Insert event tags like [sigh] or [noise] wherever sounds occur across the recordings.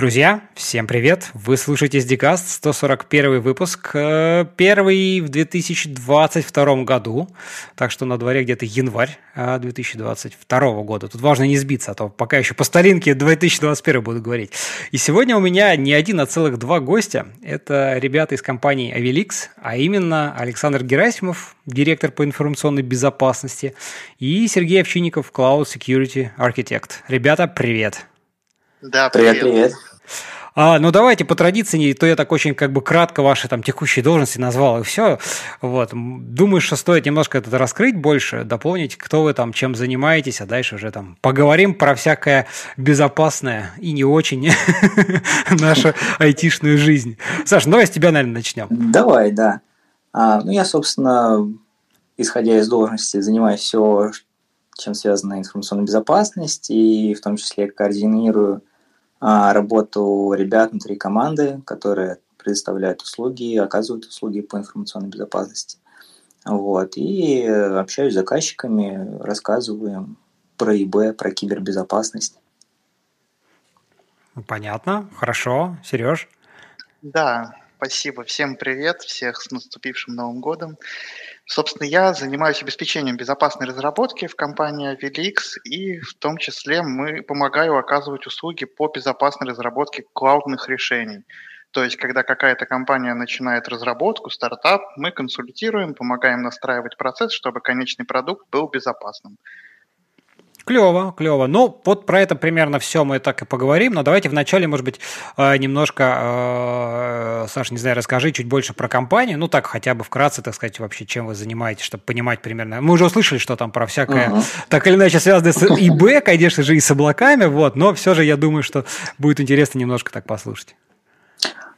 Друзья, всем привет! Вы слушаете SDCast, 141 выпуск, э, первый в 2022 году, так что на дворе где-то январь 2022 э, года. Тут важно не сбиться, а то пока еще по старинке 2021 буду говорить. И сегодня у меня не один, а целых два гостя. Это ребята из компании Avilix, а именно Александр Герасимов, директор по информационной безопасности, и Сергей Овчинников, Cloud Security Architect. Ребята, привет! Да, привет. Привет, привет. А, ну давайте по традиции, то я так очень как бы кратко ваши там текущие должности назвал и все. Вот. Думаю, что стоит немножко это раскрыть больше, дополнить, кто вы там, чем занимаетесь, а дальше уже там поговорим про всякое безопасное и не очень [laughs] нашу айтишную жизнь. Саша, давай с тебя, наверное, начнем. Давай, да. А, ну я, собственно, исходя из должности, занимаюсь все, чем связана информационная безопасность, и в том числе координирую работу ребят внутри команды, которые предоставляют услуги, оказывают услуги по информационной безопасности. Вот. И общаюсь с заказчиками, рассказываем про ИБ, про кибербезопасность. Понятно, хорошо. Сереж? Да, спасибо. Всем привет, всех с наступившим Новым годом. Собственно, я занимаюсь обеспечением безопасной разработки в компании Avilix, и в том числе мы помогаю оказывать услуги по безопасной разработке клаудных решений. То есть, когда какая-то компания начинает разработку, стартап, мы консультируем, помогаем настраивать процесс, чтобы конечный продукт был безопасным. Клево, клево. Ну, вот про это примерно все мы так и поговорим, но давайте вначале, может быть, э, немножко, э, Саша, не знаю, расскажи чуть больше про компанию, ну так, хотя бы вкратце, так сказать, вообще, чем вы занимаетесь, чтобы понимать примерно. Мы уже услышали, что там про всякое, uh-huh. так или иначе, связанное с ИБ, конечно же, и с облаками, вот, но все же я думаю, что будет интересно немножко так послушать.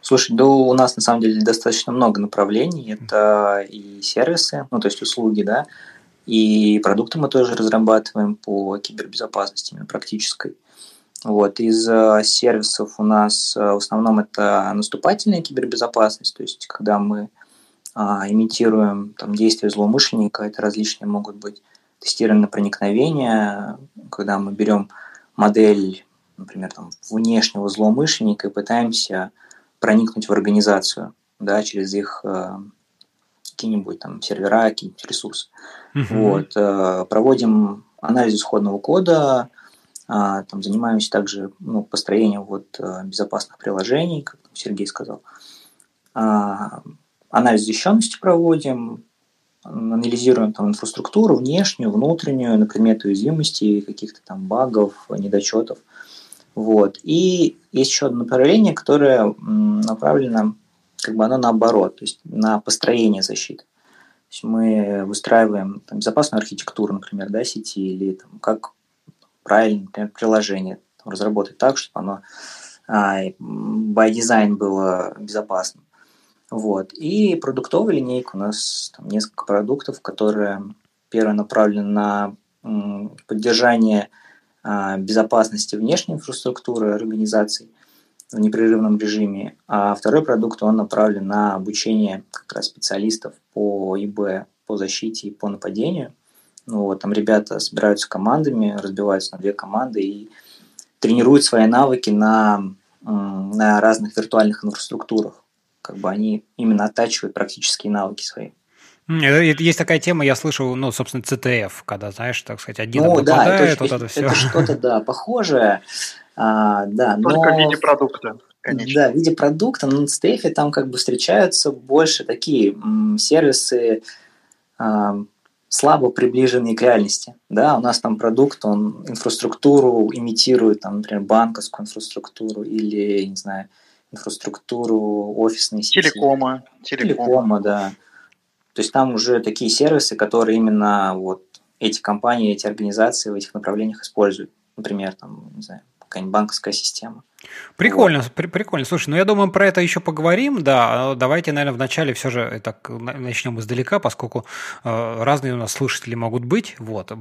Слушай, да у нас на самом деле достаточно много направлений. Это и сервисы, ну то есть услуги, да, и продукты мы тоже разрабатываем по кибербезопасности именно практической. Вот. Из э, сервисов у нас э, в основном это наступательная кибербезопасность, то есть когда мы а, имитируем там, действия злоумышленника, это различные могут быть тестирование на проникновение, когда мы берем модель, например, там, внешнего злоумышленника и пытаемся проникнуть в организацию да, через их э, какие-нибудь там сервера, какие-нибудь ресурсы. Uh-huh. Вот, э, проводим анализ исходного кода, а, там занимаемся также ну, построением вот, э, безопасных приложений, как Сергей сказал. А, анализ защищенности проводим, анализируем там инфраструктуру внешнюю, внутреннюю, на предмет уязвимости, каких-то там багов, недочетов. Вот. И есть еще одно направление, которое направлено как бы оно наоборот, то есть на построение защиты. То есть мы выстраиваем там, безопасную архитектуру, например, да, сети, или там, как правильно, например, приложение там, разработать так, чтобы оно а, by design было безопасным. Вот. И продуктовая линейка у нас там несколько продуктов, которые первое направлены на поддержание а, безопасности внешней инфраструктуры организаций – в непрерывном режиме, а второй продукт, он направлен на обучение как раз специалистов по ИБ, по защите и по нападению. Ну, вот, там ребята собираются командами, разбиваются на две команды и тренируют свои навыки на, на разных виртуальных инфраструктурах. Как бы они именно оттачивают практические навыки свои. Есть такая тема, я слышал, ну, собственно, CTF, когда, знаешь, так сказать, один ну, да, это, вот это, все. Это что-то, да, похожее. А, да, Только но... в виде продукта. Конечно. Да, в виде продукта, но на CTF там как бы встречаются больше такие м, сервисы а, слабо приближенные к реальности. Да, у нас там продукт, он инфраструктуру имитирует, там, например, банковскую инфраструктуру или, не знаю, инфраструктуру офисной сети. Телекома. Телекома, Телекома да. То есть там уже такие сервисы, которые именно вот эти компании, эти организации в этих направлениях используют. Например, там, не знаю, какая-нибудь банковская система. Прикольно, вот. при, прикольно. Слушай, ну я думаю, про это еще поговорим, да. Давайте, наверное, вначале все же так начнем издалека, поскольку э, разные у нас слушатели могут быть. Вот.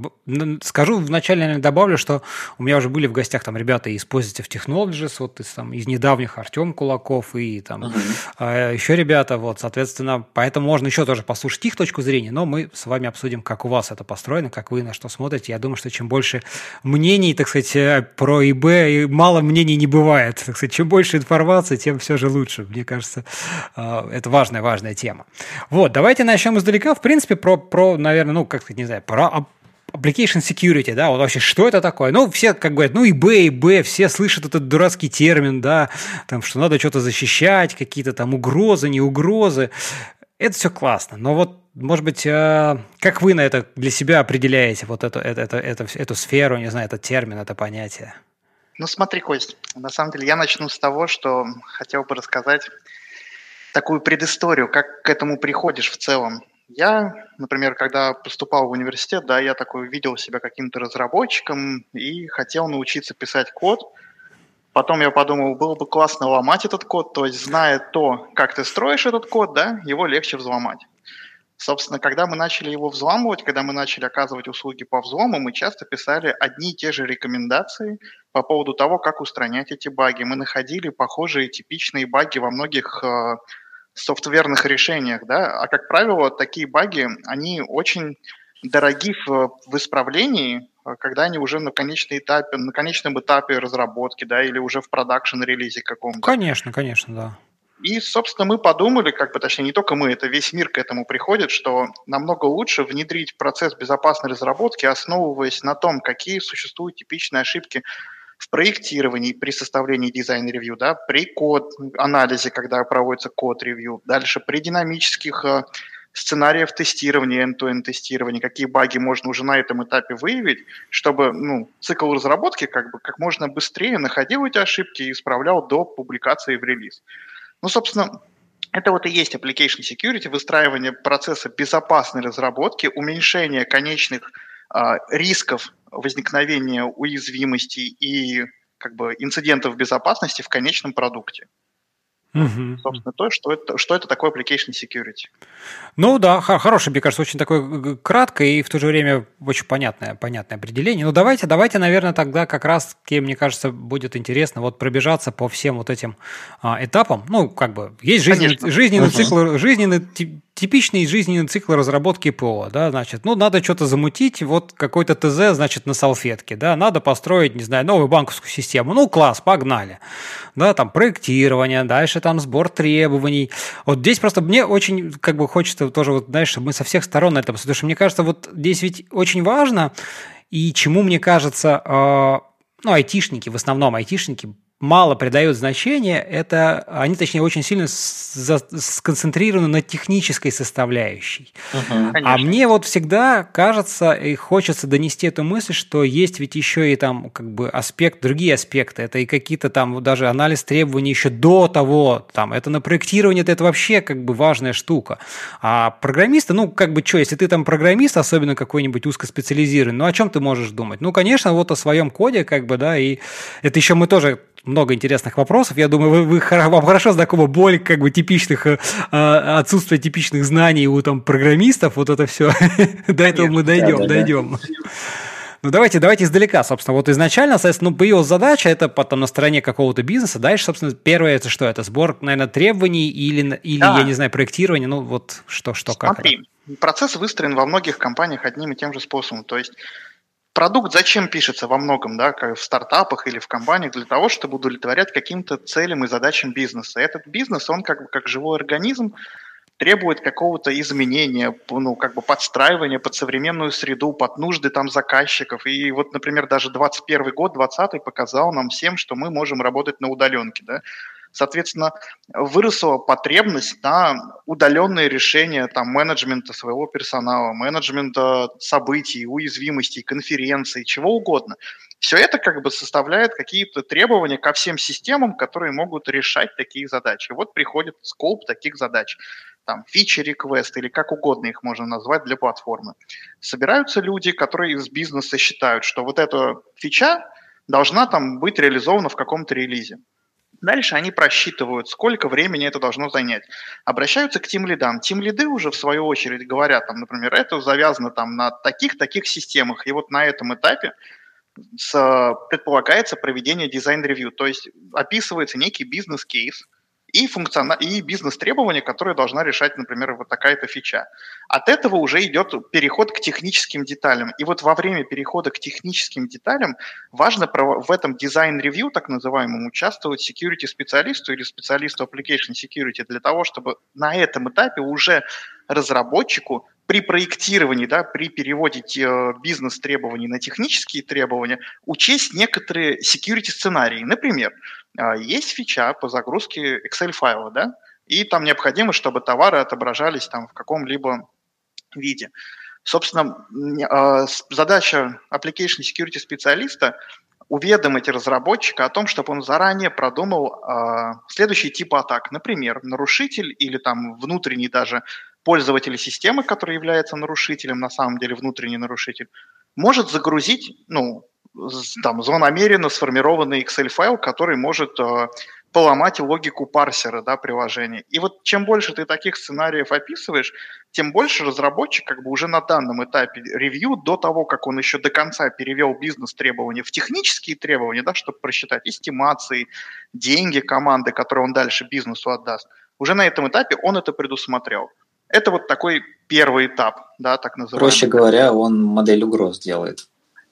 Скажу вначале, наверное, добавлю, что у меня уже были в гостях там ребята из Positive Technologies, вот из, там, из недавних Артем Кулаков и там uh-huh. э, еще ребята, вот, соответственно, поэтому можно еще тоже послушать их точку зрения, но мы с вами обсудим, как у вас это построено, как вы на что смотрите. Я думаю, что чем больше мнений, так сказать, э, про ИБ, и мало мнений не бывает бывает. Так сказать, чем больше информации, тем все же лучше. Мне кажется, э, это важная, важная тема. Вот, давайте начнем издалека. В принципе, про, про наверное, ну, как сказать, не знаю, про application security, да, вот вообще, что это такое? Ну, все как говорят, ну, и Б, и Б, все слышат этот дурацкий термин, да, там, что надо что-то защищать, какие-то там угрозы, не угрозы. Это все классно, но вот, может быть, э, как вы на это для себя определяете вот эту, эту, эту, эту, эту сферу, не знаю, этот термин, это понятие? Ну, смотри, Кость, на самом деле я начну с того, что хотел бы рассказать такую предысторию, как к этому приходишь в целом. Я, например, когда поступал в университет, да, я такой видел себя каким-то разработчиком и хотел научиться писать код. Потом я подумал, было бы классно ломать этот код, то есть зная то, как ты строишь этот код, да, его легче взломать. Собственно, когда мы начали его взламывать, когда мы начали оказывать услуги по взлому, мы часто писали одни и те же рекомендации по поводу того, как устранять эти баги. Мы находили похожие типичные баги во многих э, софтверных решениях, да, а как правило, такие баги, они очень дороги в, в исправлении, а когда они уже на, конечном этапе, на конечном этапе разработки, да, или уже в продакшн-релизе каком-то. Конечно, конечно, да. И, собственно, мы подумали, как бы, точнее, не только мы, это весь мир к этому приходит, что намного лучше внедрить процесс безопасной разработки, основываясь на том, какие существуют типичные ошибки в проектировании при составлении design review, да, при код-анализе, когда проводится code review, дальше при динамических э, сценариях тестирования, end-to-end тестирования, какие баги можно уже на этом этапе выявить, чтобы ну, цикл разработки как бы как можно быстрее находил эти ошибки и исправлял до публикации в релиз. Ну, собственно, это вот и есть application security, выстраивание процесса безопасной разработки, уменьшение конечных рисков возникновения уязвимостей и как бы инцидентов безопасности в конечном продукте. Угу. Собственно, то, что это, что это такое application security. Ну да, хороший, мне кажется, очень такое краткое и в то же время очень понятное, понятное определение. Ну давайте, давайте, наверное, тогда как раз, мне кажется, будет интересно вот пробежаться по всем вот этим а, этапам. Ну, как бы, есть жизненный, жизненный угу. цикл, жизненный типичный жизненный цикл разработки ПО, да, значит, ну, надо что-то замутить, вот какой-то ТЗ, значит, на салфетке, да, надо построить, не знаю, новую банковскую систему, ну, класс, погнали, да, там, проектирование, дальше там сбор требований, вот здесь просто мне очень, как бы, хочется тоже, вот, знаешь, чтобы мы со всех сторон на это потому что мне кажется, вот здесь ведь очень важно, и чему, мне кажется, э, ну, айтишники, в основном айтишники мало придают значения, это они, точнее, очень сильно сконцентрированы на технической составляющей. Uh-huh. А мне вот всегда кажется и хочется донести эту мысль, что есть ведь еще и там как бы аспект, другие аспекты. Это и какие-то там даже анализ требований еще до того, там, это на проектирование, это, это вообще как бы важная штука. А программисты, ну, как бы что, если ты там программист, особенно какой-нибудь узкоспециализированный, ну, о чем ты можешь думать? Ну, конечно, вот о своем коде, как бы, да, и это еще мы тоже много интересных вопросов. Я думаю, вы, вы, вам хорошо знакома боль как бы типичных, э, отсутствие типичных знаний у там программистов, вот это все. [laughs] До этого мы дойдем, дойдем. Ну, давайте, давайте издалека, собственно. Вот изначально, соответственно, ну, появилась задача, это потом на стороне какого-то бизнеса. Дальше, собственно, первое, это что? Это сбор, наверное, требований или, или да. я не знаю, проектирование. Ну, вот что, что, как Смотри, процесс выстроен во многих компаниях одним и тем же способом. То есть Продукт зачем пишется во многом, да, как в стартапах или в компаниях, для того, чтобы удовлетворять каким-то целям и задачам бизнеса. Этот бизнес, он как бы как живой организм, требует какого-то изменения, ну, как бы подстраивания под современную среду, под нужды там заказчиков. И вот, например, даже 21 год, 20 показал нам всем, что мы можем работать на удаленке, да. Соответственно, выросла потребность на удаленные решения там, менеджмента своего персонала, менеджмента событий, уязвимостей, конференций, чего угодно. Все это как бы составляет какие-то требования ко всем системам, которые могут решать такие задачи. Вот приходит скоп таких задач там, фичи реквест или как угодно их можно назвать для платформы. Собираются люди, которые из бизнеса считают, что вот эта фича должна там быть реализована в каком-то релизе. Дальше они просчитывают, сколько времени это должно занять. Обращаются к тимлидам. Тимлиды уже в свою очередь говорят, там, например, это завязано там, на таких-таких системах. И вот на этом этапе с, предполагается проведение design review. То есть описывается некий бизнес-кейс, и, функциона... и бизнес-требования, которые должна решать, например, вот такая-то фича. От этого уже идет переход к техническим деталям. И вот во время перехода к техническим деталям важно в этом design review, так называемом, участвовать security-специалисту или специалисту application security для того, чтобы на этом этапе уже разработчику при проектировании, да, при переводе э, бизнес-требований на технические требования учесть некоторые security-сценарии. Например, есть фича по загрузке Excel-файла, да, и там необходимо, чтобы товары отображались там в каком-либо виде. Собственно, а, задача application security специалиста уведомить разработчика о том, чтобы он заранее продумал э, следующий тип атак. Например, нарушитель или там внутренний даже пользователь системы, который является нарушителем, на самом деле внутренний нарушитель, может загрузить, ну, там, злонамеренно сформированный Excel-файл, который может э, поломать логику парсера да, приложения. И вот чем больше ты таких сценариев описываешь, тем больше разработчик как бы уже на данном этапе ревью, до того, как он еще до конца перевел бизнес-требования в технические требования, да, чтобы просчитать эстимации, деньги команды, которые он дальше бизнесу отдаст, уже на этом этапе он это предусмотрел. Это вот такой первый этап, да, так называемый. Проще говоря, он модель угроз делает.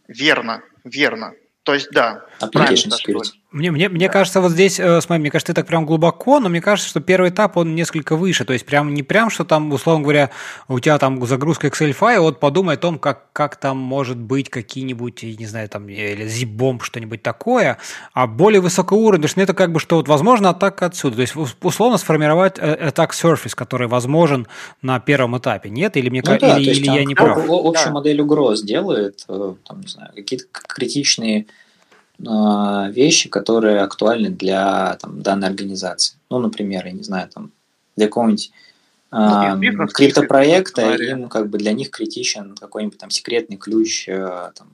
Верно, верно. То есть, да. Application security. Мне, мне, мне кажется, вот здесь, э, смотри, мне кажется, ты так прям глубоко, но мне кажется, что первый этап, он несколько выше. То есть, прям не прям, что там, условно говоря, у тебя там загрузка Excel файла, вот подумай о том, как, как там может быть какие-нибудь, не знаю, там, или zip что-нибудь такое, а более высокого уровня, потому что это как бы, что вот возможно атака отсюда. То есть, условно сформировать э, attack surface, который возможен на первом этапе. Нет? Или, мне, ну, да, или, или я не прав? Общую да. модель угроз делает, э, там, не знаю, какие-то критичные вещи, которые актуальны для там, данной организации. Ну, например, я не знаю, там, для какого-нибудь ну, криптопроекта, им как бы для них критичен какой-нибудь там секретный ключ э, там,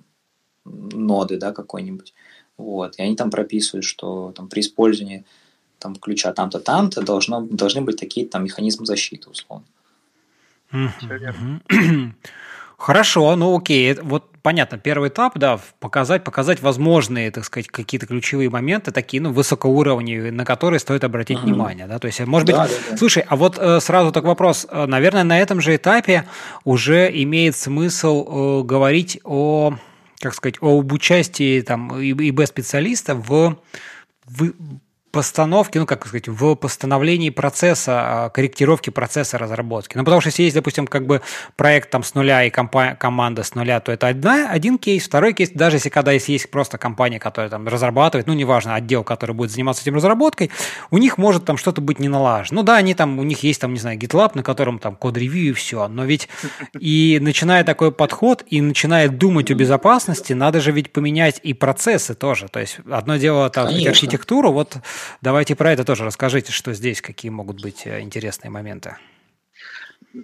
ноды, да, какой-нибудь. Вот. И они там прописывают, что там при использовании там ключа там-то, там-то должно, должны быть такие там механизмы защиты, условно. [clears throat] Хорошо, ну окей, вот понятно, первый этап, да, показать, показать возможные, так сказать, какие-то ключевые моменты, такие, ну, высокоуровневые, на которые стоит обратить uh-huh. внимание, да, то есть, может быть, да, да, да. слушай, а вот э, сразу так вопрос, э, наверное, на этом же этапе уже имеет смысл э, говорить о, как сказать, об участии там ИБ-специалиста в, в постановке, ну, как сказать, в постановлении процесса, а, корректировки процесса разработки. Ну, потому что если есть, допустим, как бы проект там с нуля и компа- команда с нуля, то это одна, один кейс. Второй кейс, даже если когда есть, есть просто компания, которая там разрабатывает, ну, неважно, отдел, который будет заниматься этим разработкой, у них может там что-то быть не налажено. Ну, да, они там, у них есть там, не знаю, GitLab, на котором там код-ревью и все, но ведь и начиная такой подход, и начиная думать о безопасности, надо же ведь поменять и процессы тоже. То есть одно дело там архитектуру, вот Давайте про это тоже расскажите, что здесь, какие могут быть э, интересные моменты.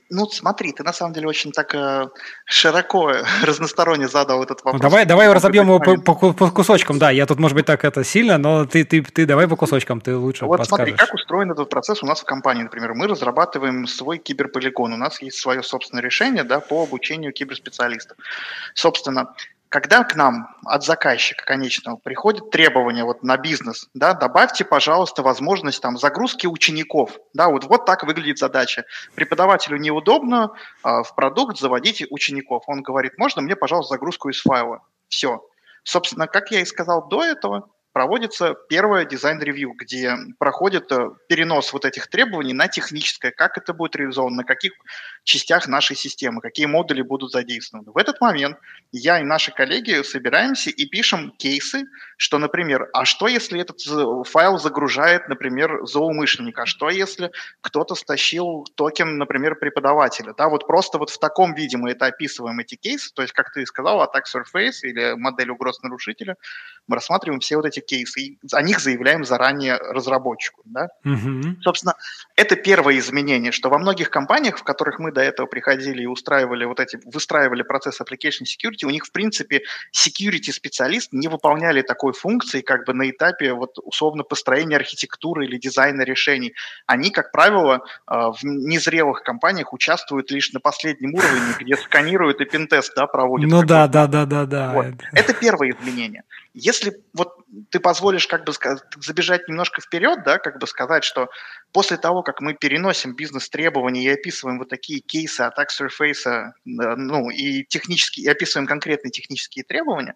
Ну, смотри, ты на самом деле очень так э, широко, [laughs] разносторонне задал этот вопрос. Ну, давай, давай разобьем его по, по, по кусочкам. Да, я тут, может быть, так это сильно, но ты, ты, ты давай по кусочкам, ты лучше Вот подскажешь. смотри, как устроен этот процесс у нас в компании, например. Мы разрабатываем свой киберполигон, у нас есть свое собственное решение да, по обучению киберспециалистов. Собственно, когда к нам от заказчика конечного приходит требование вот на бизнес, да, добавьте, пожалуйста, возможность там загрузки учеников, да, вот, вот так выглядит задача. Преподавателю неудобно э, в продукт заводить учеников. Он говорит, можно мне, пожалуйста, загрузку из файла. Все. Собственно, как я и сказал до этого, проводится первое design review, где проходит э, перенос вот этих требований на техническое, как это будет реализовано, на каких частях нашей системы, какие модули будут задействованы. В этот момент я и наши коллеги собираемся и пишем кейсы, что, например, а что если этот файл загружает, например, злоумышленник, а что если кто-то стащил токен, например, преподавателя, да, вот просто вот в таком виде мы это описываем, эти кейсы, то есть, как ты сказал, attack surface или модель угроз нарушителя, мы рассматриваем все вот эти кейсы, и о них заявляем заранее разработчику, да. Mm-hmm. Собственно, это первое изменение, что во многих компаниях, в которых мы до этого приходили и устраивали вот эти, выстраивали процесс application security, у них, в принципе, security специалист не выполняли такой функции как бы на этапе вот условно построения архитектуры или дизайна решений. Они, как правило, э, в незрелых компаниях участвуют лишь на последнем уровне, где сканируют и пентест, да, проводят. Ну да, да, да, да, да. Вот. Это первое изменение. Если вот ты позволишь как бы забежать немножко вперед, да, как бы сказать, что после того, как мы переносим бизнес-требования и описываем вот такие кейсы attack surface, ну, и технически, и описываем конкретные технические требования,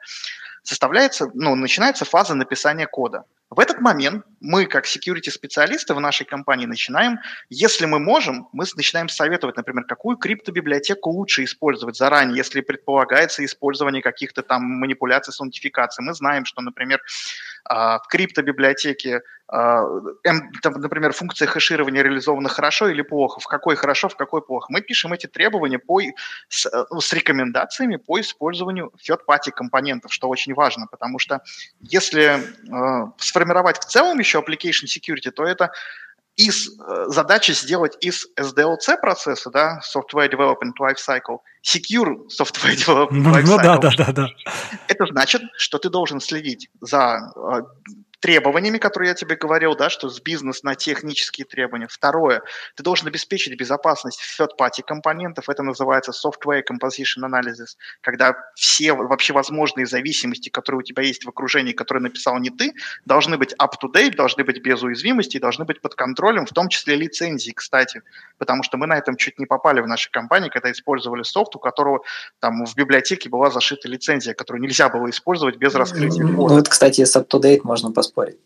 составляется, ну, начинается фаза написания кода. В этот момент мы, как security-специалисты в нашей компании, начинаем, если мы можем, мы начинаем советовать, например, какую криптобиблиотеку лучше использовать заранее, если предполагается использование каких-то там манипуляций с аутентификацией. Мы знаем, что, например, а, в криптобиблиотеке, например, функция хэширования реализована хорошо или плохо, в какой хорошо, в какой плохо. Мы пишем эти требования по, с, ну, с рекомендациями по использованию third-party компонентов, что очень важно, потому что если э, сформировать в целом еще application security, то это из э, задачи сделать из SDLC процесса, да, Software Development Life Cycle, Secure Software [laughs] Development ну, Life Cycle. Ну да, да, да, да. Это значит, что ты должен следить за э, требованиями, которые я тебе говорил, да, что с бизнес на технические требования. Второе, ты должен обеспечить безопасность third-party компонентов, это называется software composition analysis, когда все вообще возможные зависимости, которые у тебя есть в окружении, которые написал не ты, должны быть up-to-date, должны быть без уязвимости, должны быть под контролем, в том числе лицензии, кстати, потому что мы на этом чуть не попали в нашей компании, когда использовали софт, у которого там в библиотеке была зашита лицензия, которую нельзя было использовать без раскрытия. Ну, вот, кстати, с up-to-date можно поспорить спорить.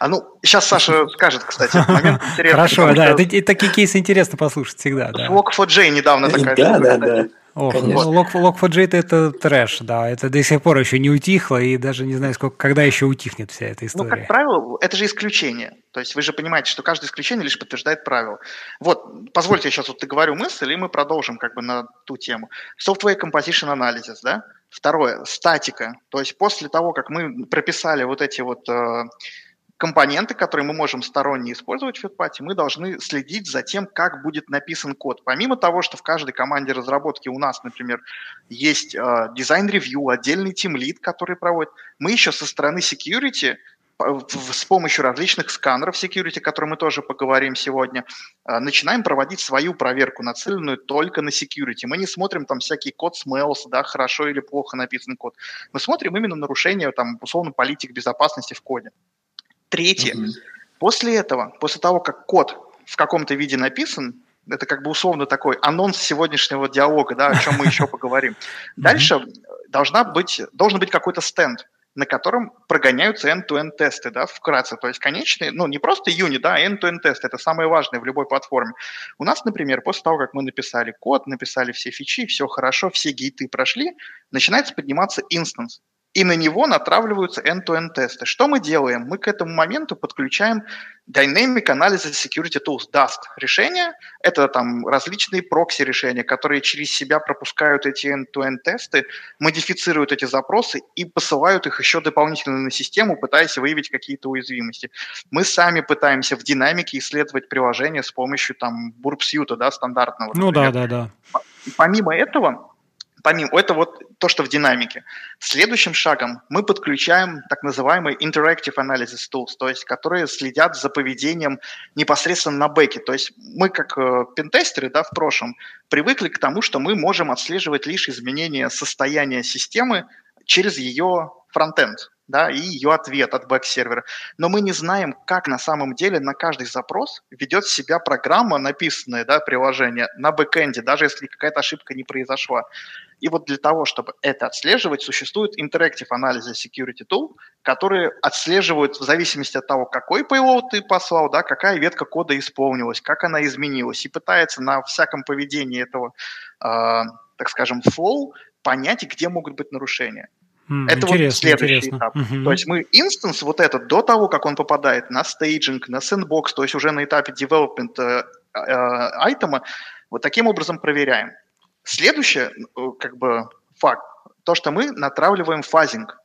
А ну, сейчас Саша [laughs] скажет, кстати, этот момент интересный. Хорошо, да, это, такие кейсы интересно послушать всегда. Да. Log4j недавно такая Да, да, да. Ох, Log4j это трэш, да, это до сих пор еще не утихло, и даже не знаю, сколько, когда еще утихнет вся эта история. Ну, как правило, это же исключение. То есть вы же понимаете, что каждое исключение лишь подтверждает правило. Вот, позвольте, я сейчас вот договорю мысль, и мы продолжим как бы на ту тему. Software Composition Analysis, да? Второе, статика. То есть после того, как мы прописали вот эти вот э, компоненты, которые мы можем сторонне использовать в FitPath, мы должны следить за тем, как будет написан код. Помимо того, что в каждой команде разработки у нас, например, есть э, design review, отдельный тимлид, который проводит, мы еще со стороны security с помощью различных сканеров security, о которых мы тоже поговорим сегодня, а, начинаем проводить свою проверку, нацеленную только на security. Мы не смотрим там всякий код smells, да, хорошо или плохо написан код. Мы смотрим именно нарушение, там, условно, политик безопасности в коде. Третье. Mm-hmm. После этого, после того, как код в каком-то виде написан, это как бы условно такой анонс сегодняшнего диалога, да, о чем мы еще поговорим. [laughs] Дальше должна быть, должен быть какой-то стенд на котором прогоняются end-to-end тесты, да, вкратце. То есть конечные, ну, не просто юнит, да, а end-to-end тесты. Это самое важное в любой платформе. У нас, например, после того, как мы написали код, написали все фичи, все хорошо, все гейты прошли, начинается подниматься инстанс и на него натравливаются end-to-end тесты. Что мы делаем? Мы к этому моменту подключаем Dynamic Analysis Security Tools, DAST решения. Это там различные прокси-решения, которые через себя пропускают эти end-to-end тесты, модифицируют эти запросы и посылают их еще дополнительно на систему, пытаясь выявить какие-то уязвимости. Мы сами пытаемся в динамике исследовать приложение с помощью там Burp да, стандартного. Ну например. да, да, да. Помимо этого, помимо, это вот то, что в динамике. Следующим шагом мы подключаем так называемые interactive analysis tools, то есть которые следят за поведением непосредственно на бэке. То есть мы как э, пентестеры да, в прошлом привыкли к тому, что мы можем отслеживать лишь изменения состояния системы через ее фронтенд да, и ее ответ от бэк-сервера. Но мы не знаем, как на самом деле на каждый запрос ведет себя программа, написанная, да, приложение на бэкэнде, даже если какая-то ошибка не произошла. И вот для того, чтобы это отслеживать, существует Interactive Analysis Security Tool, который отслеживает в зависимости от того, какой payload ты послал, да, какая ветка кода исполнилась, как она изменилась, и пытается на всяком поведении этого, э, так скажем, flow понять, где могут быть нарушения. Mm, это вот следующий интересно. этап. Uh-huh. То есть мы instance вот этот до того, как он попадает на staging, на sandbox, то есть уже на этапе development э, э, item а, вот таким образом проверяем. Следующее, э, как бы, факт, то, что мы натравливаем fuzzing.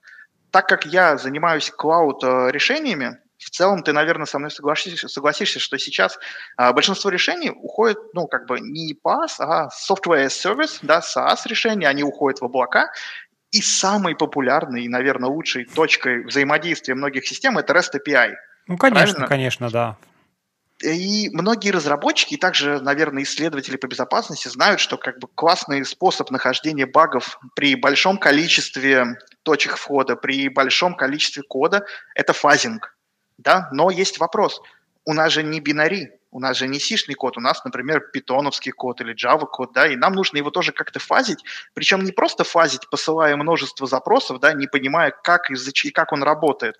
Так как я занимаюсь cloud-решениями, в целом ты, наверное, со мной согласишься, согласишься что сейчас а, большинство решений уходит, ну, как бы не PaaS, а Software as Service, да, SaaS решения, они уходят в облака, и самой популярной и, наверное, лучшей точкой взаимодействия многих систем это REST API. Ну, конечно, Правильно? конечно, да. И многие разработчики, и также, наверное, исследователи по безопасности знают, что как бы классный способ нахождения багов при большом количестве точек входа, при большом количестве кода, это fuzzing. Да? Но есть вопрос. У нас же не binary, у нас же не сишный код, у нас, например, питоновский код или Java код, да, и нам нужно его тоже как-то фазить, причем не просто фазить, посылая множество запросов, да, не понимая, как и как он работает,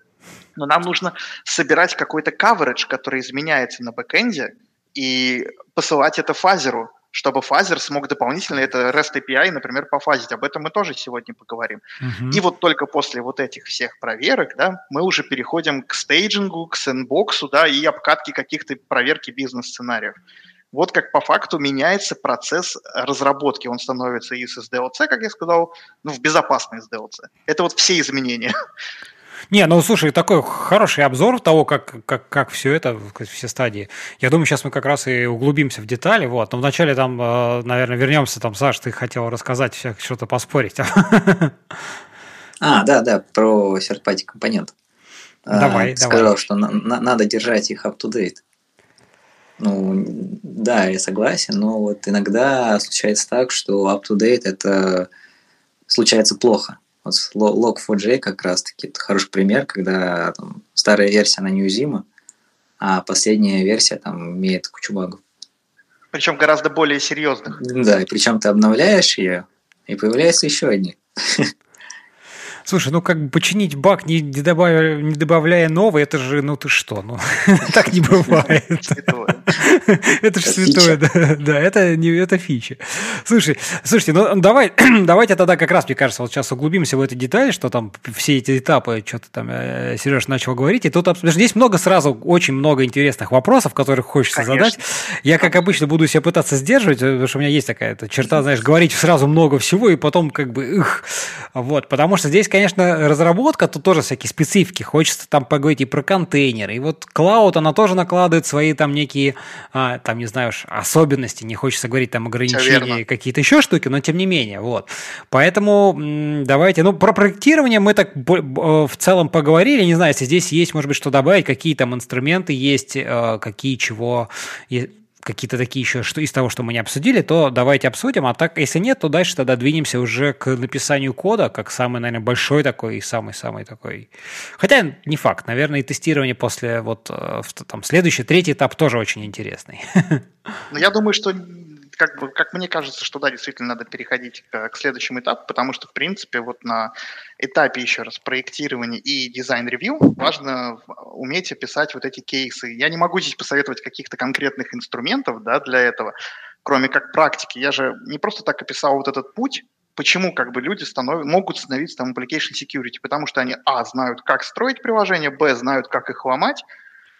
но нам нужно собирать какой-то coverage, который изменяется на бэкэнде, и посылать это fuzzer у, чтобы fuzzer смог дополнительно это REST API, например, пофазить. Об этом мы тоже сегодня поговорим. Uh-huh. И вот только после вот этих всех проверок, да, мы уже переходим к staging у, к sandbox у, да, и обкатке каких-то проверки бизнес-сценариев. Вот как по факту меняется процесс разработки. Он становится из SDLC, как я сказал, ну, в безопасный SDLC. Это вот все изменения. [laughs] Не, ну слушай, такой хороший обзор того, как, как, как все это, все стадии. Я думаю, сейчас мы как раз и углубимся в детали. Вот. Но вначале там, э, наверное, вернемся. Там, Саш, ты хотел рассказать, что-то поспорить. [laughs] А, да, да, про third-party компонент. Давай, Сказал, давай. что на, на, надо держать их up-to-date. Ну, да, я согласен, но вот иногда случается так, что up-to-date это случается плохо. Вот Log4j как раз-таки это хороший пример, когда там, старая версия, она неуязвима, а последняя версия там имеет кучу багов. Причем гораздо более серьезных. Да, и причем ты обновляешь ее, и появляются еще одни. Слушай, ну как бы починить баг, не, не, добавляя, не добавляя новый, это же, ну ты что, ну [laughs] так не бывает. [laughs] Это же святое, да, да, это не это фича. Слушай, слушайте, ну давай, [clears throat] давайте тогда как раз, мне кажется, вот сейчас углубимся в эту деталь, что там все эти этапы, что-то там э, Сереж начал говорить, и тут здесь много сразу, очень много интересных вопросов, которых хочется задать. Я, как обычно, буду себя пытаться сдерживать, потому что у меня есть такая черта, знаешь, говорить сразу много всего, и потом как бы, их, вот, потому что здесь, конечно, разработка, тут тоже всякие специфики. Хочется там поговорить и про контейнеры. И вот Cloud, она тоже накладывает свои там некие, а, там, не знаю, особенности. Не хочется говорить там ограничения, какие-то еще штуки, но тем не менее. Вот. Поэтому давайте, ну, про проектирование мы так в целом поговорили. Не знаю, если здесь есть, может быть, что добавить, какие там инструменты есть, э, какие чего какие-то такие еще, что из того, что мы не обсудили, то давайте обсудим. А так, если нет, то дальше тогда двинемся уже к написанию кода, как самый, наверное, большой такой и самый-самый такой. Хотя не факт. Наверное, и тестирование после вот э, там следующий, третий этап тоже очень интересный. [laughs] Ну, я думаю, что как, бы, как мне кажется, что да, действительно надо переходить к, к следующему этапу, потому что, в принципе, вот на этапе еще раз проектирования и design review важно уметь описать вот эти кейсы. Я не могу здесь посоветовать каких-то конкретных инструментов да, для этого, кроме как практики. Я же не просто так описал вот этот путь, почему как бы люди станов... могут становиться там application security, потому что они, а, знают, как строить приложение, б, знают, как их ломать,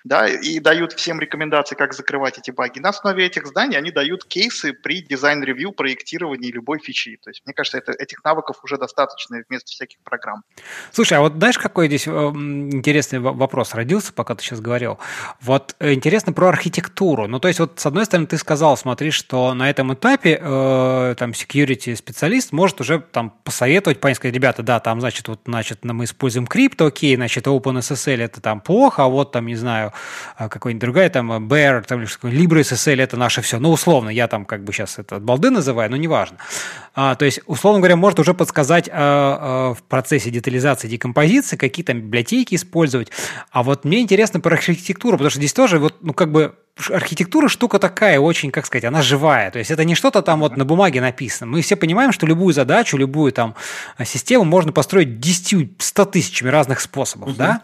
да, и дают всем рекомендации, как закрывать эти баги. На основе этих знаний они дают кейсы при design review, проектировании любой фичи. То есть, мне кажется, это, этих навыков уже достаточно вместо всяких программ. Слушай, а вот знаешь, какой здесь э, интересный вопрос родился, пока ты сейчас говорил? Вот э, интересно про архитектуру. Ну, то есть, вот с одной стороны, ты сказал, смотри, что на этом этапе э, там security специалист может уже там посоветовать, понять, сказать, ребята, да, там, значит, вот, значит, мы используем крипто, окей, значит, OpenSSL это там плохо, а вот там, не знаю, а, какой-нибудь другая, там, Bear, там, LibreSSL, это наше все. Ну, условно, я там как бы сейчас это балды называю, но неважно. А, то есть, условно говоря, может уже подсказать а, а, в процессе детализации, декомпозиции, какие там библиотеки использовать. А вот мне интересно про архитектуру, потому что здесь тоже вот, ну, как бы архитектура штука такая, очень, как сказать, она живая. То есть это не что-то там вот на бумаге написано. Мы все понимаем, что любую задачу, любую там систему можно построить 10-100 тысячами разных способов, угу. да?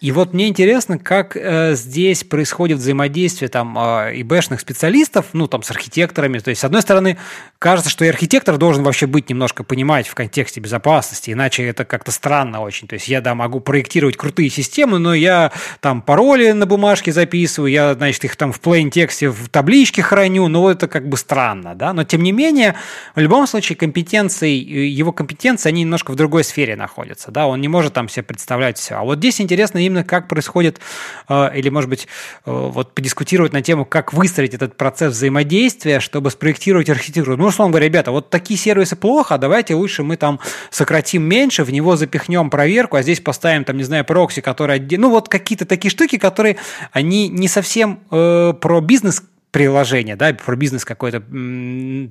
И вот мне интересно, как э, здесь происходит взаимодействие там э, ИБшных специалистов, ну, там, с архитекторами. То есть, с одной стороны, кажется, что и архитектор должен вообще быть немножко понимать в контексте безопасности, иначе это как-то странно очень. То есть я, да, могу проектировать крутые системы, но я там пароли на бумажке записываю, я, значит, их там в plain тексте в табличке храню, но это как бы странно, да, но тем не менее, в любом случае компетенции, его компетенции, они немножко в другой сфере находятся, да, он не может там себе представлять все. А вот здесь интересно именно, как происходит, э, или, может быть, э, вот подискутировать на тему, как выстроить этот процесс взаимодействия, чтобы спроектировать архитектуру. Ну, условно говоря, ребята, вот такие сервисы плохо, давайте лучше мы там сократим меньше, в него запихнем проверку, а здесь поставим там, не знаю, прокси, который... Ну, вот какие-то такие штуки, которые, они не совсем... Э, про бизнес приложение, да, про бизнес какое-то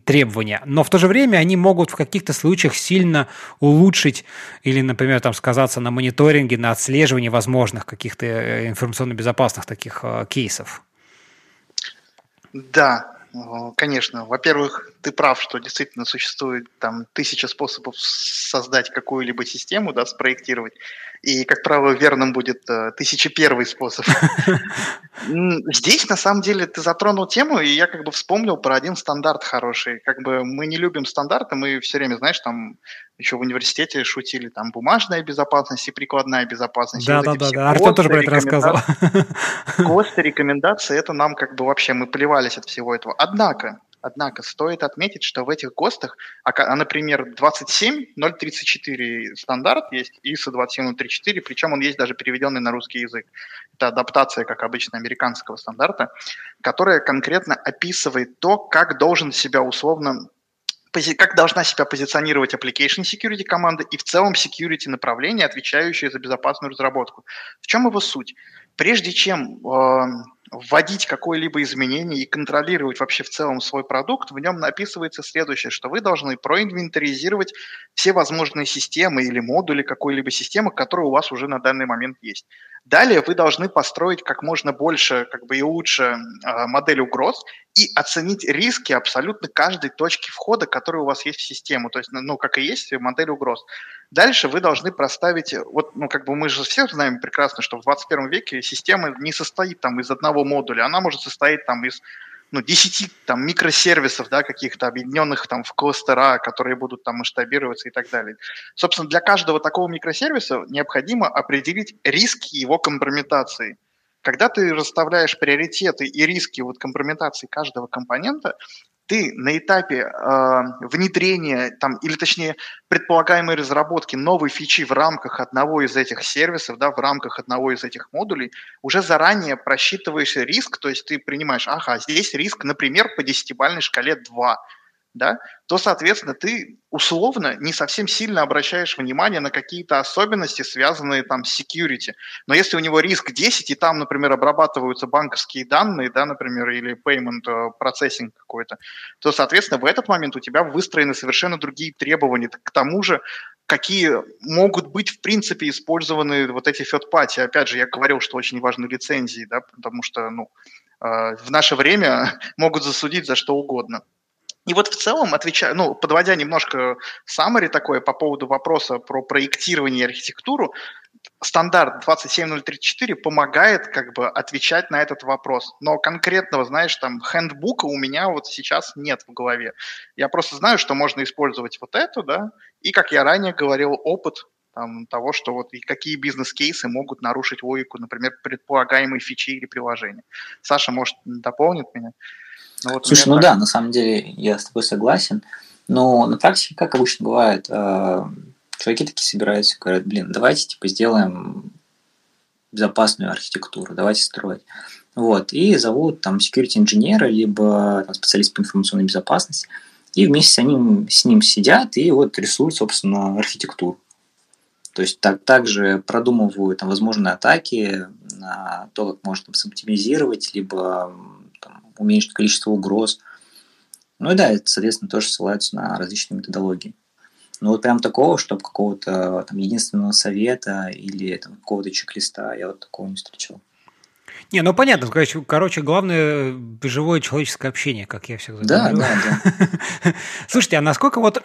требование, но в то же время они могут в каких-то случаях сильно улучшить или, например, там сказаться на мониторинге, на отслеживании возможных каких-то э, информационно-безопасных таких э, кейсов. Да, конечно. Во-первых, ты прав, что действительно существует там тысяча способов создать какую-либо систему, да, спроектировать. И, как правило, верным будет э, тысяча первый способ. [laughs] Здесь, на самом деле, ты затронул тему, и я как бы вспомнил про один стандарт хороший. Как бы мы не любим стандарты, мы все время, знаешь, там еще в университете шутили, там бумажная безопасность и прикладная безопасность. Да, да, да, да. Артем тоже про это рассказывал. [laughs] ГОСТы, рекомендации, это нам как бы вообще, мы плевались от всего этого. Однако, Однако стоит отметить, что в этих ГОСТах, а, а например, 27.034 стандарт есть, ISO 27034, причем он есть даже переведенный на русский язык. Это адаптация, как обычно, американского стандарта, которая конкретно описывает то, как должен себя условно как должна себя позиционировать application security команда и в целом security направление, отвечающее за безопасную разработку. В чем его суть? Прежде чем э, вводить какое-либо изменение и контролировать вообще в целом свой продукт, в нем написывается следующее, что вы должны проинвентаризировать все возможные системы или модули какой-либо системы, которые у вас уже на данный момент есть. Далее вы должны построить как можно больше как бы и лучше э, модель угроз и оценить риски абсолютно каждой точки входа, которая у вас есть в систему. То есть, ну, ну как и есть модель угроз. Дальше вы должны проставить, вот, ну, как бы мы же все знаем прекрасно, что в 21 веке система не состоит там из одного модуля, она может состоять там из ну, 10 там, микросервисов, да, каких-то объединенных там в кластера, которые будут там масштабироваться и так далее. Собственно, для каждого такого микросервиса необходимо определить риски его компрометации. Когда ты расставляешь приоритеты и риски вот компрометации каждого компонента, ты на этапе э, внедрения, там, или точнее предполагаемой разработки новой фичи в рамках одного из этих сервисов, да, в рамках одного из этих модулей, уже заранее просчитываешь риск, то есть ты принимаешь, ага, здесь риск, например, по десятибальной шкале 2, да, то, соответственно, ты условно не совсем сильно обращаешь внимание на какие-то особенности, связанные там с security. Но если у него риск 10, и там, например, обрабатываются банковские данные, да, например, или payment э, processing какой-то, то, соответственно, в этот момент у тебя выстроены совершенно другие требования. К тому же, какие могут быть, в принципе, использованы вот эти party. Опять же, я говорил, что очень важны лицензии, да, потому что, ну, э, в наше время [laughs] могут засудить за что угодно. И вот в целом, отвечая, ну, подводя немножко summary такое по поводу вопроса про проектирование и архитектуру, стандарт 27034 помогает как бы отвечать на этот вопрос. Но конкретного, знаешь, там, хендбука у меня вот сейчас нет в голове. Я просто знаю, что можно использовать вот эту, да, и, как я ранее говорил, опыт там, того, что вот и какие бизнес-кейсы могут нарушить логику, например, предполагаемой фичи или приложения. Саша, может, дополнит меня? Ну, вот Слушай, ну так... да, на самом деле я с тобой согласен. Но на практике, как обычно бывает, э, чуваки такие собираются, говорят, блин, давайте типа сделаем безопасную архитектуру, давайте строить. Вот, и зовут там security инженера, либо там, специалист по информационной безопасности, и вместе с ним, с ним сидят и вот рисуют, собственно, архитектуру. То есть так, также продумывают там, возможные атаки на то, как можно там, соптимизировать, либо уменьшить количество угроз. Ну и да, это, соответственно, тоже ссылается на различные методологии. Но вот прям такого, чтобы какого-то там единственного совета или там, какого-то чек-листа я вот такого не встречал. Не, ну понятно, короче, короче, главное живое человеческое общение, как я всегда да, говорю. Да, да. [laughs] Слушайте, а насколько вот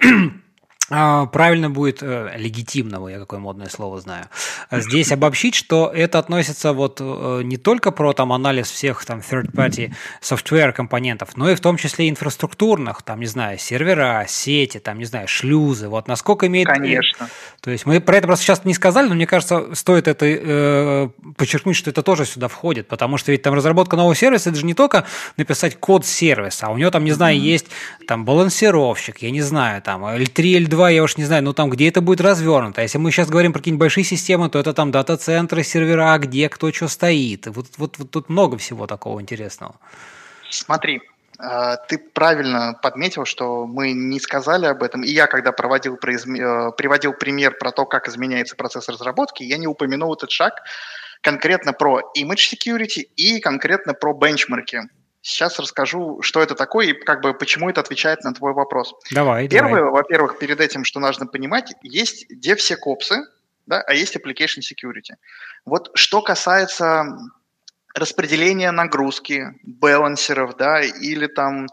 правильно будет э, легитимного, я какое модное слово знаю, здесь обобщить, что это относится вот э, не только про там анализ всех там third-party software компонентов, но и в том числе инфраструктурных, там, не знаю, сервера, сети, там, не знаю, шлюзы, вот насколько имеет... Конечно. То есть мы про это просто сейчас не сказали, но мне кажется, стоит это э, подчеркнуть, что это тоже сюда входит, потому что ведь там разработка нового сервиса, это же не только написать код сервиса, а у него там, не знаю, mm-hmm. есть там балансировщик, я не знаю, там L3, L2, 2, я уж не знаю, ну там где это будет развернуто. Если мы сейчас говорим про какие-нибудь большие системы, то это там дата-центры, сервера, где кто что стоит. Вот, вот, вот тут много всего такого интересного. Смотри, э, ты правильно подметил, что мы не сказали об этом. И я, когда проводил, э, приводил пример про то, как изменяется процесс разработки, я не упомянул этот шаг конкретно про image security и конкретно про бенчмарки Сейчас расскажу, что это такое и как бы почему это отвечает на твой вопрос. Давай. Первое, давай. во-первых, перед этим, что нужно понимать, есть DevSecOps, да, а есть Application Security. Вот что касается распределения нагрузки, балансеров, да, или там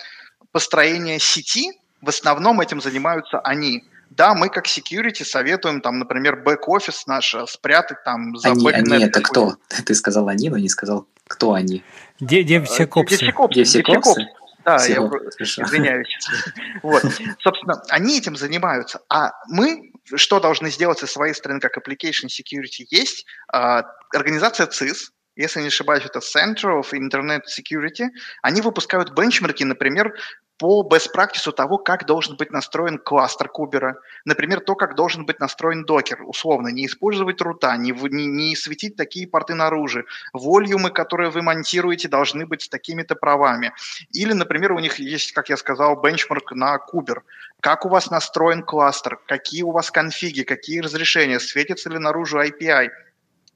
построения сети, в основном этим занимаются они. Да, мы как security советуем, там, например, бэк-офис наш спрятать там за они, они это кто? [laughs] Ты сказал они, но не сказал, кто они. Девсекопсы. Девсекопсы. Да, Всего. я извиняюсь. [laughs] Вот. Собственно, они этим занимаются. А мы что должны сделать со своей стороны, как application security? Есть а, организация CIS, если не ошибаюсь, это Center of Internet Security, они выпускают бенчмарки, например, по best practice того, как должен быть настроен кластер кубера. Например, то, как должен быть настроен докер, условно, не использовать рута, не, не, не светить такие порты наружу. Волюмы, которые вы монтируете, должны быть с такими-то правами. Или, например, у них есть, как я сказал, бенчмарк на кубер. Как у вас настроен кластер, какие у вас конфиги, какие разрешения, светится ли наружу API –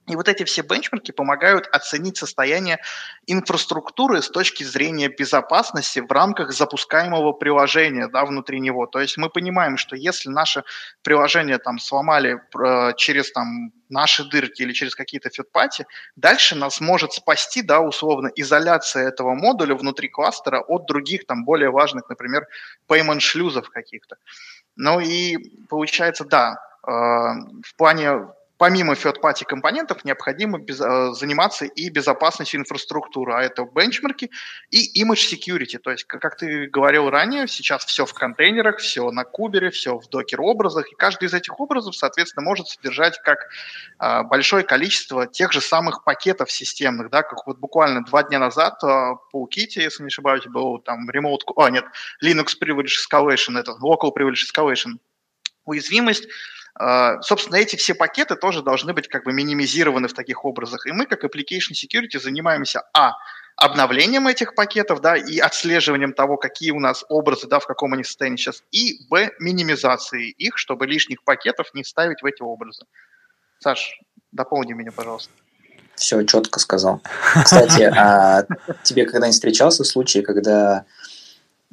и вот эти все бенчмарки помогают оценить состояние инфраструктуры с точки зрения безопасности в рамках запускаемого приложения да, внутри него. То есть мы понимаем, что если наше приложение там сломали э, через там, наши дырки или через какие-то фидпати, дальше нас может спасти, да, условно, изоляция этого модуля внутри кластера от других там более важных, например, payment-шлюзов каких-то. Ну и получается, да, э, в плане помимо third-party компонентов необходимо без, э, заниматься и безопасностью инфраструктуры, а это бенчмарки и image security. То есть, как ты говорил ранее, сейчас все в контейнерах, все на кубере, все в докер-образах, и каждый из этих образов, соответственно, может содержать как э, большое количество тех же самых пакетов системных, да, как вот буквально два дня назад э, по Kit, если не ошибаюсь, был там remote, а нет, Linux Privilege Escalation, это Local Privilege Escalation, уязвимость, собственно, эти все пакеты тоже должны быть как бы минимизированы в таких образах. И мы, как Application Security, занимаемся, а, обновлением этих пакетов, да, и отслеживанием того, какие у нас образы, да, в каком они состоянии сейчас, и, б, минимизацией их, чтобы лишних пакетов не ставить в эти образы. Саш, дополни меня, пожалуйста. Все, четко сказал. [laughs] Кстати, а тебе когда-нибудь встречался случай, когда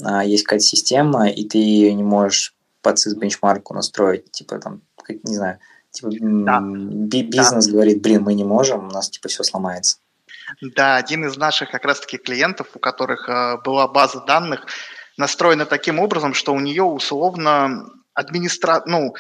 а, есть какая-то система, и ты ее не можешь под бенчмарку настроить, типа там как, не знаю, типа да. бизнес да. говорит, блин, мы не можем, у нас типа все сломается. Да, один из наших как раз-таки клиентов, у которых э, была база данных, настроена таким образом, что у нее условно администра... ну,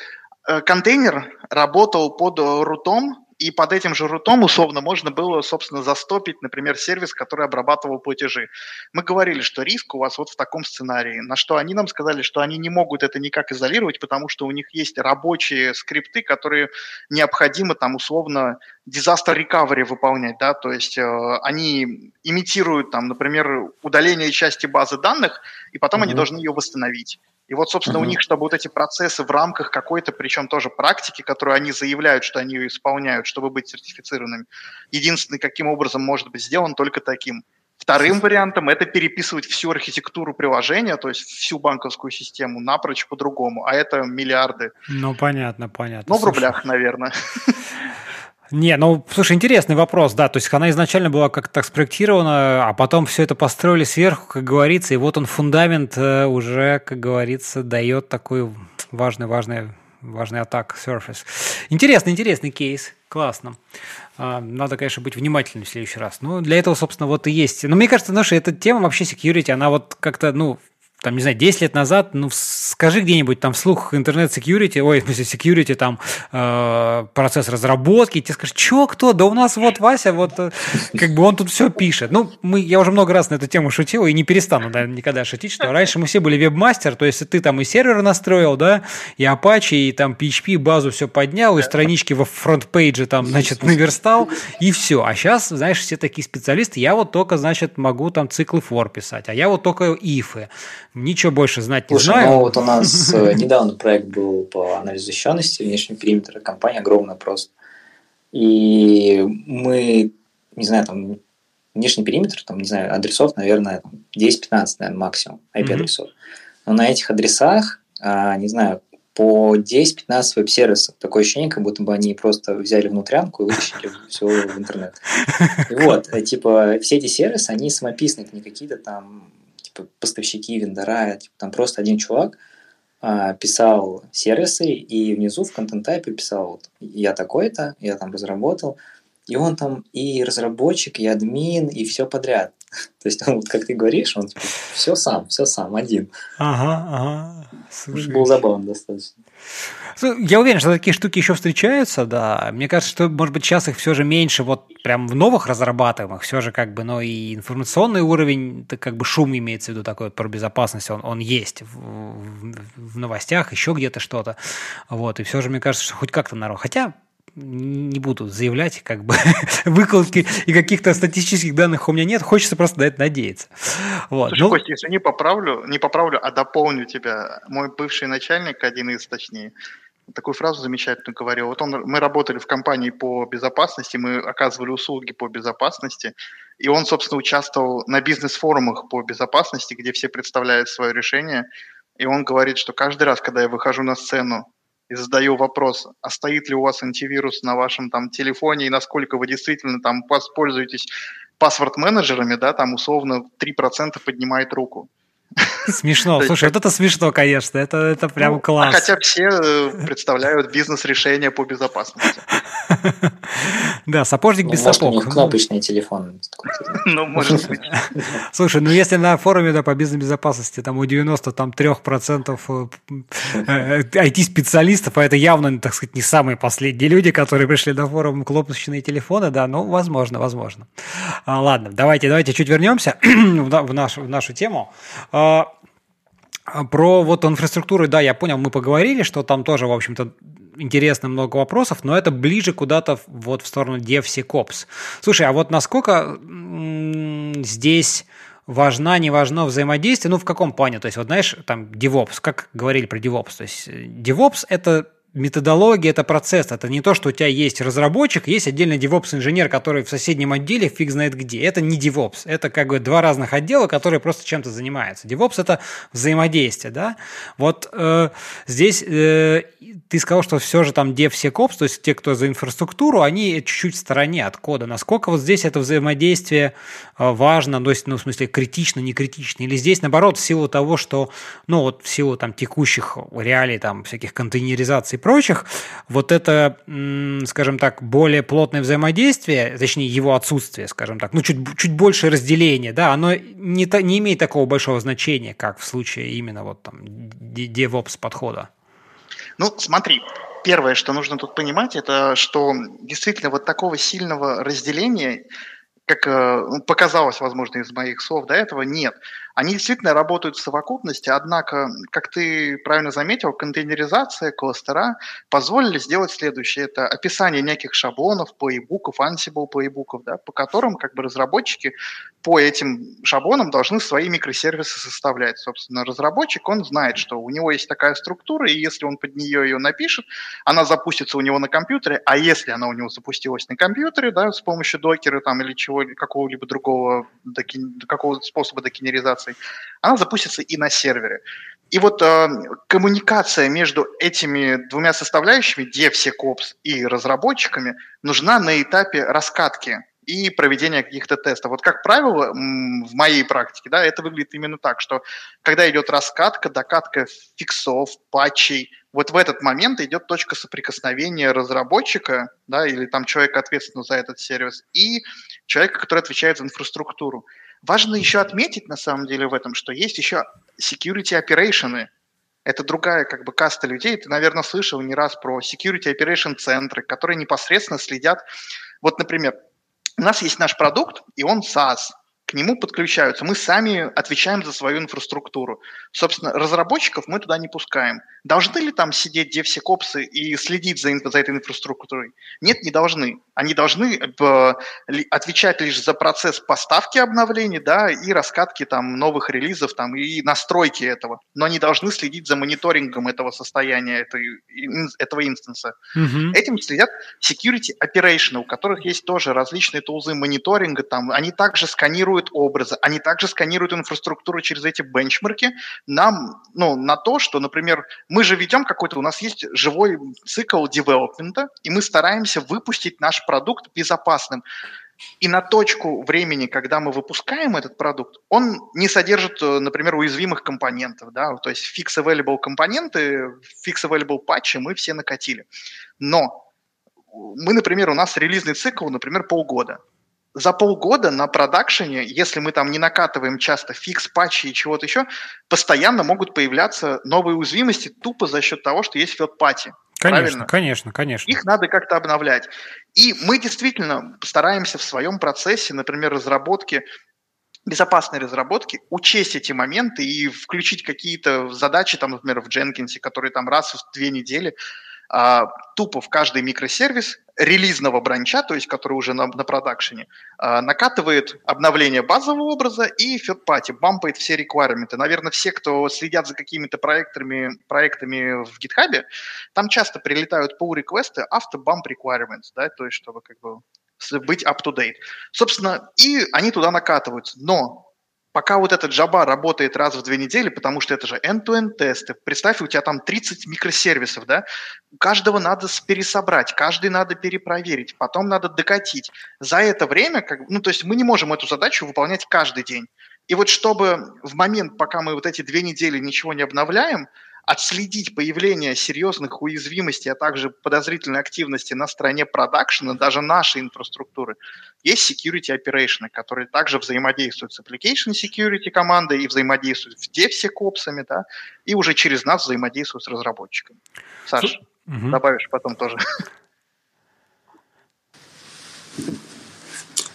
э, контейнер работал под рутом, и под этим же рутом условно можно было, собственно, застопить, например, сервис, который обрабатывал платежи. Мы говорили, что риск у вас вот в таком сценарии, на что они нам сказали, что они не могут это никак изолировать, потому что у них есть рабочие скрипты, которые необходимо там условно disaster recovery выполнять, да, то есть э, они имитируют там, например, удаление части базы данных, и потом mm-hmm. они должны ее восстановить. И вот, собственно, uh-huh. у них, чтобы вот эти процессы в рамках какой-то, причем тоже практики, которую они заявляют, что они ее исполняют, чтобы быть сертифицированными, единственный, каким образом может быть сделан, только таким. Вторым вариантом это переписывать всю архитектуру приложения, то есть всю банковскую систему напрочь по-другому, а это миллиарды. Ну, понятно, понятно. Ну, в рублях, наверное. [laughs] Не, ну, слушай, интересный вопрос, да, то есть она изначально была как-то так спроектирована, а потом все это построили сверху, как говорится, и вот он фундамент э, уже, как говорится, дает такой важный, важный, важный атак surface. Интересный, интересный кейс, классно. А, надо, конечно, быть внимательным в следующий раз. Ну, для этого, собственно, вот и есть. Но мне кажется, знаешь, эта тема вообще security, она вот как-то, ну, там, не знаю, 10 лет назад, ну, скажи где-нибудь там слух интернет-секьюрити, ой, [laughs] в смысле, security, там, э, процесс разработки, и тебе скажут, что, кто, да у нас вот Вася, вот, э, как бы он тут все пишет. Ну, мы, я уже много раз на эту тему шутил и не перестану, наверное, никогда шутить, что раньше мы все были веб-мастер, то есть ты там и сервер настроил, да, и Apache, и там PHP базу все поднял, и странички во фронт-пейдже там, значит, наверстал, и все. А сейчас, знаешь, все такие специалисты, я вот только, значит, могу там циклы for писать, а я вот только ифы. Ничего больше знать не Слушай, знаю. Ну, вот у нас э, недавно проект был по анализу защищенности внешнего периметра. Компания огромная просто. И мы, не знаю, там внешний периметр, там, не знаю, адресов, наверное, 10-15, наверное, максимум IP-адресов. Mm-hmm. Но на этих адресах, а, не знаю, по 10-15 веб-сервисов. Такое ощущение, как будто бы они просто взяли внутрянку и вытащили все в интернет. И [laughs] вот, э, типа, все эти сервисы, они самописные, это не какие-то там поставщики, вендора, типа, там просто один чувак а, писал сервисы и внизу в контент-тайпе писал, вот, я такой-то, я там разработал, и он там и разработчик, и админ, и все подряд. [laughs] То есть он, вот как ты говоришь, он типа, все сам, все сам, один. Ага, ага. Слушай. Был забавно достаточно. Я уверен, что такие штуки еще встречаются, да. Мне кажется, что, может быть, сейчас их все же меньше, вот прям в новых разрабатываемых, все же как бы, но и информационный уровень, как бы шум имеется в виду такой про безопасность, он, он есть в, в, в новостях, еще где-то что-то. Вот, и все же, мне кажется, что хоть как-то народ. Хотя, не буду заявлять, как бы [laughs] выкладки и каких-то статистических данных у меня нет, хочется просто на это надеяться. Вот. Слушай, ну... Костя, если не поправлю, не поправлю, а дополню тебя, мой бывший начальник, один из точнее, такую фразу замечательную говорил. Вот он, мы работали в компании по безопасности, мы оказывали услуги по безопасности, и он, собственно, участвовал на бизнес-форумах по безопасности, где все представляют свое решение, и он говорит, что каждый раз, когда я выхожу на сцену и задаю вопрос, а стоит ли у вас антивирус на вашем там телефоне и насколько вы действительно там воспользуетесь паспорт-менеджерами, да, там условно 3% поднимает руку. Смешно. Слушай, вот это смешно, конечно. Это, это прям ну, класс. А хотя все э, представляют бизнес-решения по безопасности. [laughs] Да, сапожник без сапог. у них кнопочный телефон. [laughs] Ну, может быть. [laughs] Слушай, ну если на форуме да, по бизнес-безопасности там у 93% IT-специалистов, а это явно, так сказать, не самые последние люди, которые пришли на форум кнопочные телефоны, да, ну, возможно, возможно. А, ладно, давайте, давайте чуть вернемся [clears throat] в нашу, в нашу тему. А, про вот инфраструктуру, да, я понял, мы поговорили, что там тоже, в общем-то, интересно много вопросов, но это ближе куда-то вот в сторону DevSecOps. Слушай, а вот насколько здесь важна, не важно взаимодействие, ну, в каком плане? То есть, вот знаешь, там, DevOps, как говорили про DevOps, то есть, э, DevOps – это методология – это процесс, это не то, что у тебя есть разработчик, есть отдельный DevOps-инженер, который в соседнем отделе фиг знает где. Это не DevOps, это как бы два разных отдела, которые просто чем-то занимаются. DevOps – это взаимодействие, да? Вот э, здесь э, ты сказал, что все же там DevSecOps, то есть те, кто за инфраструктуру, они чуть-чуть в стороне от кода. Насколько вот здесь это взаимодействие э, важно, то есть, ну, в смысле, критично, не критично? Или здесь, наоборот, в силу того, что, ну, вот в силу там текущих реалий, там, всяких контейнеризаций прочих, вот это, скажем так, более плотное взаимодействие, точнее его отсутствие, скажем так, ну чуть, чуть больше разделения, да, оно не, не имеет такого большого значения, как в случае именно вот там DevOps подхода. Ну, смотри, первое, что нужно тут понимать, это что действительно вот такого сильного разделения, как э, показалось, возможно, из моих слов до этого, нет. Они действительно работают в совокупности, однако, как ты правильно заметил, контейнеризация, кластера позволили сделать следующее. Это описание неких шаблонов, плейбуков, Ansible плейбуков, да, по которым как бы разработчики по этим шаблонам должны свои микросервисы составлять. Собственно, разработчик, он знает, что у него есть такая структура, и если он под нее ее напишет, она запустится у него на компьютере, а если она у него запустилась на компьютере, да, с помощью докера там или чего, какого-либо другого, доки, какого способа докинеризации, информацией, она запустится и на сервере. И вот э, коммуникация между этими двумя составляющими, DevSecOps и разработчиками, нужна на этапе раскатки и проведения каких-то тестов. Вот, как правило, в моей практике, да, это выглядит именно так, что когда идет раскатка, докатка фиксов, патчей, вот в этот момент идет точка соприкосновения разработчика, да, или там человека, ответственного за этот сервис, и человека, который отвечает за инфраструктуру. Важно еще отметить, на самом деле, в этом, что есть еще security operation. Это другая как бы каста людей. Ты, наверное, слышал не раз про security operation центры, которые непосредственно следят. Вот, например, у нас есть наш продукт, и он SaaS – к нему подключаются. Мы сами отвечаем за свою инфраструктуру. Собственно, разработчиков мы туда не пускаем. Должны ли там сидеть девсекопсы и следить за, за этой инфраструктурой? Нет, не должны. Они должны э, отвечать лишь за процесс поставки обновлений да, и раскатки там, новых релизов там, и настройки этого. Но они должны следить за мониторингом этого состояния, этой, этого инстанса. Mm-hmm. Этим следят security operation, у которых есть тоже различные тулзы мониторинга. Там, они также сканируют сканируют образы, они также сканируют инфраструктуру через эти бенчмарки нам, ну, на то, что, например, мы же ведем какой-то, у нас есть живой цикл девелопмента, и мы стараемся выпустить наш продукт безопасным. И на точку времени, когда мы выпускаем этот продукт, он не содержит, э, например, уязвимых компонентов. Да? То есть fix available компоненты, fix available патчи мы все накатили. Но мы, например, у нас релизный цикл, например, полгода. За полгода на продакшене, если мы там не накатываем часто фикс, патчи и чего-то еще, постоянно могут появляться новые уязвимости тупо за счет того, что есть third-party. Конечно, Правильно? конечно, конечно. Их надо как-то обновлять. И мы действительно стараемся в своем процессе, например, разработки безопасной разработки, учесть эти моменты и включить какие-то задачи, там, например, в Jenkins, которые там раз в две недели а, тупо в каждый микросервис release'ного branch'а, то есть который уже на, на продакшене, а, накатывает обновление базового образа и third-party, bump'ает все requirements. Наверное, все, кто следят за какими-то проектами, проектами в GitHub, там часто прилетают pull реквесты авто-bump requirements, да, то есть чтобы как бы быть up-to-date. Собственно, и они туда накатываются. Но пока вот этот Java работает раз в две недели, потому что это же end-to-end тесты. Представь, у тебя там 30 микросервисов, да? Каждого надо пересобрать, каждый надо перепроверить, потом надо докатить. За это время, как, ну, то есть мы не можем эту задачу выполнять каждый день. И вот чтобы в момент, пока мы вот эти две недели ничего не обновляем, отследить появление серьезных уязвимостей, а также подозрительной активности на стороне продакшена, даже нашей инфраструктуры, есть security operation, которые также взаимодействуют с application security командой и взаимодействуют в DevSecOps, да, и уже через нас взаимодействуют с разработчиками. Саш, угу. добавишь потом тоже.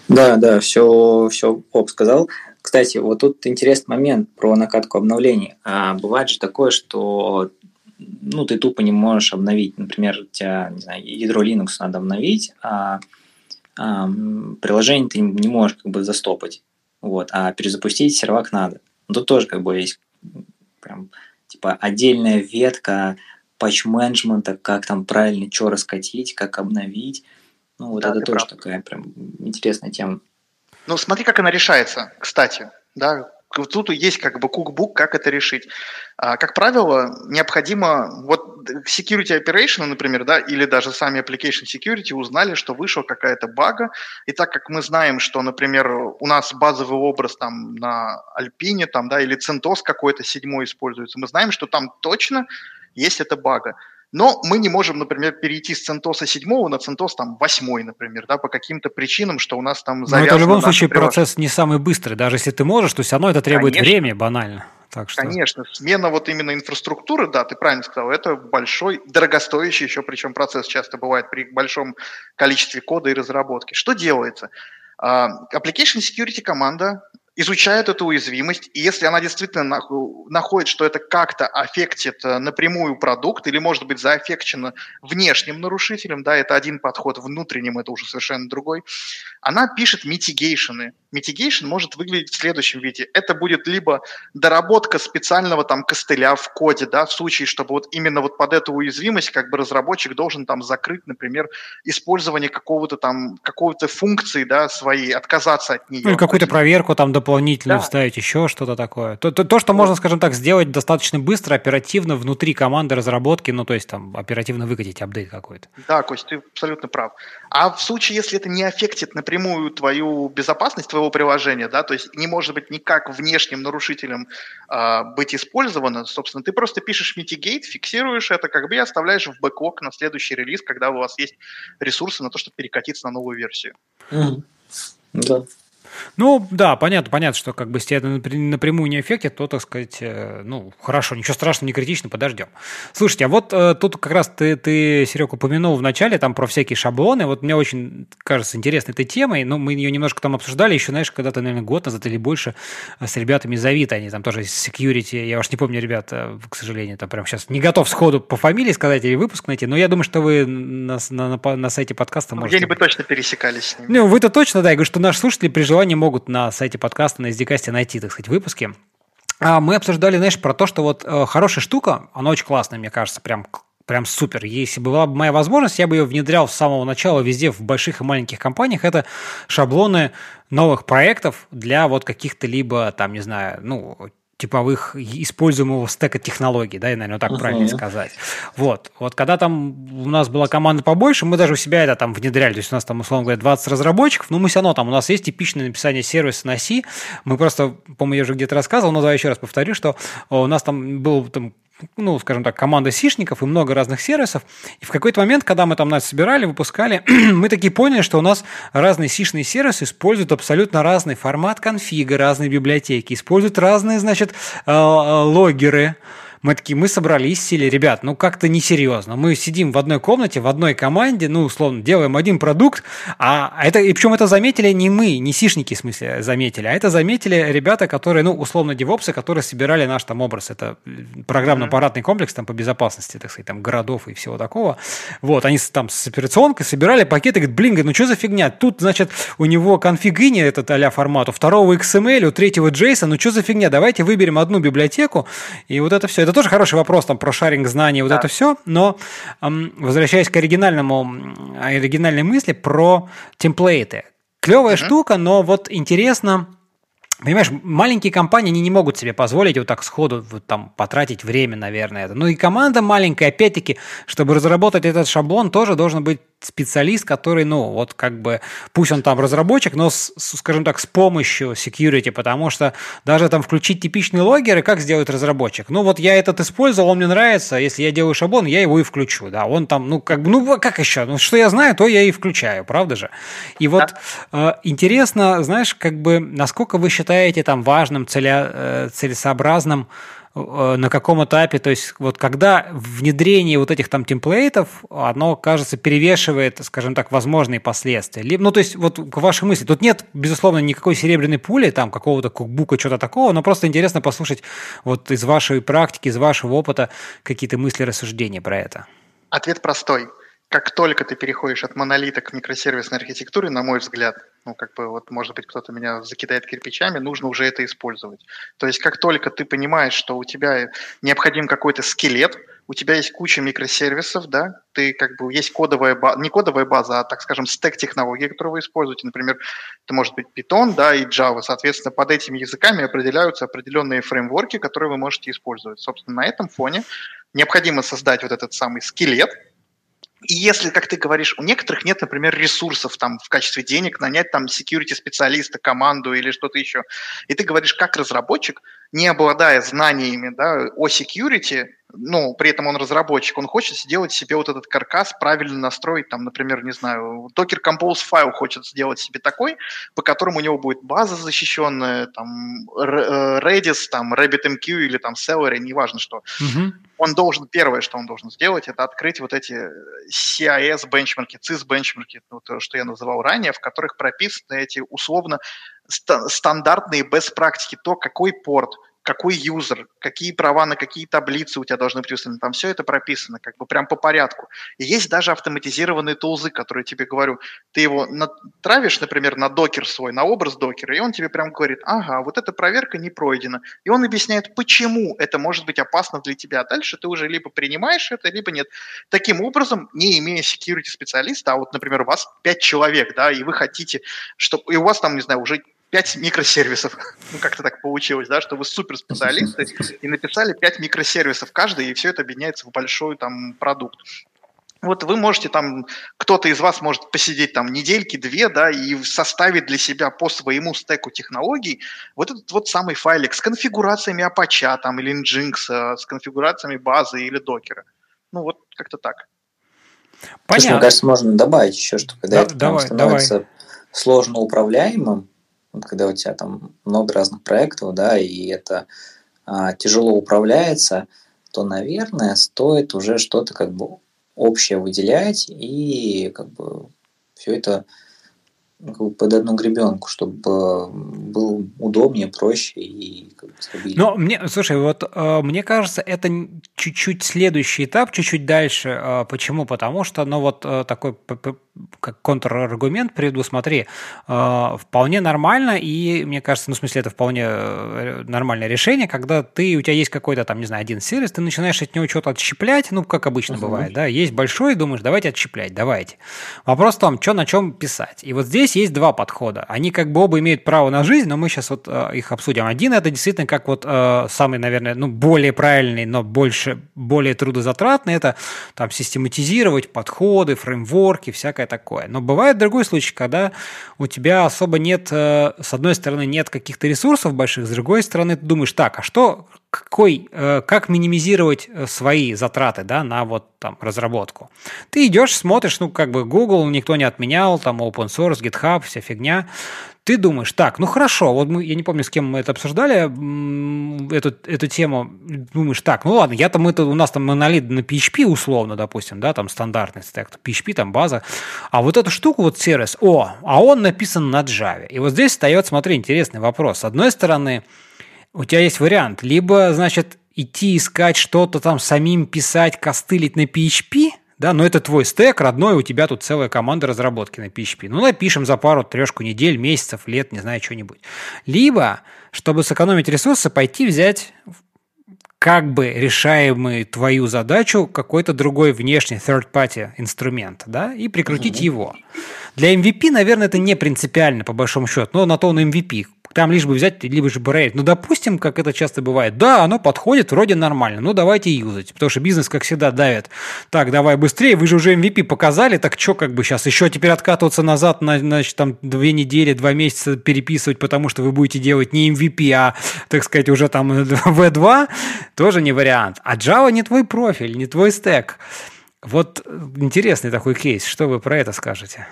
Да, да, все, все Поп сказал. Кстати, вот тут интересный момент про накатку обновлений. А, бывает же такое, что ну, ты тупо не можешь обновить. Например, у тебя, не знаю, ядро Linux надо обновить, а, а приложение ты не можешь как бы застопать. Вот, а перезапустить сервак надо. Но тут тоже как бы есть прям типа отдельная ветка патч-менеджмента, как там правильно что раскатить, как обновить. Ну, вот да, это тоже прав. такая прям интересная тема. Ну, смотри, как она решается, кстати. Да, тут есть как бы кукбук, как это решить. А, как правило, необходимо, вот security operation, например, да, или даже сами application security узнали, что вышла какая-то бага, и так как мы знаем, что, например, у нас базовый образ там на Альпине, там, да, или CentOS какой-то седьмой используется, мы знаем, что там точно есть эта бага. Но мы не можем, например, перейти с CentOS 7 на CentOS там 8, например, да, по каким-то причинам, что у нас там Но это в любом случае процесс не самый быстрый. Даже если ты можешь, то все равно это требует Конечно. времени банально. Так что... Конечно, смена вот именно инфраструктуры, да, ты правильно сказал, это большой, дорогостоящий еще, причем процесс часто бывает при большом количестве кода и разработки. Что делается? Uh, application Security команда изучает эту уязвимость, и если она действительно находит, что это как-то аффектит э, напрямую продукт или, может быть, заэффекчено внешним нарушителем, да, это один подход, внутренним это уже совершенно другой, она пишет митигейшены. Mitigation может выглядеть в следующем виде. Это будет либо доработка специального там костыля в коде, да, в случае, чтобы вот именно вот под эту уязвимость как бы разработчик должен там закрыть, например, использование какого-то там, какого-то функции, да, своей, отказаться от нее. Ну, или какую-то проверку там дополнительно да. вставить, еще что-то такое. То, то, то что можно, скажем так, сделать достаточно быстро, оперативно внутри команды разработки, ну, то есть там оперативно выкатить апдейт какой-то. Да, Кость, ты абсолютно прав. А в случае, если это не аффектит напрямую твою безопасность твоего приложения, да, то есть не может быть никак внешним нарушителем э, быть использовано, собственно, ты просто пишешь mitigate, фиксируешь это, как бы и оставляешь в бэклог на следующий релиз, когда у вас есть ресурсы на то, чтобы перекатиться на новую версию. Mm. Да. Ну, да, понятно, понятно, что как бы если это напрямую не эффектит, то, так сказать, э, ну, хорошо, ничего страшного, не критично, подождем. Слушайте, а вот э, тут как раз ты, ты, Серег, упомянул в начале там про всякие шаблоны, вот мне очень кажется интересной этой темой, но мы ее немножко там обсуждали еще, знаешь, когда-то, наверное, год назад или больше э, с ребятами из Авито, они там тоже security, я уж не помню, ребята, к сожалению, там прям сейчас не готов сходу по фамилии сказать или выпуск найти, но я думаю, что вы на, на, на, на сайте подкаста можете... Где-нибудь точно пересекались с ними. Ну, вы-то точно, да, я говорю, что наши слушатели при желании желании могут на сайте подкаста, на SDCast найти, так сказать, выпуски. А мы обсуждали, знаешь, про то, что вот э, хорошая штука, она очень классная, мне кажется, прям прям супер. Если была бы моя возможность, я бы ее внедрял с самого начала везде, в больших и маленьких компаниях. Это шаблоны новых проектов для вот каких-то либо, там, не знаю, ну, типовых используемого стека технологий, да, и, наверное, так uh-huh. правильно сказать. Вот. Вот когда там у нас была команда побольше, мы даже у себя это там внедряли, то есть у нас там, условно говоря, 20 разработчиков, но мы все равно там, у нас есть типичное написание сервиса на C, мы просто, по-моему, я уже где-то рассказывал, но давай еще раз повторю, что у нас там был там ну, скажем так, команда сишников и много разных сервисов. И в какой-то момент, когда мы там нас собирали, выпускали, [clears throat] мы такие поняли, что у нас разные сишные сервисы используют абсолютно разный формат конфига, разные библиотеки, используют разные, значит, э, э, логеры, мы такие, мы собрались, сели, ребят, ну как-то несерьезно. Мы сидим в одной комнате, в одной команде, ну, условно, делаем один продукт, а это, и причем это заметили не мы, не сишники, в смысле, заметили, а это заметили ребята, которые, ну, условно, девопсы, которые собирали наш там образ. Это программно-аппаратный комплекс там по безопасности, так сказать, там городов и всего такого. Вот, они там с операционкой собирали пакеты, говорят, блин, ну что за фигня? Тут, значит, у него конфиг ini этот а формат, у второго XML, у третьего JSON, ну что за фигня? Давайте выберем одну библиотеку, и вот это все. Это тоже хороший вопрос там про шаринг знаний, вот да. это все, но эм, возвращаясь к оригинальному, оригинальной мысли про темплейты. Клевая mm-hmm. штука, но вот интересно, Понимаешь, маленькие компании, они не могут себе позволить вот так сходу вот там потратить время, наверное, это. Ну и команда маленькая, опять-таки, чтобы разработать этот шаблон, тоже должен быть специалист, который, ну, вот как бы, пусть он там разработчик, но, с, скажем так, с помощью security, потому что даже там включить типичные логеры, как сделает разработчик? Ну, вот я этот использовал, он мне нравится, если я делаю шаблон, я его и включу, да, он там, ну, как бы, ну, как еще? Ну, что я знаю, то я и включаю, правда же? И вот да. э, интересно, знаешь, как бы, насколько вы считаете там важным, целя, э, целесообразным на каком этапе, то есть вот когда внедрение вот этих там темплейтов, оно, кажется, перевешивает, скажем так, возможные последствия. Либо, ну, то есть вот к вашей мысли, тут нет, безусловно, никакой серебряной пули, там какого-то кукбука, что-то такого, но просто интересно послушать вот из вашей практики, из вашего опыта какие-то мысли, рассуждения про это. Ответ простой – как только ты переходишь от монолита к микросервисной архитектуре, на мой взгляд, ну, как бы, вот, может быть, кто-то меня закидает кирпичами, нужно уже это использовать. То есть, как только ты понимаешь, что у тебя необходим какой-то скелет, у тебя есть куча микросервисов, да, ты как бы, есть кодовая база, не кодовая база, а, так скажем, стек технологий, которые вы используете. Например, это может быть Python, да, и Java. Соответственно, под этими языками определяются определенные фреймворки, которые вы можете использовать. Собственно, на этом фоне необходимо создать вот этот самый скелет, и если, как ты говоришь, у некоторых нет, например, ресурсов там в качестве денег нанять там security специалиста, команду или что-то еще, и ты говоришь, как разработчик, не обладая знаниями да, о security, ну, при этом он разработчик, он хочет сделать себе вот этот каркас, правильно настроить, там, например, не знаю, Docker Compose файл хочет сделать себе такой, по которому у него будет база защищенная, там, э, Redis, там, RabbitMQ или там Celery, неважно что. Mm-hmm. Он должен, первое, что он должен сделать, это открыть вот эти CIS бенчмарки, CIS бенчмарки, вот, что я называл ранее, в которых прописаны эти условно стандартные best практики, то, какой порт, какой юзер, какие права на какие таблицы у тебя должны быть выставлены. Там все это прописано, как бы прям по порядку. И есть даже автоматизированные тулзы, которые тебе говорю, ты его травишь, например, на докер свой, на образ докера, и он тебе прям говорит, ага, вот эта проверка не пройдена. И он объясняет, почему это может быть опасно для тебя. А дальше ты уже либо принимаешь это, либо нет. Таким образом, не имея security специалиста, а вот, например, у вас пять человек, да, и вы хотите, чтобы и у вас там, не знаю, уже пять микросервисов. [laughs] Ну, как-то так получилось, да, что вы суперспециалисты и написали пять микросервисов каждый, и все это объединяется в большой там продукт. Вот вы можете там, кто-то из вас может посидеть там недельки, две, да, и составить для себя по своему стеку технологий вот этот вот самый файлик с конфигурациями Apache там или Nginx, э, с конфигурациями базы или докера. Ну вот как-то так. Понятно. Слушай, мне кажется, можно добавить еще, что когда да, это давай, становится давай. сложно управляемым, вот когда у тебя там много разных проектов, да, и это а, тяжело управляется, то, наверное, стоит уже что-то как бы общее выделять и как бы все это под одну гребенку, чтобы было удобнее, проще и как бы стабильнее. Но мне, слушай, вот э, мне кажется, это чуть-чуть следующий этап, чуть-чуть дальше. Э, почему? Потому что, ну вот э, такой как контраргумент приведу, смотри, э, вполне нормально, и мне кажется, ну, в смысле, это вполне э, нормальное решение, когда ты, у тебя есть какой-то там, не знаю, один сервис, ты начинаешь от него что-то отщеплять, ну, как обычно uh-huh. бывает, да, есть большой, думаешь, давайте отщеплять, давайте. Вопрос в том, что на чем писать. И вот здесь есть два подхода. Они как бы оба имеют право на жизнь, но мы сейчас вот э, их обсудим. Один это действительно как вот э, самый, наверное, ну, более правильный, но больше, более трудозатратный, это там систематизировать подходы, фреймворки, всякое такое. Но бывает другой случай, когда у тебя особо нет, э, с одной стороны, нет каких-то ресурсов больших, с другой стороны, ты думаешь, так, а что, какой, э, как минимизировать э, свои затраты да, на вот там разработку. Ты идешь, смотришь, ну, как бы Google никто не отменял, там open source, GitHub, вся фигня. Ты думаешь, так, ну хорошо, вот мы, я не помню, с кем мы это обсуждали, эту, эту тему, думаешь, так, ну ладно, я там, это, у нас там монолит на PHP условно, допустим, да, там стандартный стек, PHP, там база, а вот эту штуку, вот сервис, о, а он написан на Java. И вот здесь встает, смотри, интересный вопрос. С одной стороны, у тебя есть вариант. Либо, значит, идти искать что-то там самим писать, костылить на PHP, да, но это твой стек родной, у тебя тут целая команда разработки на PHP. Ну, напишем за пару, трешку недель, месяцев, лет, не знаю, что-нибудь. Либо, чтобы сэкономить ресурсы, пойти взять как бы решаемый твою задачу какой-то другой внешний third-party инструмент, да, и прикрутить mm-hmm. его. Для MVP, наверное, это не принципиально, по большому счету, но на то он MVP. Там лишь бы взять, либо же проверить. Ну, допустим, как это часто бывает, да, оно подходит, вроде нормально, ну, давайте юзать. Потому что бизнес, как всегда, давит. Так, давай быстрее, вы же уже MVP показали, так что как бы сейчас еще теперь откатываться назад на, значит, там, две недели, два месяца переписывать, потому что вы будете делать не MVP, а, так сказать, уже там [laughs] V2, тоже не вариант. А Java не твой профиль, не твой стек. Вот интересный такой кейс. Что вы про это скажете?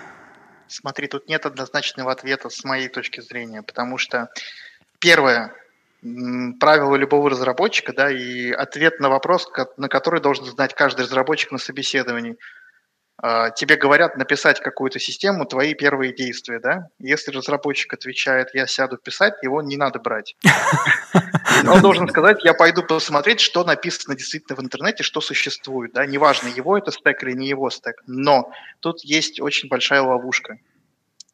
Смотри, тут нет однозначного ответа с моей точки зрения, потому что первое, правило любого разработчика, да, и ответ на вопрос, на который должен знать каждый разработчик на собеседовании – тебе говорят написать какую-то систему, твои первые действия, да? Если разработчик отвечает, я сяду писать, его не надо брать. Он должен сказать, я пойду посмотреть, что написано действительно в интернете, что существует, да? Неважно, его это стек или не его стек. Но тут есть очень большая ловушка.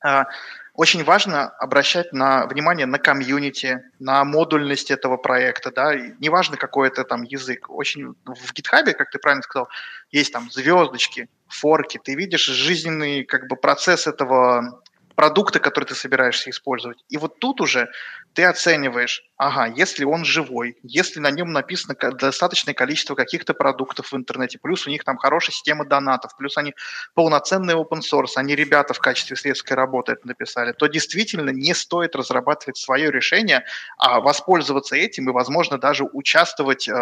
А, очень важно обращать на, внимание на комьюнити, на модульность этого проекта, да, неважно какой это там язык. Очень в GitHub, как ты правильно сказал, есть там звездочки, форки, ты видишь жизненный как бы процесс этого продукта, который ты собираешься использовать. И вот тут уже ты оцениваешь, ага, если он живой, если на нем написано достаточное количество каких-то продуктов в интернете, плюс у них там хорошая система донатов, плюс они полноценный open source, они ребята в качестве исследовательской работы это написали, то действительно не стоит разрабатывать свое решение, а воспользоваться этим и, возможно, даже участвовать э,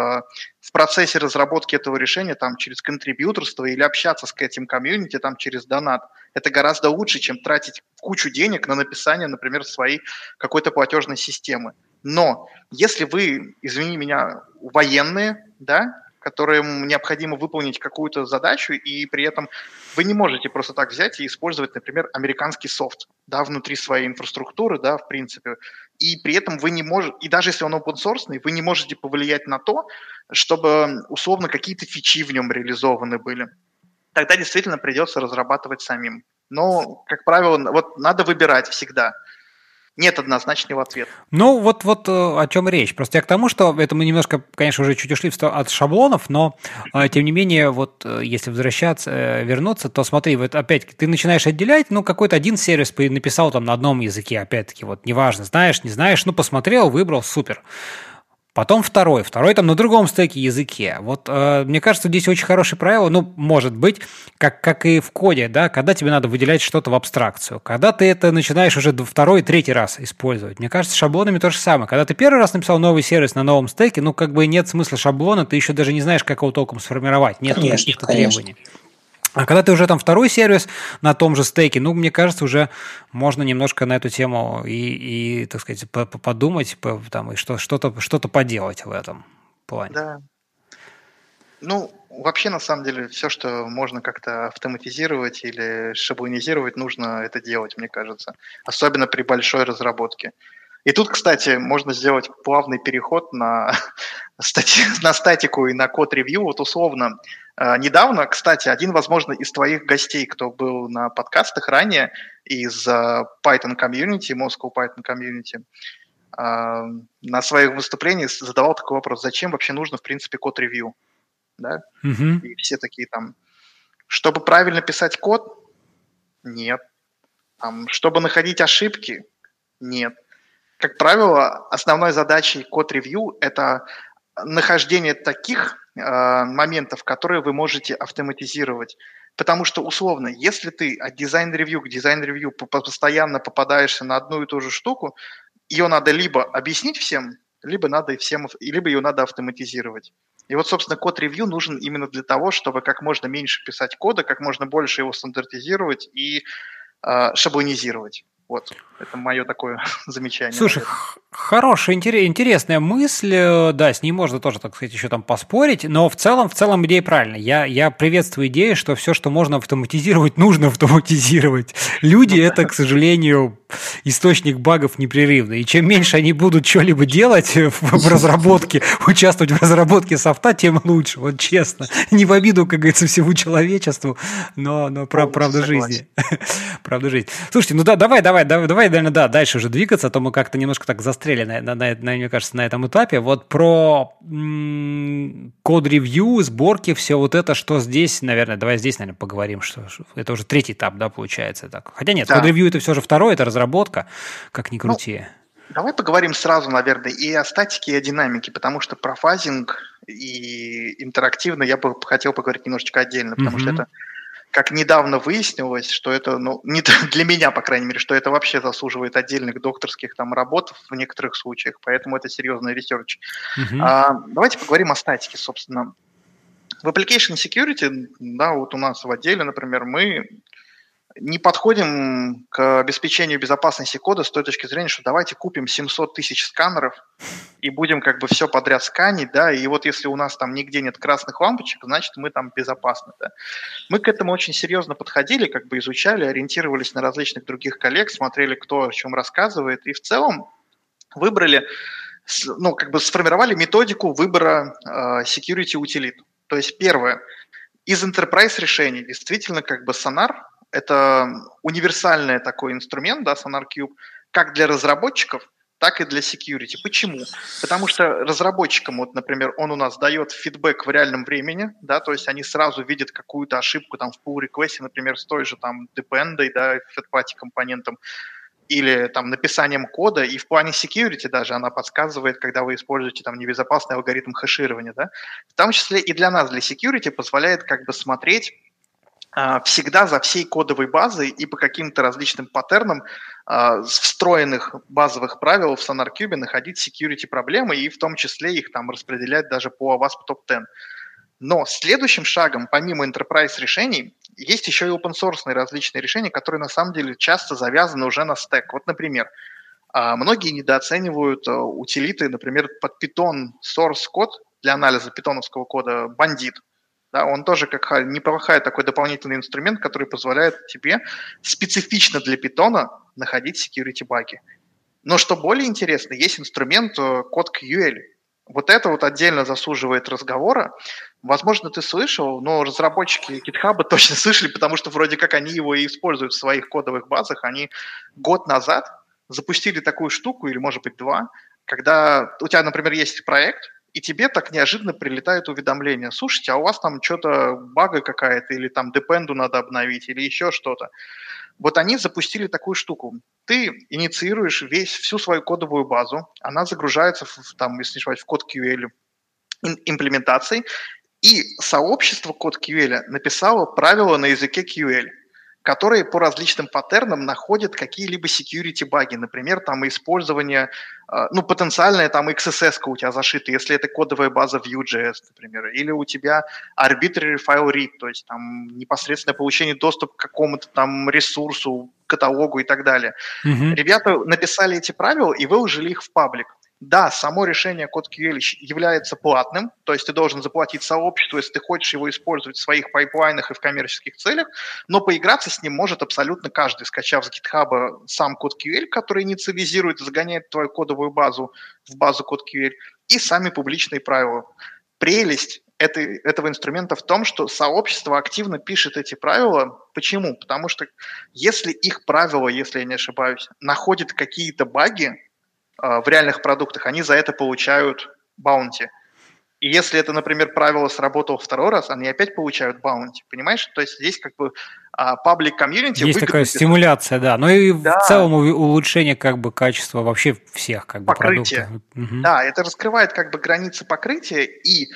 в процессе разработки этого решения там через контрибьюторство или общаться с этим комьюнити там через донат. Это гораздо лучше, чем тратить кучу денег на написание, например, своей какой-то платежной системы. Но если вы, извини меня, военные, да, которым необходимо выполнить какую-то задачу, и при этом вы не можете просто так взять и использовать, например, американский софт, да, внутри своей инфраструктуры, да, в принципе, и при этом вы не можете, и даже если он open source, вы не можете повлиять на то, чтобы условно какие-то фичи в нем реализованы были тогда действительно придется разрабатывать самим. Но, как правило, вот надо выбирать всегда. Нет однозначного ответа. Ну, вот, вот э, о чем речь. Просто я к тому, что это мы немножко, конечно, уже чуть ушли от шаблонов, но э, тем не менее, вот э, если возвращаться, вернуться, то смотри, вот опять ты начинаешь отделять, ну, какой-то один сервис написал там на одном языке, опять-таки, вот неважно, знаешь, не знаешь, ну, посмотрел, выбрал, супер. Потом второй, второй там на другом стеке языке. Вот э, мне кажется, здесь очень хорошее правило, ну, может быть, как, как и в коде, да, когда тебе надо выделять что-то в абстракцию. Когда ты это начинаешь уже второй, третий раз использовать. Мне кажется, шаблонами то же самое. Когда ты первый раз написал новый сервис на новом стеке, ну, как бы нет смысла шаблона, ты еще даже не знаешь, как его толком сформировать. Нет каких-то требований. А когда ты уже там второй сервис на том же стейке, ну, мне кажется, уже можно немножко на эту тему и, и так сказать, подумать, там, и что, что-то, что-то поделать в этом плане. Да. Ну, вообще, на самом деле, все, что можно как-то автоматизировать или шаблонизировать, нужно это делать, мне кажется. Особенно при большой разработке. И тут, кстати, можно сделать плавный переход на, [laughs] стати, на статику и на код-ревью. Вот условно, э, недавно, кстати, один, возможно, из твоих гостей, кто был на подкастах ранее, из э, Python Community, Moscow Python Community, э, на своих выступлениях задавал такой вопрос, зачем вообще нужно, в принципе, code review? Да? Mm-hmm. И все такие там, чтобы правильно писать код? Нет. Там, чтобы находить ошибки? Нет. Как правило, основной задачей code review – это нахождение таких э, моментов, которые вы можете автоматизировать. Потому что, условно, если ты от design review к design review постоянно попадаешься на одну и ту же штуку, ее надо либо объяснить всем, либо надо всем, либо ее надо автоматизировать. И вот, собственно, код-ревью нужен именно для того, чтобы как можно меньше писать кода, как можно больше его стандартизировать и э, шаблонизировать. Вот, это мое такое [laughs] замечание. Слушай, хорошая, интересная мысль, э, да, с ней можно тоже, так сказать, еще там поспорить, но в целом, в целом идея правильная. Я, я приветствую идею, что все, что можно автоматизировать, [laughs] нужно автоматизировать. Люди ну, это, к сожалению, источник багов непрерывный. И чем меньше они будут что-либо делать в разработке, [laughs] участвовать в разработке софта, тем лучше, вот честно. Не в обиду, как говорится, всему человечеству, но, но прав, правда жизни. правда жизни. Слушайте, ну да, давай, давай, давай, давай, наверное, да, дальше уже двигаться, а то мы как-то немножко так застряли, на, на, на, на, мне кажется, на этом этапе. Вот про код-ревью, сборки, все вот это, что здесь, наверное, давай здесь, наверное, поговорим, что это уже третий этап, да, получается так. Хотя нет, да. code review это все же второй, это разработка, как ни крути. Ну, давай поговорим сразу, наверное, и о статике, и о динамике, потому что про fuzzing и интерактивно я бы хотел поговорить немножечко отдельно, потому mm-hmm. что это как недавно выяснилось, что это, ну, не [laughs] для меня, по крайней мере, что это вообще заслуживает отдельных докторских там работ в некоторых случаях, поэтому это серьезный research. Uh-huh. А, давайте поговорим о статике, собственно. В application security, да, вот у нас в отделе, например, мы не подходим к обеспечению безопасности кода с той точки зрения, что давайте купим 700 тысяч сканеров и будем как бы все подряд сканить, да, и вот если у нас там нигде нет красных лампочек, значит мы там безопасны, да. Мы к этому очень серьезно подходили, как бы изучали, ориентировались на различных других коллег, смотрели, кто о чем рассказывает, и в целом выбрали, ну, как бы сформировали методику выбора э, security утилит. То есть первое, из enterprise решений действительно как бы Sonar это универсальный такой инструмент, да, SonarCube, как для разработчиков, так и для security. Почему? Потому что разработчикам, вот, например, он у нас дает фидбэк в реальном времени, да, то есть они сразу видят какую-то ошибку там в pull request, например, с той же там depend, да, third-party компонентом, или там написанием кода, и в плане security даже она подсказывает, когда вы используете там небезопасный алгоритм хэширования, да, в том числе и для нас, для security, позволяет как бы смотреть всегда за всей кодовой базой и по каким-то различным паттернам э, встроенных базовых правил в SonarCube находить security проблемы и в том числе их там распределять даже по WASP Top 10. Но следующим шагом, помимо enterprise решений, есть еще и open source различные решения, которые на самом деле часто завязаны уже на стек. Вот, например, а, многие недооценивают утилиты, например, под Python source код для анализа питоновского кода бандит – да, он тоже как неплохой такой дополнительный инструмент, который позволяет тебе специфично для питона находить security баги. Но что более интересно, есть инструмент э, код QL. Вот это вот отдельно заслуживает разговора. Возможно, ты слышал, но разработчики GitHub [laughs] точно слышали, потому что вроде как они его и используют в своих кодовых базах. Они год назад запустили такую штуку, или может быть два, когда у тебя, например, есть проект, и тебе так неожиданно прилетает уведомление. Слушайте, а у вас там что-то бага какая-то, или там депенду надо обновить, или еще что-то. Вот они запустили такую штуку. Ты инициируешь весь, всю свою кодовую базу, она загружается, в, там, если не в код QL имплементации, и сообщество код QL написало правила на языке QL – которые по различным паттернам находят какие-либо security баги, например, там использование, а, ну, потенциальное там XSS у тебя зашита, если это кодовая база Vue.js, например, или у тебя arbitrary file read, то есть там непосредственное получение доступа к какому-то там ресурсу, каталогу и так далее. Mm-hmm. Ребята написали эти правила и выложили их в паблик. Да, само решение код QL является платным, то есть ты должен заплатить сообществу, если ты хочешь его использовать в своих пайплайнах и в коммерческих целях, но поиграться с ним может абсолютно каждый, скачав с GitHub сам код QL, который инициализирует, загоняет твою кодовую базу в базу код QL, и сами публичные правила. Прелесть этого инструмента в том, что сообщество активно пишет эти правила. Почему? Потому что если их правила, если я не ошибаюсь, находят какие-то баги в реальных продуктах, они за это получают баунти. И если это, например, правило сработало второй раз, они опять получают баунти, понимаешь? То есть здесь как бы паблик комьюнити... Есть такая писать. стимуляция, да. Но и да. в целом улучшение как бы качества вообще всех как бы Покрытие. продуктов. Угу. Да, это раскрывает как бы границы покрытия и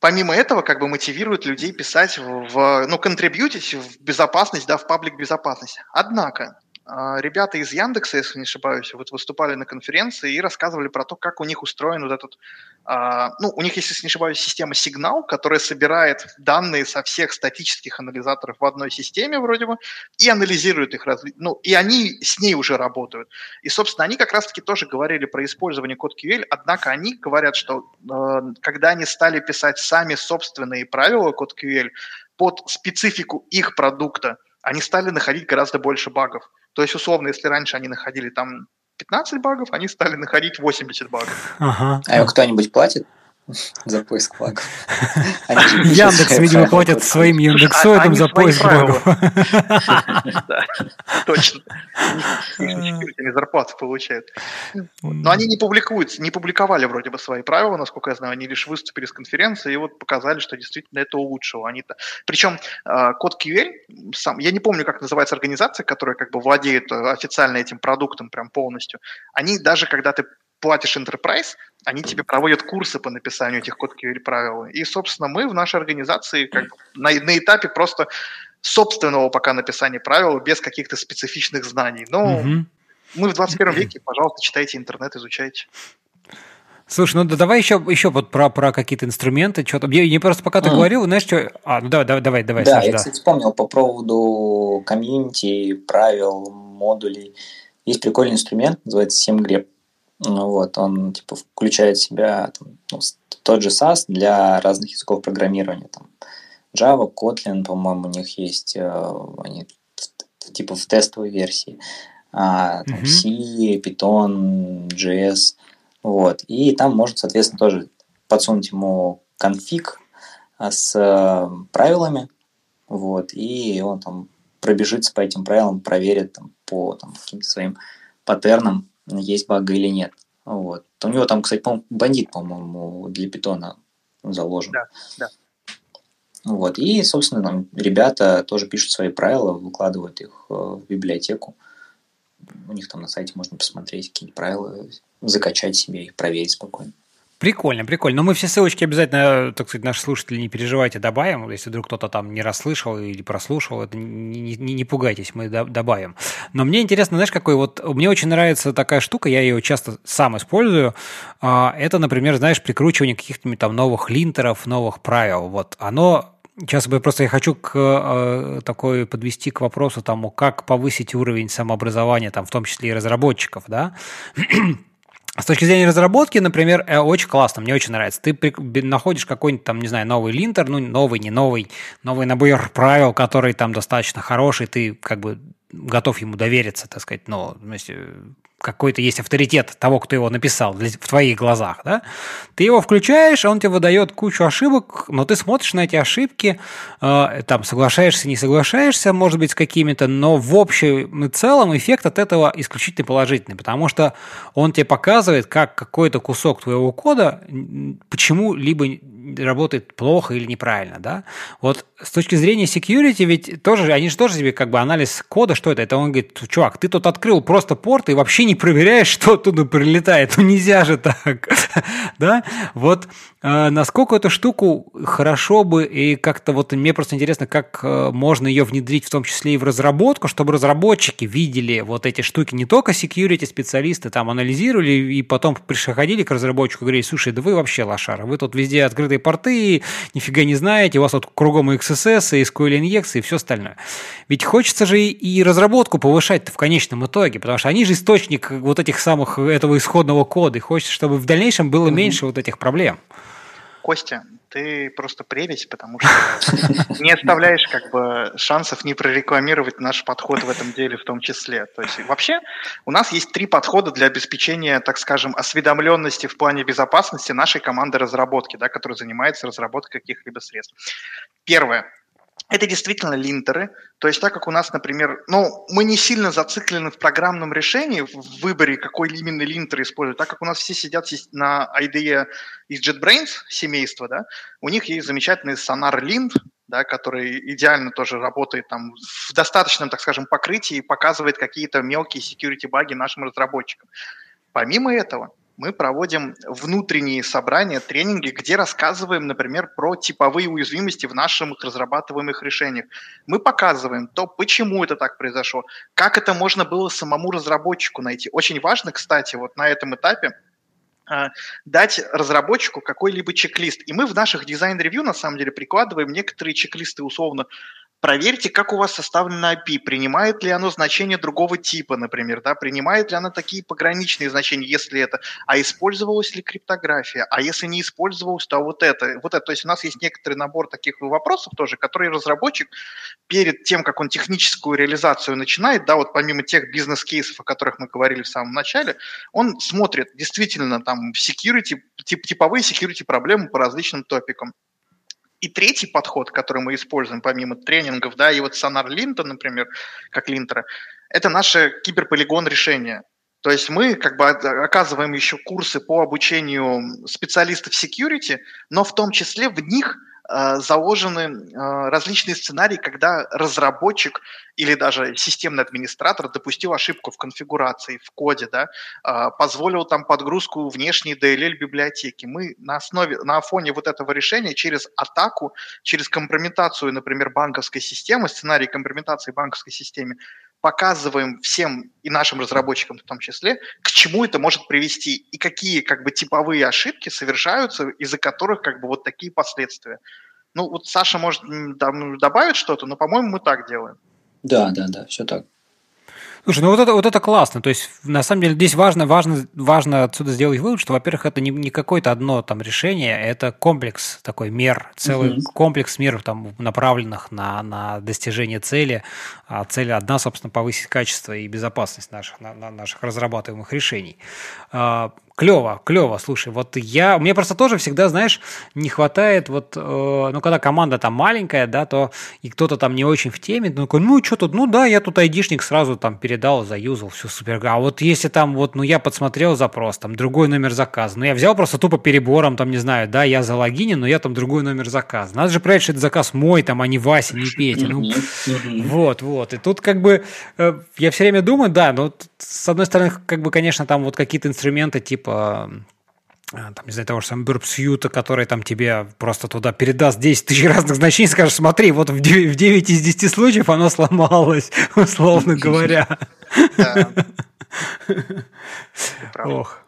помимо этого, как бы мотивирует людей писать в, ну, контрибьютить в безопасность, да, в паблик безопасность. Однако, а, ребята из Яндекса, если не ошибаюсь, вот выступали на конференции и рассказывали про то, как у них устроен вот этот, а, ну, у них, если не ошибаюсь, система сигнал, которая собирает данные со всех статических анализаторов в одной системе вроде бы и анализирует их, ну, и они с ней уже работают. И, собственно, они как раз-таки тоже говорили про использование код QL, однако они говорят, что а, когда они стали писать сами собственные правила код QL под специфику их продукта, они стали находить гораздо больше багов. То есть, условно, если раньше они находили там 15 багов, они стали находить 80 багов. Ага. А кто-нибудь платит? [laughs] за поиск багов. [laughs] Яндекс, видимо, платят своим Яндексоидам за поиск багов. [laughs] Точно. Они зарплату получают. Но они не публикуются, не публиковали вроде бы свои правила, насколько я знаю. Они лишь выступили с конференции и вот показали, что действительно это улучшило. Они -то... Причем а, код QL, сам, я не помню, как называется организация, которая как бы владеет э, официально этим продуктом прям полностью. Они даже, когда ты платишь Enterprise, они тебе проводят курсы по написанию этих код QL правил. И, собственно, мы в нашей организации как на, на этапе просто собственного пока написания правил без каких-то специфичных знаний. Но угу. мы в 21 веке, пожалуйста, читайте интернет, изучайте. Слушай, ну да, давай еще, еще вот про, про какие-то инструменты, что-то. Я не просто пока ты mm. говорил, знаешь, что... А, ну давай, давай, давай, давай. Да, Саша, я, да. кстати, вспомнил по поводу комьюнити, правил, модулей. Есть прикольный инструмент, называется SemGrep. Ну, вот, он типа включает в себя там, ну, тот же SAS для разных языков программирования. Там, Java, Kotlin, по-моему, у них есть э, они типа в тестовой версии. А, там, mm-hmm. C, Python, JS. Вот. И там можно, соответственно, тоже подсунуть ему конфиг а, с э, правилами. Вот, и он там пробежится по этим правилам, проверит там, по там, каким-то своим паттернам, есть баг или нет. Вот. У него там, кстати, по бандит, по-моему, для питона заложен. Да, да. Вот. И, собственно, там ребята тоже пишут свои правила, выкладывают их э, в библиотеку. У них там на сайте можно посмотреть какие правила, закачать себе их, проверить спокойно. Прикольно, прикольно. Но мы все ссылочки обязательно, так сказать, наши слушатели, не переживайте, добавим. Если вдруг кто-то там не расслышал или прослушал, это не, не, не пугайтесь, мы добавим. Но мне интересно, знаешь, какой вот... Мне очень нравится такая штука, я ее часто сам использую. А, это, например, знаешь, прикручивание каких-то там новых линтеров, новых правил. Вот оно Сейчас бы просто я хочу к, э, такой подвести к вопросу тому, как повысить уровень самообразования, там, в том числе и разработчиков, да. С точки зрения разработки, например, э, очень классно, мне очень нравится. Ты находишь какой-нибудь там, не знаю, новый линтер, ну, новый, не новый, новый набор правил, который там достаточно хороший, ты как бы готов ему довериться, так сказать, ну, какой-то есть авторитет того, кто его написал в твоих глазах, да, ты его включаешь, он тебе выдает кучу ошибок, но ты смотришь на эти ошибки, э, там, соглашаешься, не соглашаешься, может быть, с какими-то, но в общем и целом эффект от этого исключительно положительный, потому что он тебе показывает, как какой-то кусок твоего кода почему-либо работает плохо или неправильно, да. Вот с точки зрения security, ведь тоже, они же тоже себе как бы анализ кода, что это? Это он говорит, чувак, ты тут открыл просто порт и вообще не проверяешь, что оттуда прилетает. Ну нельзя же так, [laughs] да. Вот насколько эту штуку хорошо бы и как-то вот мне просто интересно, как э, можно ее внедрить в том числе и в разработку, чтобы разработчики видели вот эти штуки, не только security специалисты там анализировали и потом приходили к разработчику и говорили, слушай, да вы вообще лошара, вы тут везде открытые порты, нифига не знаете, у вас тут кругом XSS, и SQL инъекции и все остальное. Ведь хочется же и разработку повышать в конечном итоге, потому что они же источник вот этих самых этого исходного кода, и хочется, чтобы в дальнейшем было меньше вот этих проблем. Костя, ты просто прелесть, потому что не оставляешь как бы шансов не прорекламировать наш подход в этом деле в том числе. То есть вообще у нас есть три подхода для обеспечения, так скажем, осведомленности в плане безопасности нашей команды разработки, да, которая занимается разработкой каких-либо средств. Первое это действительно линтеры. То есть так как у нас, например, ну, мы не сильно зациклены в программном решении, в выборе, какой именно линтер использовать, так как у нас все сидят на IDE из JetBrains семейства, да, у них есть замечательный Sonar Lint, да, который идеально тоже работает там в достаточном, так скажем, покрытии и показывает какие-то мелкие security баги нашим разработчикам. Помимо этого, мы проводим внутренние собрания, тренинги, где рассказываем, например, про типовые уязвимости в наших разрабатываемых решениях. Мы показываем то, почему это так произошло, как это можно было самому разработчику найти. Очень важно, кстати, вот на этом этапе а, дать разработчику какой-либо чек-лист. И мы в наших design review, на самом деле, прикладываем некоторые чек-листы условно Проверьте, как у вас составлено API, принимает ли оно значение другого типа, например, да, принимает ли оно такие пограничные значения, если это, а использовалась ли криптография, а если не использовалась, то вот это, вот это. То есть у нас есть некоторый набор таких вопросов тоже, которые разработчик перед тем, как он техническую реализацию начинает, да, вот помимо тех бизнес-кейсов, о которых мы говорили в самом начале, он смотрит действительно там security, тип, типовые security проблемы по различным топикам. И третий подход, который мы используем помимо тренингов, да, и вот Sonar Линта, например, как линтера, это наше киберполигон решения. То есть мы как бы оказываем еще курсы по обучению специалистов security, но в том числе в них – заложены э, различные сценарии, когда разработчик или даже системный администратор допустил ошибку в конфигурации, в коде, да, э, позволил там подгрузку внешней DLL библиотеки. Мы на основе, на фоне вот этого решения через атаку, через компрометацию, например, банковской системы, сценарий компрометации банковской системы, показываем всем и нашим разработчикам в том числе, к чему это может привести и какие как бы типовые ошибки совершаются, из-за которых как бы вот такие последствия. Ну вот Саша может добавить что-то, но, по-моему, мы так делаем. Да, да, да, все так. Слушай, ну вот это, вот это классно. То есть, на самом деле, здесь важно, важно, важно отсюда сделать вывод, что, во-первых, это не, не какое-то одно там решение, это комплекс такой мер, целый угу. комплекс мер, там, направленных на, на достижение цели. А цель одна, собственно, повысить качество и безопасность наших, на, на наших разрабатываемых решений. Клево, клево, слушай, вот я, мне просто тоже всегда, знаешь, не хватает вот, э, ну, когда команда там маленькая, да, то и кто-то там не очень в теме, ну, ну, что тут, ну, да, я тут айдишник сразу там передал, заюзал, все супер, а вот если там вот, ну, я подсмотрел запрос, там, другой номер заказа, ну, я взял просто тупо перебором, там, не знаю, да, я за логинин, но я там другой номер заказа, надо же проверить, что это заказ мой, там, а не Вася, не Петя, ну, вот, вот, и тут как бы э, я все время думаю, да, ну, с одной стороны, как бы, конечно, там вот какие-то инструменты, типа, типа там, не знаю, того же самого Burp который там тебе просто туда передаст 10 тысяч разных значений, скажет, смотри, вот в 9, в 9 из 10 случаев оно сломалось, [laughs] условно говоря. [laughs] Ох.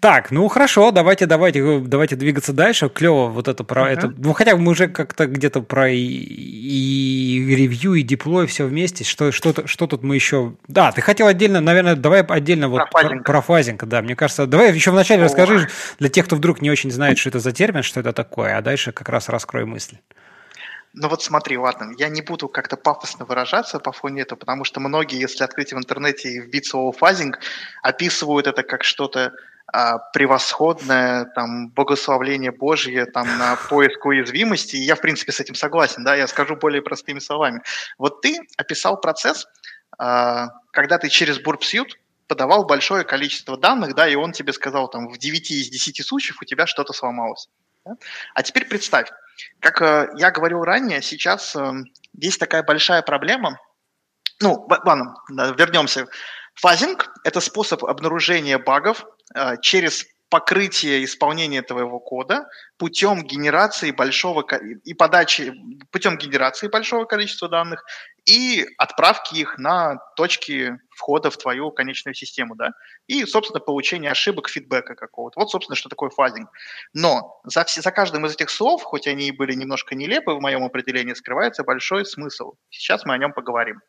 Так, ну хорошо, давайте, давайте, давайте двигаться дальше. Клево вот это про uh-huh. это. Ну, хотя мы уже как-то где-то про и, и ревью, и диплой все вместе. Что, что, что тут мы еще. Да, ты хотел отдельно, наверное, давай отдельно вот про фазинг. Про, фазинг, да. Мне кажется, давай еще вначале О. расскажи для тех, кто вдруг не очень знает, что это за термин, что это такое, а дальше как раз раскрой мысль. Ну вот смотри, ладно, я не буду как-то пафосно выражаться по фоне этого, потому что многие, если открыть в интернете и вбить слово фазинг, описывают это как что-то превосходное там богословление Божье там на поиск уязвимости, и я в принципе с этим согласен, да, я скажу более простыми словами. Вот ты описал процесс, а, когда ты через Burpsuite подавал большое количество данных, да, и он тебе сказал, там, в 9 из 10 случаев у тебя что-то сломалось. Да? А теперь представь, как э, я говорил ранее, сейчас э, есть такая большая проблема, ну, ладно, вернемся. Фазинг – это способ обнаружения багов Э, через покрытие исполнения твоего кода путем генерации большого и подачи путем генерации большого количества данных и отправки их на точки входа в твою конечную систему, да, и, собственно, получение ошибок, фидбэка какого-то. Вот, собственно, что такое фазинг. Но за, все, за каждым из этих слов, хоть они и были немножко нелепы в моем определении, скрывается большой смысл. Сейчас мы о нем поговорим.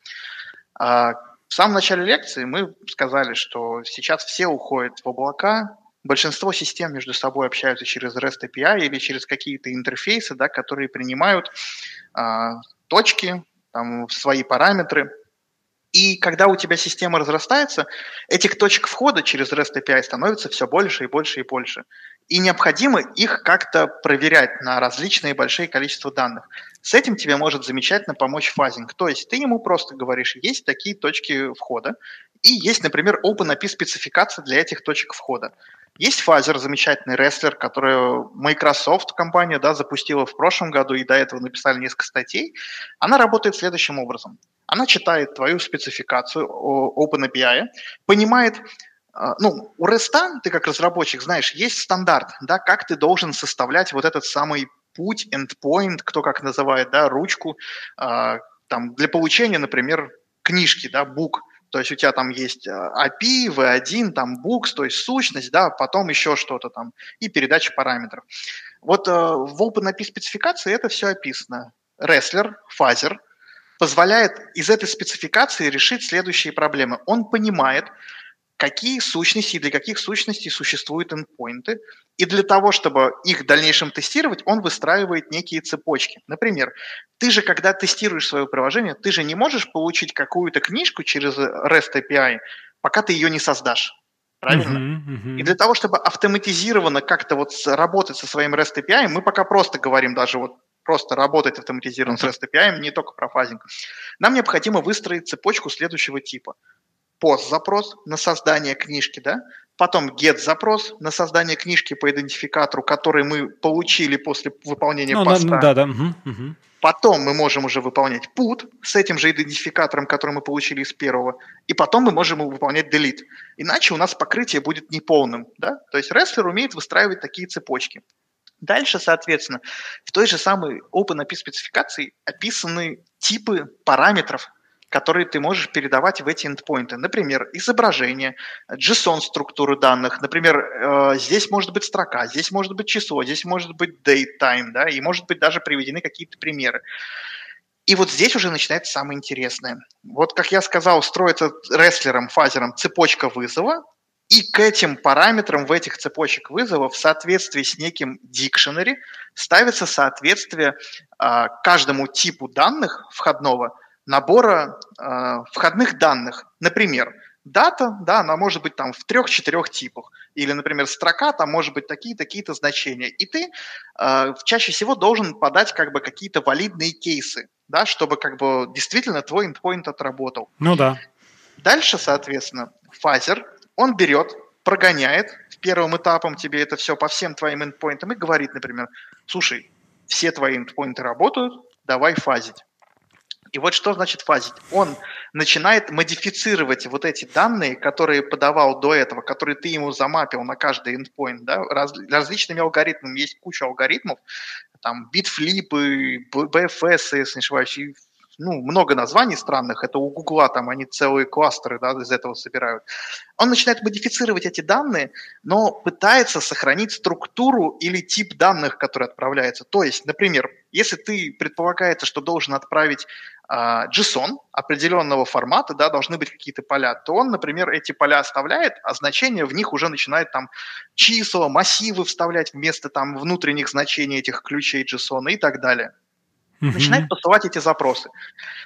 В самом начале лекции мы сказали, что сейчас все уходят в облака, большинство систем между собой общаются через REST API или через какие-то интерфейсы, да, которые принимают а, точки, там, свои параметры. И когда у тебя система разрастается, этих точек входа через REST API становится все больше и больше и больше. И необходимо их как-то проверять на различные большие количества данных. С этим тебе может замечательно помочь фазинг. То есть ты ему просто говоришь, есть такие точки входа, и есть, например, OpenAPI спецификация для этих точек входа. Есть Phaser, замечательный рестлер, который Microsoft компания да, запустила в прошлом году и до этого написали несколько статей. Она работает следующим образом. Она читает твою спецификацию OpenAPI, понимает, а, ну, у REST, ты как разработчик знаешь, есть стандарт, да, как ты должен составлять вот этот самый путь, endpoint, кто как называет, да, ручку, э, там, для получения, например, книжки, да, бук. То есть у тебя там есть API, э, V1, там books, то есть сущность, да, потом еще что-то там, и передача параметров. Вот э, в OpenAPI спецификации это все описано. Wrestler, фазер позволяет из этой спецификации решить следующие проблемы. Он понимает, какие сущности и для каких сущностей существуют эндпоинты. И для того, чтобы их в дальнейшем тестировать, он выстраивает некие цепочки. Например, ты же, когда тестируешь свое приложение, ты же не можешь получить какую-то книжку через REST API, пока ты ее не создашь. Правильно? Uh-huh, uh-huh. И для того, чтобы автоматизированно как-то вот работать со своим REST API, мы пока просто говорим даже вот просто работать автоматизированно с REST API, не только про фазинг. Нам необходимо выстроить цепочку следующего типа – post-запрос на создание книжки, да, потом get-запрос на создание книжки по идентификатору, который мы получили после выполнения ну, поста. Да, да. Угу, угу. Потом мы можем уже выполнять put с этим же идентификатором, который мы получили из первого, и потом мы можем выполнять delete. Иначе у нас покрытие будет неполным. Да? То есть Wrestler умеет выстраивать такие цепочки. Дальше, соответственно, в той же самой OpenAPI спецификации описаны типы параметров, которые ты можешь передавать в эти эндпоинты. Например, изображение, JSON-структуру данных. Например, э, здесь может быть строка, здесь может быть число, здесь может быть date time, да, и может быть даже приведены какие-то примеры. И вот здесь уже начинается самое интересное. Вот, как я сказал, строится рестлером, фазером цепочка вызова, и к этим параметрам в этих цепочек вызова в соответствии с неким dictionary ставится соответствие э, каждому типу данных входного – набора э, входных данных. Например, дата, да, она может быть там в трех-четырех типах. Или, например, строка, там может быть такие-такие-то значения. И ты э, чаще всего должен подать как бы какие-то валидные кейсы, да, чтобы как бы действительно твой endpoint отработал. Ну да. Дальше, соответственно, фазер, он берет, прогоняет первым этапом тебе это все по всем твоим эндпоинтам и говорит, например, слушай, все твои эндпоинты работают, давай фазить. И вот что значит фазить? Он начинает модифицировать вот эти данные, которые подавал до этого, которые ты ему замапил на каждый endpoint, да, раз, различными алгоритмами. Есть куча алгоритмов, там, битфлипы, BFS, если не ошибаюсь, ну, много названий странных, это у Гугла, там они целые кластеры да, из этого собирают. Он начинает модифицировать эти данные, но пытается сохранить структуру или тип данных, который отправляется. То есть, например, если ты предполагается, что должен отправить JSON определенного формата, да, должны быть какие-то поля, то он, например, эти поля оставляет, а значения в них уже начинает там числа, массивы вставлять вместо там внутренних значений этих ключей JSON и так далее начинает посылать эти запросы.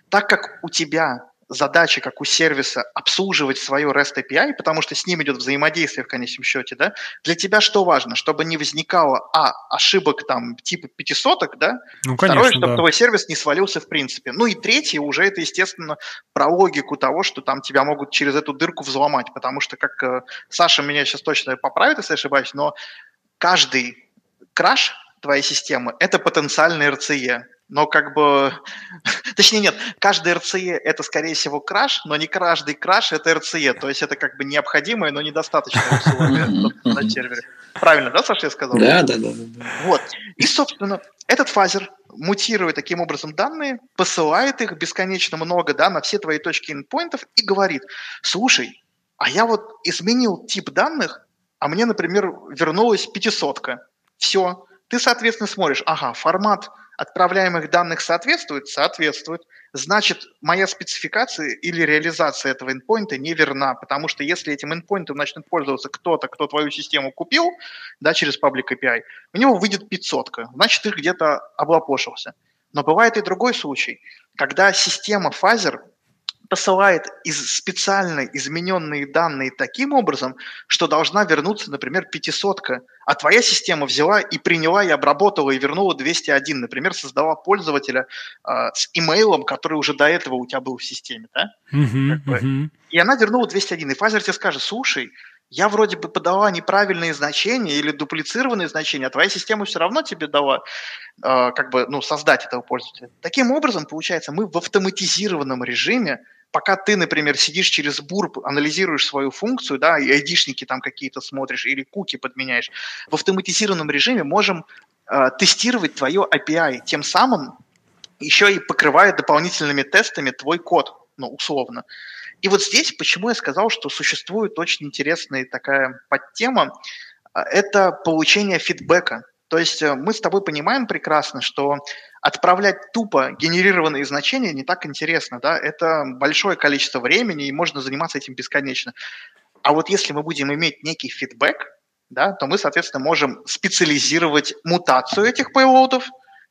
Так как у тебя задача, как у сервиса, обслуживать свою REST API, потому что с ним идет взаимодействие в конечном счете, да, для тебя что важно? Чтобы не возникало, а, ошибок там типа пятисоток, да, ну, конечно, второе, чтобы да. твой сервис не свалился в принципе. Ну и третье, уже это, естественно, про логику того, что там тебя могут через эту дырку взломать, потому что, как э, Саша меня сейчас точно поправит, если ошибаюсь, но каждый краш твоей системы – это потенциальный RCE но как бы, [laughs] точнее нет, каждый RCE это скорее всего краш, но не каждый краш это RCE, то есть это как бы необходимое, но недостаточное условие на сервере. Правильно, да, Саша, я сказал? Да, да, да. да. Вот. И, собственно, этот фазер мутирует таким образом данные, посылает их бесконечно много, да, на все твои точки инпоинтов и говорит, слушай, а я вот изменил тип данных, а мне, например, вернулась пятисотка. Все. Ты, соответственно, смотришь, ага, формат отправляемых данных соответствует? Соответствует. Значит, моя спецификация или реализация этого endpoint не верна, потому что если этим endpoint начнет пользоваться кто-то, кто твою систему купил, да, через Public API, у него выйдет 500, значит, ты где-то облапошился. Но бывает и другой случай, когда система Phaser посылает из специально измененные данные таким образом, что должна вернуться, например, пятисотка, а твоя система взяла и приняла, и обработала, и вернула 201, например, создала пользователя э, с имейлом, который уже до этого у тебя был в системе, да? Uh-huh, как бы. uh-huh. И она вернула 201, и Pfizer тебе скажет, слушай, я вроде бы подала неправильные значения или дуплицированные значения, а твоя система все равно тебе дала э, как бы, ну, создать этого пользователя. Таким образом, получается, мы в автоматизированном режиме пока ты, например, сидишь через бурп, анализируешь свою функцию, да, и айдишники там какие-то смотришь или куки подменяешь, в автоматизированном режиме можем э, тестировать твое API, тем самым еще и покрывая дополнительными тестами твой код, ну, условно. И вот здесь, почему я сказал, что существует очень интересная такая подтема, это получение фидбэка. То есть э, мы с тобой понимаем прекрасно, что отправлять тупо генерированные значения не так интересно, да, это большое количество времени, и можно заниматься этим бесконечно. А вот если мы будем иметь некий фидбэк, да, то мы, соответственно, можем специализировать мутацию этих payload'ов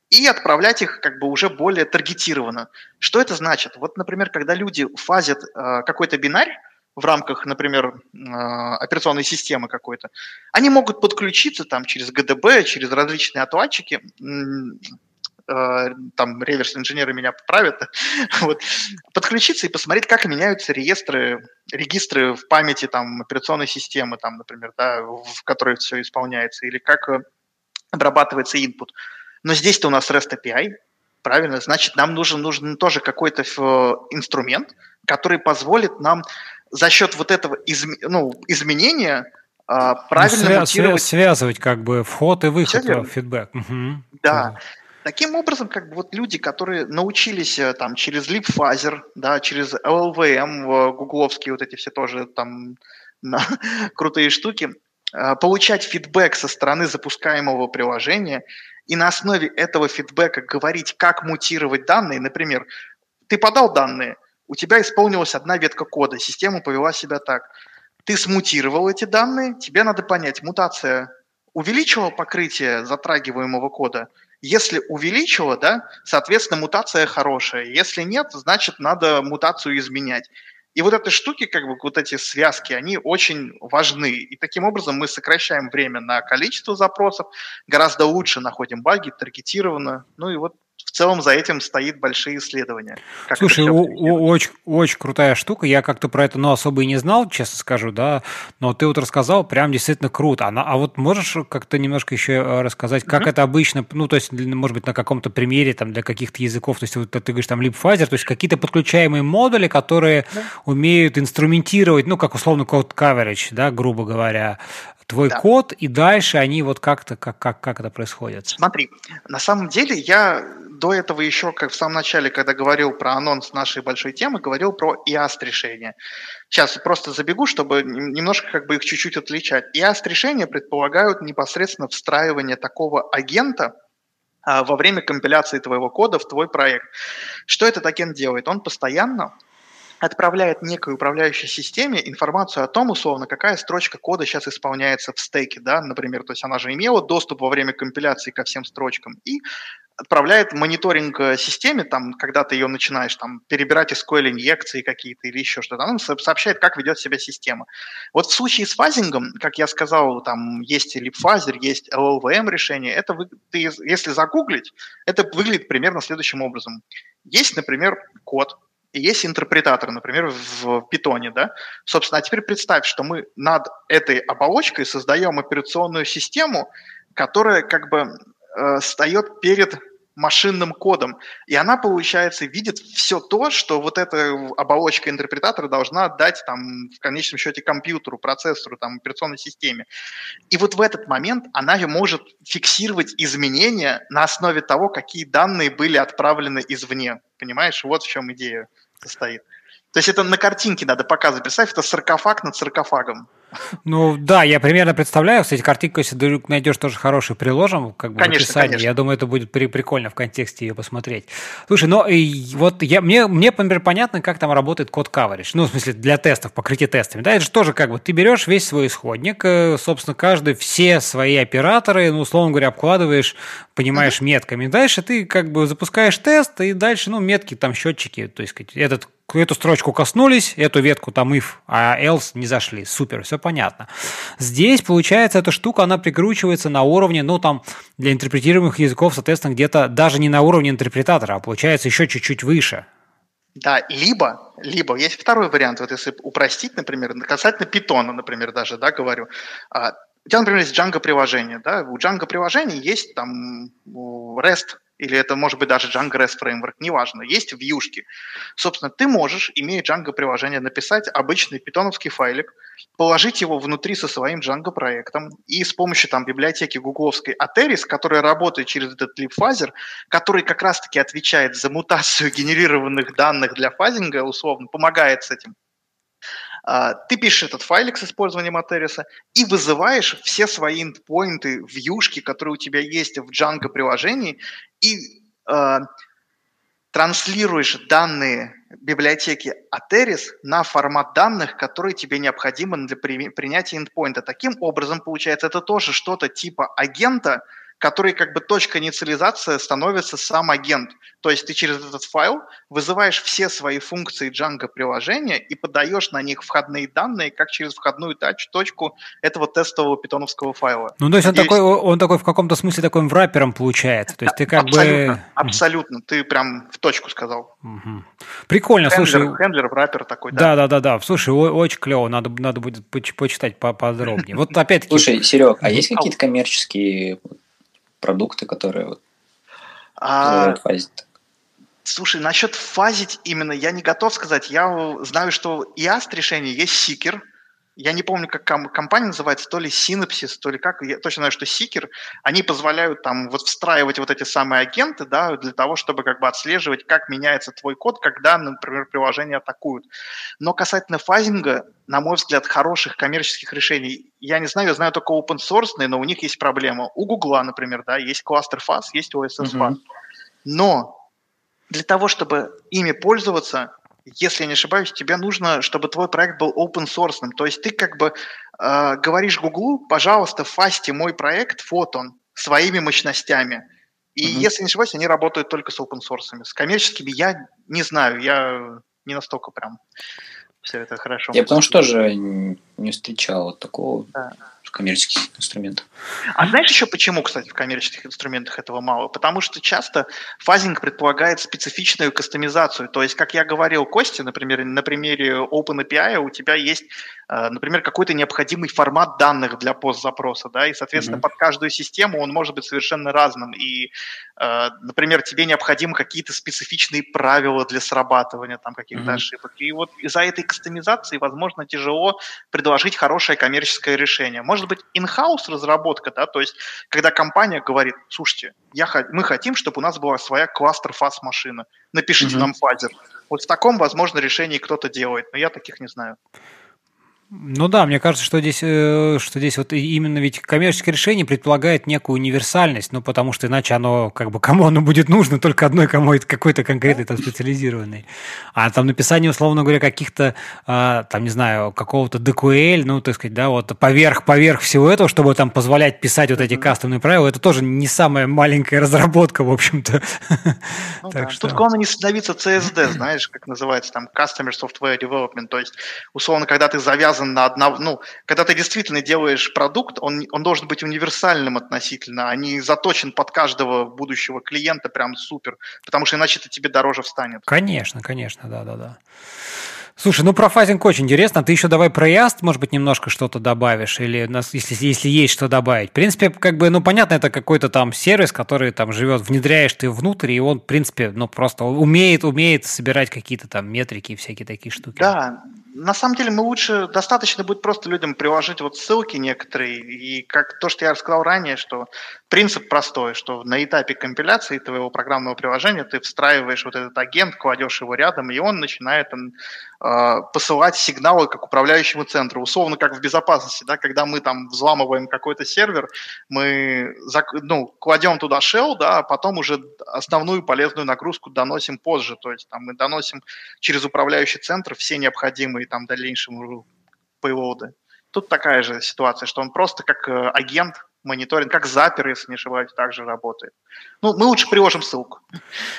и отправлять их как бы уже более таргетированно. Что это значит? Вот, например, когда люди фазят э, какой-то бинарь, в рамках, например, э, операционной системы какой-то, они могут подключиться там через ГДБ, через различные отладчики, Э, там реверс-инженеры меня поправят, [laughs] вот, подключиться и посмотреть, как меняются реестры, регистры в памяти там, операционной системы, там, например, да, в которой все исполняется, или как э, обрабатывается input. Но здесь-то у нас REST API, правильно? Значит, нам нужен, нужен тоже какой-то инструмент, который позволит нам за счет вот этого изм, ну, изменения а, правильно ну, свя- связывать как бы вход и выход в фидбэк. Угу. Да. Таким образом, как бы вот люди, которые научились э, там через LeapPhaser, да, через LLVM, гугловские вот эти все тоже там [laughs] на, крутые штуки, э, получать фидбэк со стороны запускаемого приложения и на основе этого фидбэка говорить, как мутировать данные. Например, ты подал данные, у тебя исполнилась одна ветка кода, система повела себя так. Ты смутировал эти данные, тебе надо понять, мутация увеличила покрытие затрагиваемого кода – если увеличила, да, соответственно, мутация хорошая. Если нет, значит, надо мутацию изменять. И вот эти штуки, как бы вот эти связки, они очень важны. И таким образом мы сокращаем время на количество запросов, гораздо лучше находим баги, таргетированно. Ну и вот целом за этим стоит большие исследования. Слушай, очень, очень крутая штука. Я как-то про это ну, особо и не знал, честно скажу, да. Но ты вот рассказал, прям действительно круто. А, а вот можешь как-то немножко еще э, рассказать, как mm-hmm. это обычно, ну, то есть, может быть, на каком-то примере там для каких-то языков, то есть, вот ты говоришь там LeapPhaser, то есть какие-то подключаемые модули, которые mm-hmm. умеют инструментировать, ну, как условно код coverage, да, грубо говоря, твой да. код, и дальше они вот как-то, как, как, как это происходит? Смотри, на самом деле я до этого еще, как в самом начале, когда говорил про анонс нашей большой темы, говорил про IAST решения. Сейчас просто забегу, чтобы немножко как бы их чуть-чуть отличать. IAST решения предполагают непосредственно встраивание такого агента, а, во время компиляции твоего кода в твой проект. Что этот агент делает? Он постоянно отправляет некой управляющей системе информацию о том, условно, какая строчка кода сейчас исполняется в стеке, да, например, то есть она же имела доступ во время компиляции ко всем строчкам и отправляет мониторинг э, системе, там, когда ты ее начинаешь там, перебирать SQL инъекции какие-то или еще что-то, она сообщает, как ведет себя система. Вот в случае с фазингом, как я сказал, там есть LeapFazer, есть LLVM решение, это вы, ты, если загуглить, это выглядит примерно следующим образом. Есть, например, код, и есть интерпретатор, например, в питоне, да. Собственно, а теперь представь, что мы над этой оболочкой создаем операционную систему, которая как бы э, встает перед машинным кодом. И она, получается, видит все то, что вот эта оболочка интерпретатора должна дать там в конечном счете компьютеру, процессору, там, операционной системе. И вот в этот момент она может фиксировать изменения на основе того, какие данные были отправлены извне. Понимаешь, вот в чем идея состоит. То есть это на картинке надо показывать. Представь, это саркофаг над саркофагом. Ну да, я примерно представляю. Кстати, картинку, если вдруг найдешь, тоже хороший, приложим как бы конечно, в описании. Конечно. Я думаю, это будет при прикольно в контексте ее посмотреть. Слушай, ну и вот я, мне, мне, например, понятно, как там работает код coverage. Ну, в смысле, для тестов, покрытие тестами. Да, это же тоже как бы ты берешь весь свой исходник, э, собственно, каждый, все свои операторы, ну, условно говоря, обкладываешь, понимаешь, mm-hmm. метками. Дальше ты как бы запускаешь тест, и дальше, ну, метки, там, счетчики, то есть этот эту строчку коснулись, эту ветку там if, а else не зашли. Супер, все понятно. Здесь, получается, эта штука, она прикручивается на уровне, ну, там, для интерпретируемых языков, соответственно, где-то даже не на уровне интерпретатора, а получается еще чуть-чуть выше. Да, либо, либо есть второй вариант, вот если упростить, например, касательно питона, например, даже, да, говорю. А, у тебя, например, есть Django приложение, да, у Django приложения есть там REST или это может быть даже Django REST Framework, неважно, есть вьюшки. Собственно, ты можешь, имея Django приложение, написать обычный питоновский файлик, положить его внутри со своим Django проектом и с помощью там библиотеки гугловской Ateris, которая работает через этот липфазер, который как раз-таки отвечает за мутацию генерированных данных для фазинга, условно, помогает с этим ты пишешь этот файлик с использованием Атериса и вызываешь все свои эндпоинты, вьюшки, которые у тебя есть в Django приложении, и э, транслируешь данные библиотеки Ateris на формат данных, который тебе необходимы для при, принятия эндпоинта. Таким образом, получается, это тоже что-то типа агента, который как бы точка инициализации становится сам агент. То есть ты через этот файл вызываешь все свои функции Django приложения и подаешь на них входные данные, как через входную тач точку этого тестового питоновского файла. Ну, то есть Надеюсь... он, такой, он такой в каком-то смысле такой врапером получается. То есть ты как абсолютно, бы... Абсолютно, ты прям в точку сказал. Угу. Прикольно, хендлер, слушай. Хендлер, враппер такой, да. Да, да, да, да. Слушай, очень клево, надо, надо будет почитать поподробнее. Вот опять-таки... Слушай, Серег, а есть какие-то коммерческие продукты, которые вот а... Слушай, насчет фазить именно я не готов сказать. Я знаю, что и IAST решение есть Seeker, я не помню, как ком- компания называется, то ли Synapsis, то ли как, я точно знаю, что Seeker, они позволяют там вот встраивать вот эти самые агенты, да, для того, чтобы как бы отслеживать, как меняется твой код, когда, например, приложение атакуют. Но касательно фазинга, на мой взгляд, хороших коммерческих решений, я не знаю, я знаю только open source, но у них есть проблема. У Гугла, например, да, есть кластер фаз, есть OSS фаз. Mm-hmm. Но для того, чтобы ими пользоваться, если я не ошибаюсь, тебе нужно, чтобы твой проект был open source. То есть ты как бы э, говоришь Гуглу, пожалуйста, фасти мой проект фотон своими мощностями. И mm-hmm. если не ошибаюсь, они работают только с open source. С коммерческими я не знаю, я не настолько прям все это хорошо. Я потому что тоже не встречал вот такого. Да коммерческих инструментах. А знаешь еще почему, кстати, в коммерческих инструментах этого мало? Потому что часто фазинг предполагает специфичную кастомизацию. То есть, как я говорил Косте, например, на примере OpenAPI у тебя есть, э, например, какой-то необходимый формат данных для постзапроса, да, и, соответственно, mm-hmm. под каждую систему он может быть совершенно разным. И, э, например, тебе необходимы какие-то специфичные правила для срабатывания там каких-то mm-hmm. ошибок. И вот из-за этой кастомизации, возможно, тяжело предложить хорошее коммерческое решение. Может может быть in-house разработка, да, то есть когда компания говорит, слушайте, я, мы хотим, чтобы у нас была своя кластер-фаз машина, напишите mm-hmm. нам фазер. Вот в таком, возможно, решении кто-то делает, но я таких не знаю. Ну да, мне кажется, что здесь, э, что здесь вот именно ведь коммерческое решение предполагает некую универсальность, ну потому что иначе оно, как бы, кому оно будет нужно, только одной кому какой-то конкретной там специализированной. А там написание, условно говоря, каких-то, а, там, не знаю, какого-то DQL, ну, так сказать, да, вот поверх, поверх всего этого, чтобы там позволять писать вот эти кастомные правила, это тоже не самая маленькая разработка, в общем-то. Ну, так да. что... Тут главное не становиться CSD, знаешь, как называется там Customer Software Development, то есть, условно, когда ты завязан завязан на одного, ну, когда ты действительно делаешь продукт, он, он должен быть универсальным относительно, а не заточен под каждого будущего клиента прям супер, потому что иначе это тебе дороже встанет. Конечно, конечно, да-да-да. Слушай, ну про фазинг очень интересно. Ты еще давай про Яст, может быть, немножко что-то добавишь, или если, если есть что добавить. В принципе, как бы, ну, понятно, это какой-то там сервис, который там живет, внедряешь ты внутрь, и он, в принципе, ну, просто умеет, умеет собирать какие-то там метрики и всякие такие штуки. Да, на самом деле мы лучше, достаточно будет просто людям приложить вот ссылки некоторые, и как то, что я рассказал ранее, что принцип простой, что на этапе компиляции твоего программного приложения ты встраиваешь вот этот агент, кладешь его рядом, и он начинает э, посылать сигналы как управляющему центру, условно как в безопасности, да, когда мы там взламываем какой-то сервер, мы ну, кладем туда shell, да, а потом уже основную полезную нагрузку доносим позже, то есть там мы доносим через управляющий центр все необходимые там дальнейшему пейлоды. Тут такая же ситуация, что он просто как э, агент мониторинг, как запер, если не ошибаюсь, также работает. Ну, мы лучше приложим ссылку.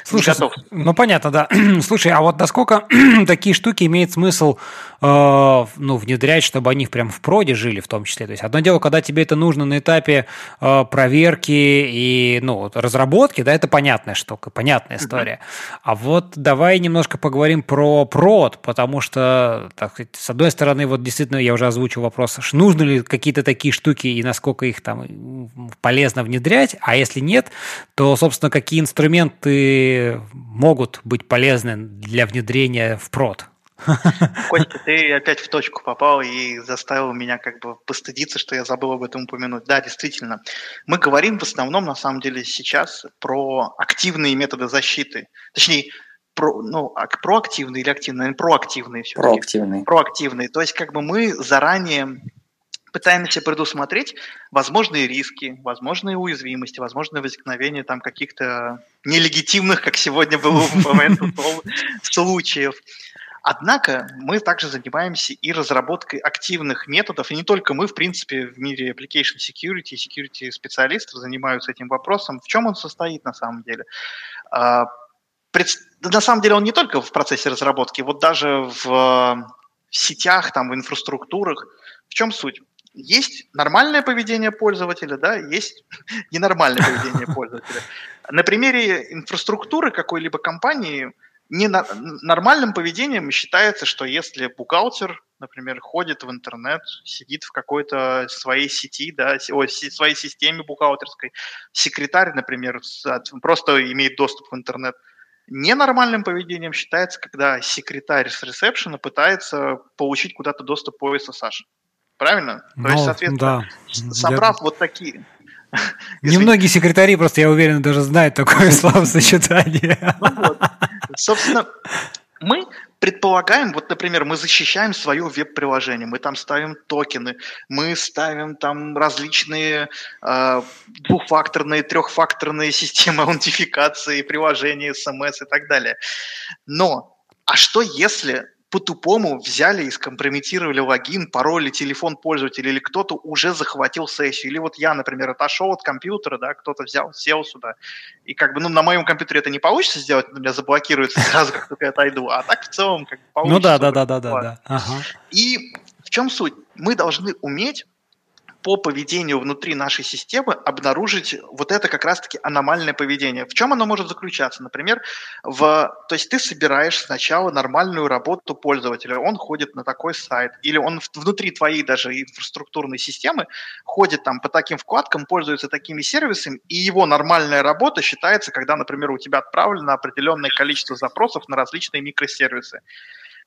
Слушай, ну понятно, да. [clears throat] Слушай, а вот насколько [clears throat] такие штуки имеет смысл э, ну, внедрять, чтобы они прям в проде жили в том числе? То есть одно дело, когда тебе это нужно на этапе э, проверки и ну, разработки, да, это понятная штука, понятная история. Mm-hmm. А вот давай немножко поговорим про прод, потому что, так сказать, с одной стороны, вот действительно я уже озвучил вопрос, нужны ли какие-то такие штуки и насколько их там полезно внедрять, а если нет, то, собственно, какие инструменты могут быть полезны для внедрения в прод? [laughs] Костя, ты опять в точку попал и заставил меня как бы постыдиться, что я забыл об этом упомянуть. Да, действительно. Мы говорим в основном, на самом деле, сейчас про активные методы защиты. Точнее, про, ну, а проактивные или активные? Наверное, проактивные все Проактивные. Проактивные. То есть как бы мы заранее пытаемся предусмотреть возможные риски, возможные уязвимости, возможное возникновение там каких-то нелегитимных, как сегодня было в [laughs] момент случаев. Однако мы также занимаемся и разработкой активных методов, и не только мы, в принципе, в мире application security и security специалистов занимаются этим вопросом. В чем он состоит на самом деле? А, на самом деле он не только в процессе разработки, вот даже в сетях, там, в инфраструктурах. В чем суть? Есть нормальное поведение пользователя, да, есть [laughs] ненормальное поведение [laughs] пользователя. На примере инфраструктуры какой-либо компании не нормальным поведением считается, что если бухгалтер, например, ходит в интернет, сидит в какой-то своей сети, да, о, своей системе бухгалтерской, секретарь, например, просто имеет доступ в интернет, Ненормальным поведением считается, когда секретарь с ресепшена пытается получить куда-то доступ по SSH. Правильно? То ну, есть, соответственно, да. собрав я... вот такие... [laughs] Немногие секретари, просто я уверен, даже знают такое [laughs] словосочетание. Ну вот. Собственно, мы предполагаем, вот, например, мы защищаем свое веб-приложение, мы там ставим токены, мы ставим там различные э, двухфакторные, трехфакторные системы аутентификации приложений, смс и так далее. Но, а что если по-тупому взяли и скомпрометировали логин, пароль телефон пользователя, или кто-то уже захватил сессию. Или вот я, например, отошел от компьютера, да, кто-то взял, сел сюда. И как бы, ну, на моем компьютере это не получится сделать, меня заблокируется сразу, как только я отойду. А так в целом как бы получится. Ну да, да, да, да, да, да. Ага. И в чем суть? Мы должны уметь по поведению внутри нашей системы обнаружить вот это как раз-таки аномальное поведение. В чем оно может заключаться? Например, в, то есть ты собираешь сначала нормальную работу пользователя, он ходит на такой сайт, или он внутри твоей даже инфраструктурной системы ходит там по таким вкладкам, пользуется такими сервисами, и его нормальная работа считается, когда, например, у тебя отправлено определенное количество запросов на различные микросервисы.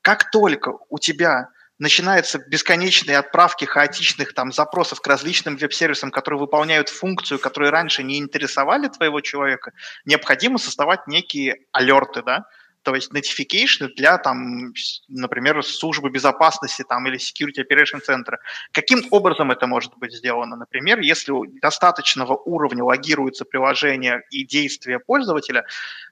Как только у тебя начинаются бесконечные отправки хаотичных там запросов к различным веб-сервисам, которые выполняют функцию, которые раньше не интересовали твоего человека, необходимо создавать некие алерты, да, то есть notification для, там, например, службы безопасности там, или Security Operation Center. Каким образом это может быть сделано? Например, если достаточного уровня логируется приложение и действия пользователя,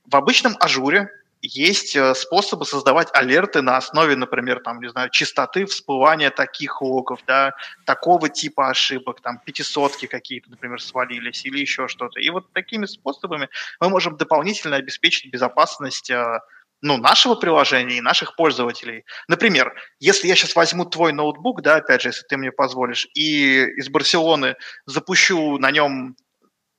в обычном ажуре есть э, способы создавать алерты на основе, например, там, не знаю, частоты всплывания таких логов, да, такого типа ошибок, там, пятисотки какие-то, например, свалились или еще что-то. И вот такими способами мы можем дополнительно обеспечить безопасность э, ну, нашего приложения и наших пользователей. Например, если я сейчас возьму твой ноутбук, да, опять же, если ты мне позволишь, и из Барселоны запущу на нем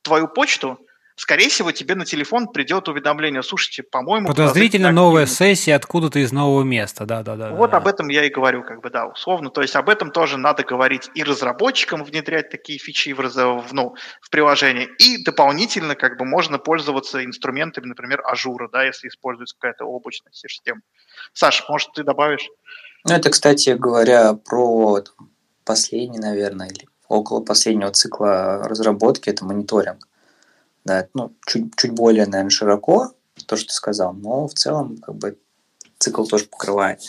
твою почту, скорее всего, тебе на телефон придет уведомление, слушайте, по-моему... Подозрительно новая сессия откуда-то из нового места, да-да-да. Вот да. об этом я и говорю, как бы, да, условно. То есть об этом тоже надо говорить и разработчикам внедрять такие фичи в, в, ну, в приложение, и дополнительно как бы можно пользоваться инструментами, например, Azure'а, да, если используется какая-то облачная система. Саша, может, ты добавишь? Ну, это, кстати говоря, про последний, наверное, или около последнего цикла разработки, это мониторинг. Да, ну, чуть, чуть более, наверное, широко, то, что ты сказал, но в целом, как бы, цикл тоже покрывает.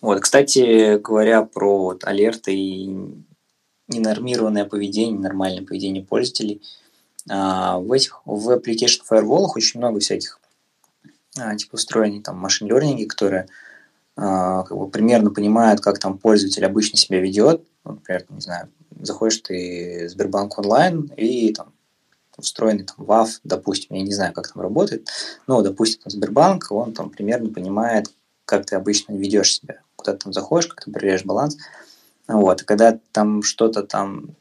Вот, кстати говоря, про вот, alert'ы и ненормированное поведение, нормальное поведение пользователей, а, в этих, в application firewall очень много всяких а, типа устроений, там, машин learning, которые а, как бы примерно понимают, как там пользователь обычно себя ведет. Например, не знаю, заходишь ты в Сбербанк онлайн и там встроенный там WAF, допустим, я не знаю, как там работает, но, допустим, там, Сбербанк, он там примерно понимает, как ты обычно ведешь себя, куда ты там заходишь, как ты проверяешь баланс. Вот, и когда там что-то там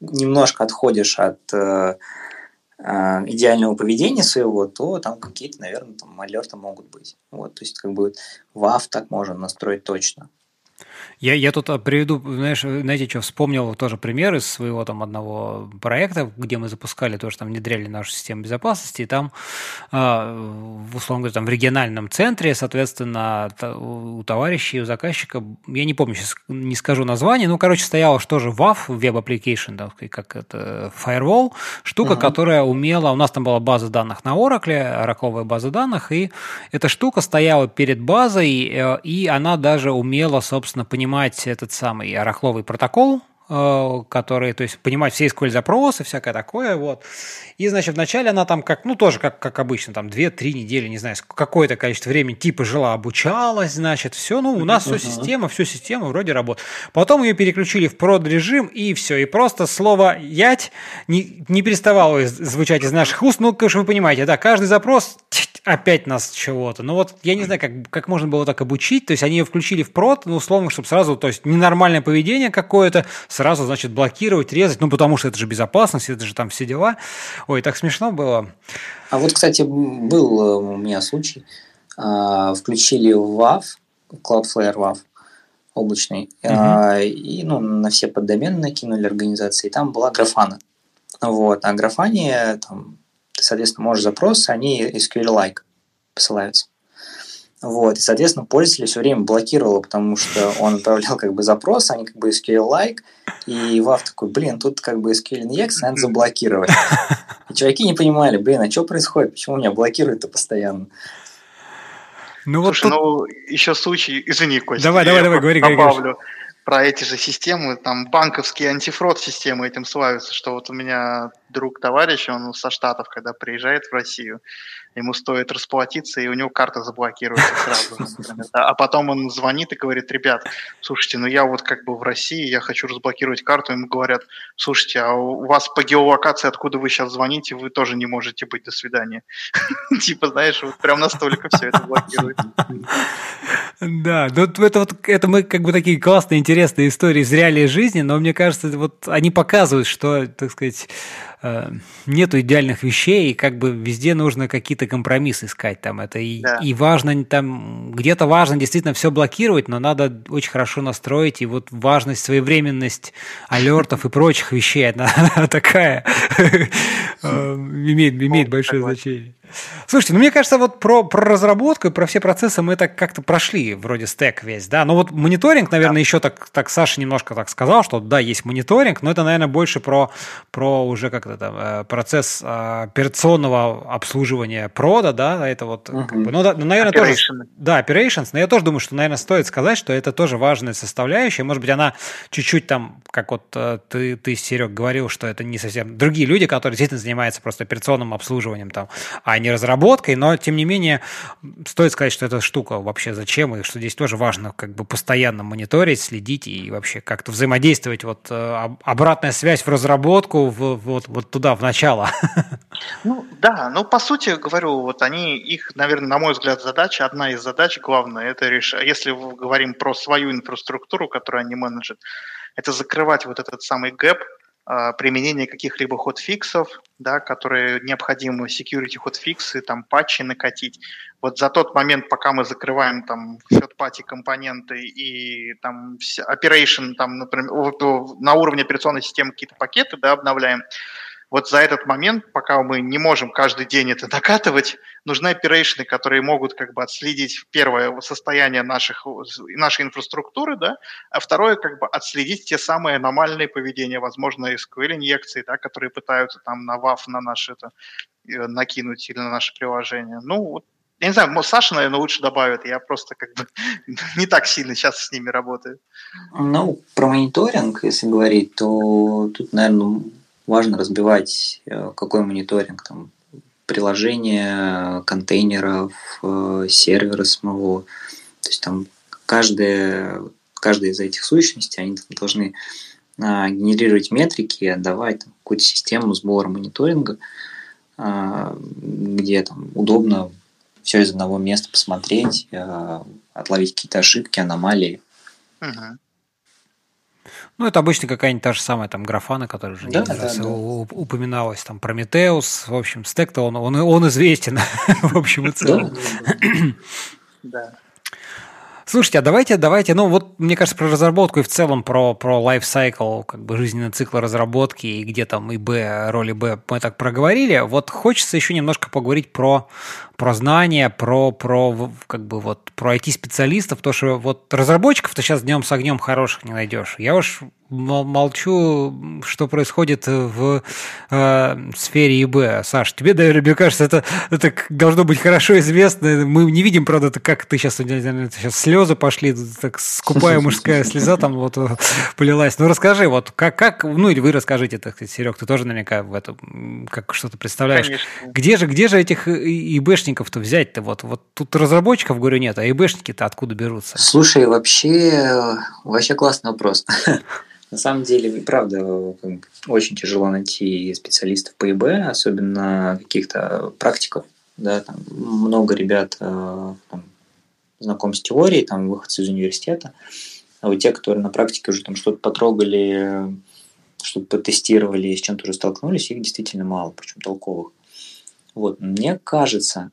немножко отходишь от э, э, идеального поведения своего, то там какие-то, наверное, там алерты могут быть. Вот, то есть как бы WAF так можно настроить точно. Я, я тут а, приведу, знаешь, знаете, что вспомнил тоже пример из своего там одного проекта, где мы запускали тоже там внедряли нашу систему безопасности, и там, а, в условно говоря, там в региональном центре, соответственно, у товарищей, у заказчика, я не помню, сейчас не скажу название, ну, короче, стояло что же WAF, Web Application, да, как это, Firewall, штука, uh-huh. которая умела, у нас там была база данных на Oracle, оракловая база данных, и эта штука стояла перед базой, э, и она даже умела, собственно, понимать этот самый орахловый протокол, э, который, то есть понимать все SQL запросы, всякое такое, вот. И, значит, вначале она там как, ну, тоже как, как обычно, там 2-3 недели, не знаю, какое-то количество времени типа жила, обучалась, значит, все, ну, у нас все система, все система вроде работает. Потом ее переключили в прод режим, и все, и просто слово «ять» не, не переставало звучать из наших уст, ну, конечно, вы понимаете, да, каждый запрос опять нас чего-то. Ну вот я не знаю, как, как можно было так обучить. То есть они ее включили в прод, ну, условно, чтобы сразу, то есть ненормальное поведение какое-то, сразу, значит, блокировать, резать, ну, потому что это же безопасность, это же там все дела. Ой, так смешно было. А вот, кстати, был э, у меня случай. А, включили WAF, Cloudflare WAF, облачный, uh-huh. и ну, на все поддомены накинули организации, и там была графана. Вот, а графане там ты, соответственно, можешь запросы, они SQL-like посылаются. Вот, и, соответственно, пользователь все время блокировал, потому что он отправлял как бы запрос, они как бы SQL-like, и WAF такой, блин, тут как бы SQL injection, надо заблокировать. И чуваки не понимали, блин, а что происходит, почему меня блокируют-то постоянно? Ну, вот Слушай, тут... ну, еще случай, извини, Костя, давай, давай, давай, говори, добавлю. Говори про эти же системы, там банковские антифрод системы этим славятся, что вот у меня друг товарищ, он со Штатов, когда приезжает в Россию, ему стоит расплатиться, и у него карта заблокируется сразу. [laughs] Например? А потом он звонит и говорит, ребят, слушайте, ну я вот как бы в России, я хочу разблокировать карту, ему говорят, слушайте, а у вас по геолокации, откуда вы сейчас звоните, вы тоже не можете быть, до свидания. [laughs] Типа, знаешь, вот прям настолько все это блокирует. [laughs] Да, ну это вот это мы как бы такие классные, интересные истории из реалии жизни, но мне кажется, вот они показывают, что, так сказать, Э, нету идеальных вещей, и как бы везде нужно какие-то компромиссы искать там. Это и, да. и важно там, где-то важно действительно все блокировать, но надо очень хорошо настроить, и вот важность, своевременность алертов и прочих вещей, она [laughs] такая, [laughs] э, имеет, имеет большое значение. Слушайте, ну мне кажется, вот про, про разработку и про все процессы мы так как-то прошли, вроде стек весь, да. Но вот мониторинг, наверное, да. еще так, так Саша немножко так сказал, что да, есть мониторинг, но это, наверное, больше про, про уже как-то там э, процесс э, операционного обслуживания прода, да, это вот, угу. как бы, ну, да, ну, наверное, Operation. тоже, да, operations, но я тоже думаю, что, наверное, стоит сказать, что это тоже важная составляющая, может быть, она чуть-чуть там, как вот э, ты, ты, Серег, говорил, что это не совсем другие люди, которые действительно занимаются просто операционным обслуживанием там, а не разработкой, но тем не менее стоит сказать, что эта штука вообще зачем, и что здесь тоже важно как бы постоянно мониторить, следить и вообще как-то взаимодействовать. Вот э, обратная связь в разработку, в, вот, вот туда, в начало. [laughs] Ну да, ну по сути говорю, вот они, их, наверное, на мой взгляд, задача, одна из задач главная, это решать, если говорим про свою инфраструктуру, которую они менеджат, это закрывать вот этот самый гэп применение каких-либо хотфиксов, да, которые необходимы security хотфиксы, там патчи накатить. Вот за тот момент, пока мы закрываем там third-party компоненты и там operation, там, например, на уровне операционной системы какие-то пакеты, да, обновляем, вот за этот момент, пока мы не можем каждый день это докатывать, нужны оперейшны, которые могут как бы отследить первое состояние наших, нашей инфраструктуры, да, а второе как бы отследить те самые аномальные поведения, возможно, SQL-инъекции, да, которые пытаются там на WAF на наше это э, накинуть или на наше приложение. Ну, вот я не знаю, Саша, наверное, лучше добавит. Я просто как бы [laughs] не так сильно сейчас с ними работаю. Ну, про мониторинг, если говорить, то тут, наверное, важно разбивать э, какой мониторинг, там, приложение контейнеров, э, сервера самого. То есть там каждая, каждая из этих сущностей, они должны а, генерировать метрики и отдавать там, какую-то систему сбора мониторинга, а, где там удобно все из одного места посмотреть, а, отловить какие-то ошибки, аномалии. Угу. Ну, это обычно какая-нибудь та же самая там графана, которая уже да, да, раз да. упоминалась, там Прометеус, в общем, стек-то он, он, он известен, [laughs] в общем и целом. [clears throat] Да. Слушайте, а давайте, давайте, ну вот, мне кажется, про разработку и в целом про, про лайфсайкл, как бы жизненный цикл разработки и где там и Б, роли Б мы так проговорили. Вот хочется еще немножко поговорить про, про знания, про, про, как бы вот, про IT-специалистов, потому что вот разработчиков-то сейчас днем с огнем хороших не найдешь. Я уж молчу, что происходит в э, сфере ИБ. Саш, тебе, наверное, мне кажется, это, это должно быть хорошо известно. Мы не видим, правда, это как ты сейчас, сейчас слезы пошли, так скупая мужская слеза там вот полилась. Ну, расскажи, вот как, как ну, или вы расскажите, так сказать, Серег, ты тоже наверняка в этом как что-то представляешь. Конечно. Где же, где же этих ИБшников-то взять-то? Вот, вот тут разработчиков, говорю, нет, а ИБшники-то откуда берутся? Слушай, вообще, вообще классный вопрос. [laughs] На самом деле, правда, очень тяжело найти специалистов по ИБ, особенно каких-то практиков. Да, там много ребят э, там, знаком с теорией, там выходцы из университета, а вот те, которые на практике уже там что-то потрогали, что-то потестировали, с чем-то уже столкнулись, их действительно мало, причем толковых. Вот, мне кажется,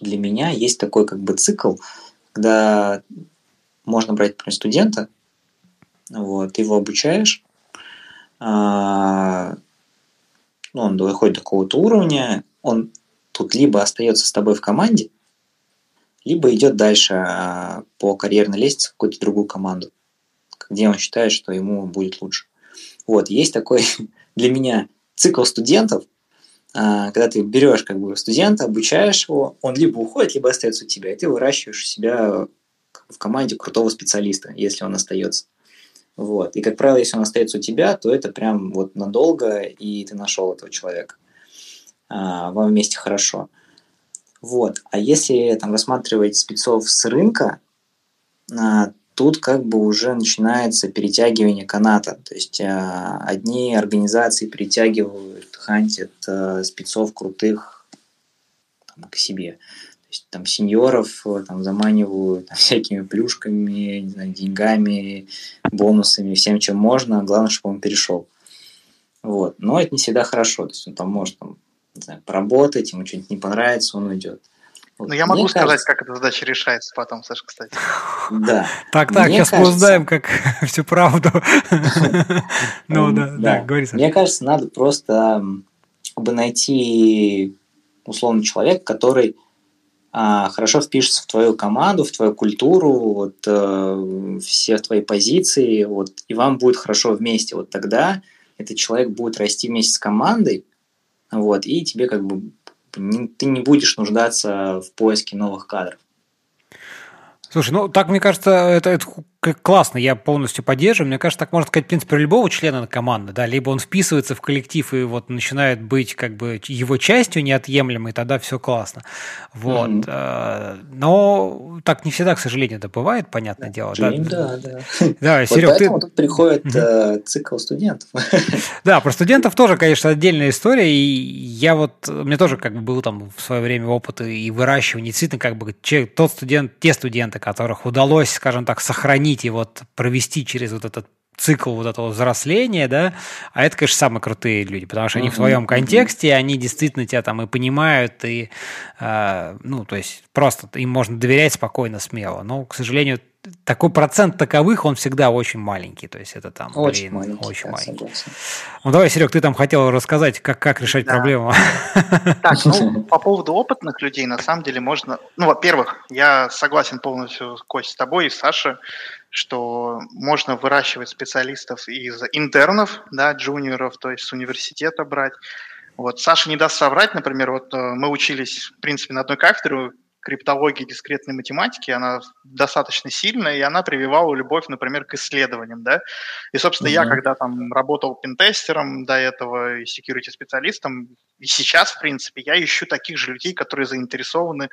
для меня есть такой как бы цикл, когда можно брать, например, студента, вот, его обучаешь, а, ну, он доходит до какого-то уровня, он тут либо остается с тобой в команде, либо идет дальше а, по карьерной лестнице в какую-то другую команду, где он считает, что ему будет лучше. Вот, есть такой [laughs] для меня цикл студентов, а, когда ты берешь как бы студента, обучаешь его, он либо уходит, либо остается у тебя, и ты выращиваешь у себя в команде крутого специалиста, если он остается. Вот. И, как правило, если он остается у тебя, то это прям вот надолго, и ты нашел этого человека. А, вам вместе хорошо. Вот. А если там рассматривать спецов с рынка, а, тут как бы уже начинается перетягивание каната. То есть а, одни организации притягивают, хантят а, спецов крутых там, к себе есть там сеньоров э, там заманивают там, [laughs] всякими плюшками, не знаю, деньгами, бонусами, всем, чем можно. Главное, чтобы он перешел. Вот. Но это не всегда хорошо. То есть он там может там, не знаю, поработать, ему что-нибудь не понравится, он уйдет. Ну, я могу Мне сказать, кажется... как эта задача решается потом, Саша, кстати. Да. Так, так, сейчас мы узнаем, как [laughs] всю правду. [laughs] Ну, да, да, говори, Мне кажется, надо просто бы найти условно человека, который а, хорошо впишется в твою команду, в твою культуру, вот, э, все твои позиции, вот, и вам будет хорошо вместе. Вот тогда этот человек будет расти вместе с командой, вот, и тебе как бы ты не будешь нуждаться в поиске новых кадров. Слушай, ну так мне кажется, это, это классно, я полностью поддерживаю. Мне кажется, так можно сказать, в принципе, любого члена команды, да, либо он вписывается в коллектив и вот начинает быть как бы его частью неотъемлемой, тогда все классно. Вот. Mm-hmm. Но так не всегда, к сожалению, это бывает, понятное да, дело. Да, да. Да, да. [laughs] Серег, поэтому ты... тут приходит mm-hmm. цикл студентов. [laughs] Да, про студентов тоже, конечно, отдельная история, и я вот, у меня тоже как бы был там в свое время опыт и выращивания, действительно, как бы тот студент, те студенты, которых удалось, скажем так, сохранить и вот провести через вот этот цикл вот этого взросления, да, а это, конечно, самые крутые люди, потому что они в своем контексте, они действительно тебя там и понимают, и, э, ну, то есть просто им можно доверять спокойно, смело. Но, к сожалению, такой процент таковых, он всегда очень маленький. То есть это там, очень блин, маленький, очень да, маленький. согласен. Ну давай, Серег, ты там хотел рассказать, как, как решать Да. проблему. [laughs] Так, ну, [laughs] по поводу опытных людей, на самом деле, можно... Ну, во-первых, я согласен полностью, Кость, с тобой и Сашей, что можно выращивать специалистов из интернов, да, джуниоров, то есть с университета брать. Вот Саша не даст соврать, например, вот э, мы учились, в принципе, на одной кафедре криптологии дискретной математики, она достаточно сильная, и она прививала любовь, например, к исследованиям, да. И, собственно, я, Мгм. когда там работал пентестером до этого и security-специалистом, и сейчас, в принципе, я ищу таких же людей, которые заинтересованы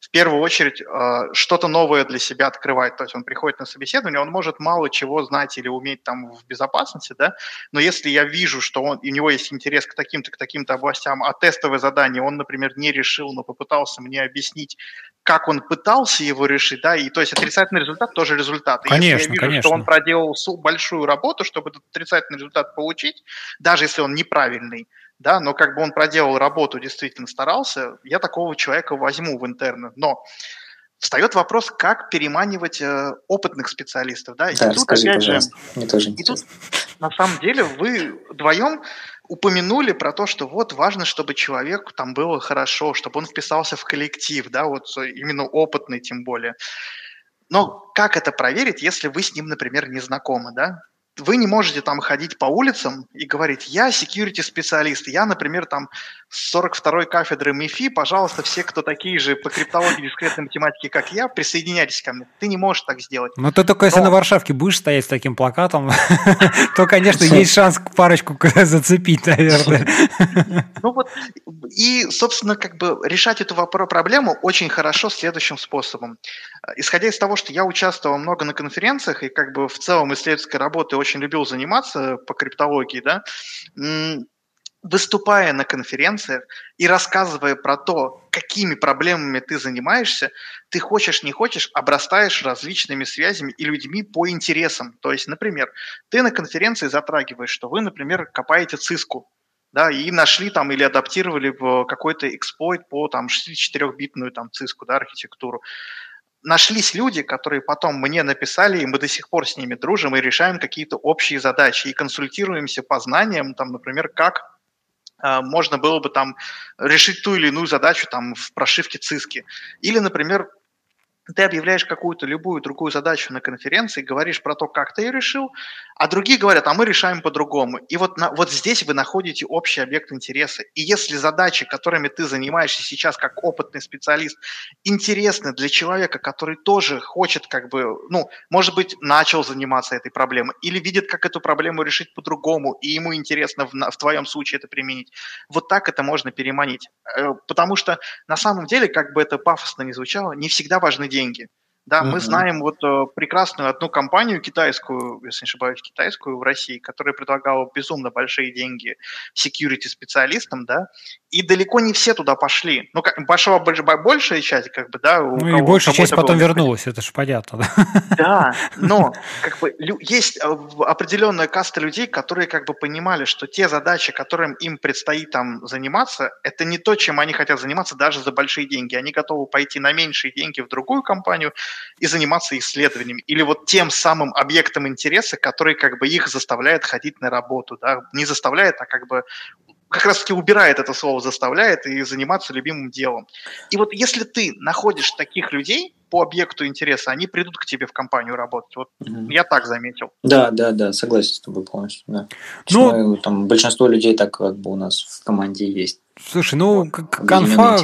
в первую очередь э, что-то новое для себя открывать. То есть он приходит на собеседование, он может мало чего знать или уметь там в безопасности, да, но если я вижу, что он, у него есть интерес к таким-то, к таким-то областям, а тестовое задание он, например, не решил, но попытался мне объяснить, как он пытался его решить, да, и то есть отрицательный результат тоже результат. И если Конечно, я вижу, конечно. что он проделал большую работу, чтобы этот отрицательный результат получить, даже если он неправильный, да, но как бы он проделал работу, действительно старался, я такого человека возьму в интерны. Но встает вопрос, как переманивать э, опытных специалистов, да, и Да, тут расскажи, опять же. Мне тоже и тут, на самом деле, вы вдвоем упомянули про то, что вот важно, чтобы человеку там было хорошо, чтобы он вписался в коллектив, да, вот э, именно опытный тем более. Но как это проверить, если вы с ним, например, не знакомы, да? Вы не можете там ходить по улицам и говорить, я security специалист, я, например, там с 42-й кафедры МИФИ, пожалуйста, все, кто такие же по криптологии дискретной математике, как я, присоединяйтесь ко мне. Ты не можешь так сделать. Ну, ты только если Но- на Варшавке будешь стоять с таким плакатом, [laughs] то, конечно, есть шанс парочку [laughs] зацепить, наверное. Ну вот, и, собственно, как бы решать эту проблему очень хорошо следующим способом. Э, Исходя из того, что я участвовал много на конференциях и как бы в целом исследовательской работой очень любил заниматься по криптологии, да, выступая на конференциях и рассказывая про то, какими проблемами ты занимаешься, ты хочешь, не хочешь, обрастаешь различными связями и людьми по интересам. То есть, например, ты на конференции затрагиваешь, что вы, например, копаете циску, да, и нашли там или адаптировали какой-то эксплойт по там 64-битную там циску, да, архитектуру. Нашлись люди, которые потом мне написали, и мы до сих пор с ними дружим и решаем какие-то общие задачи и консультируемся по знаниям, там, например, как а, можно было бы там решить ту или иную задачу там в прошивке циски. Или, например, ты объявляешь какую-то любую другую задачу на конференции, говоришь про то, как ты ее решил, а другие говорят, а мы решаем по-другому. И вот, на, вот здесь вы находите общий объект интереса. И если задачи, которыми ты занимаешься сейчас как опытный специалист, интересны для человека, который тоже хочет как бы, ну, может быть, начал заниматься этой проблемой, или видит, как эту проблему решить по-другому, и ему интересно в, в твоем случае это применить, вот так это можно переманить. Э, Потому что на самом деле, как бы это пафосно не звучало, не всегда важны деньги. деньги. Да, мы Мгм. знаем вот э, прекрасную одну компанию китайскую, если не ошибаюсь, китайскую в России, которая предлагала безумно большие деньги security специалистам, да, и далеко не все туда пошли. Ну, как большая, большая часть, как бы, да. у Ну и кого- большая кому часть потом было вернулась, это же понятно. да. да, но [laughs] как бы есть э, определенная каста людей, которые как бы понимали, что те задачи, которым им предстоит там заниматься, это не то, чем они хотят заниматься даже за большие деньги. Они готовы пойти на меньшие деньги в другую компанию и заниматься исследованиями. Или вот тем самым объектом интереса, который как бы их заставляет ходить на работу. Да? Не заставляет, а как бы как раз-таки убирает это слово «заставляет» и заниматься любимым делом. И вот если ты находишь таких людей по объекту интереса, они придут к тебе в компанию работать. Вот Мгм. я так заметил. Да, да, да, согласен с тобой полностью, да. Ну- Ну, там большинство людей так как бы у нас в команде есть. Слушай, ну, Объединенные конфа,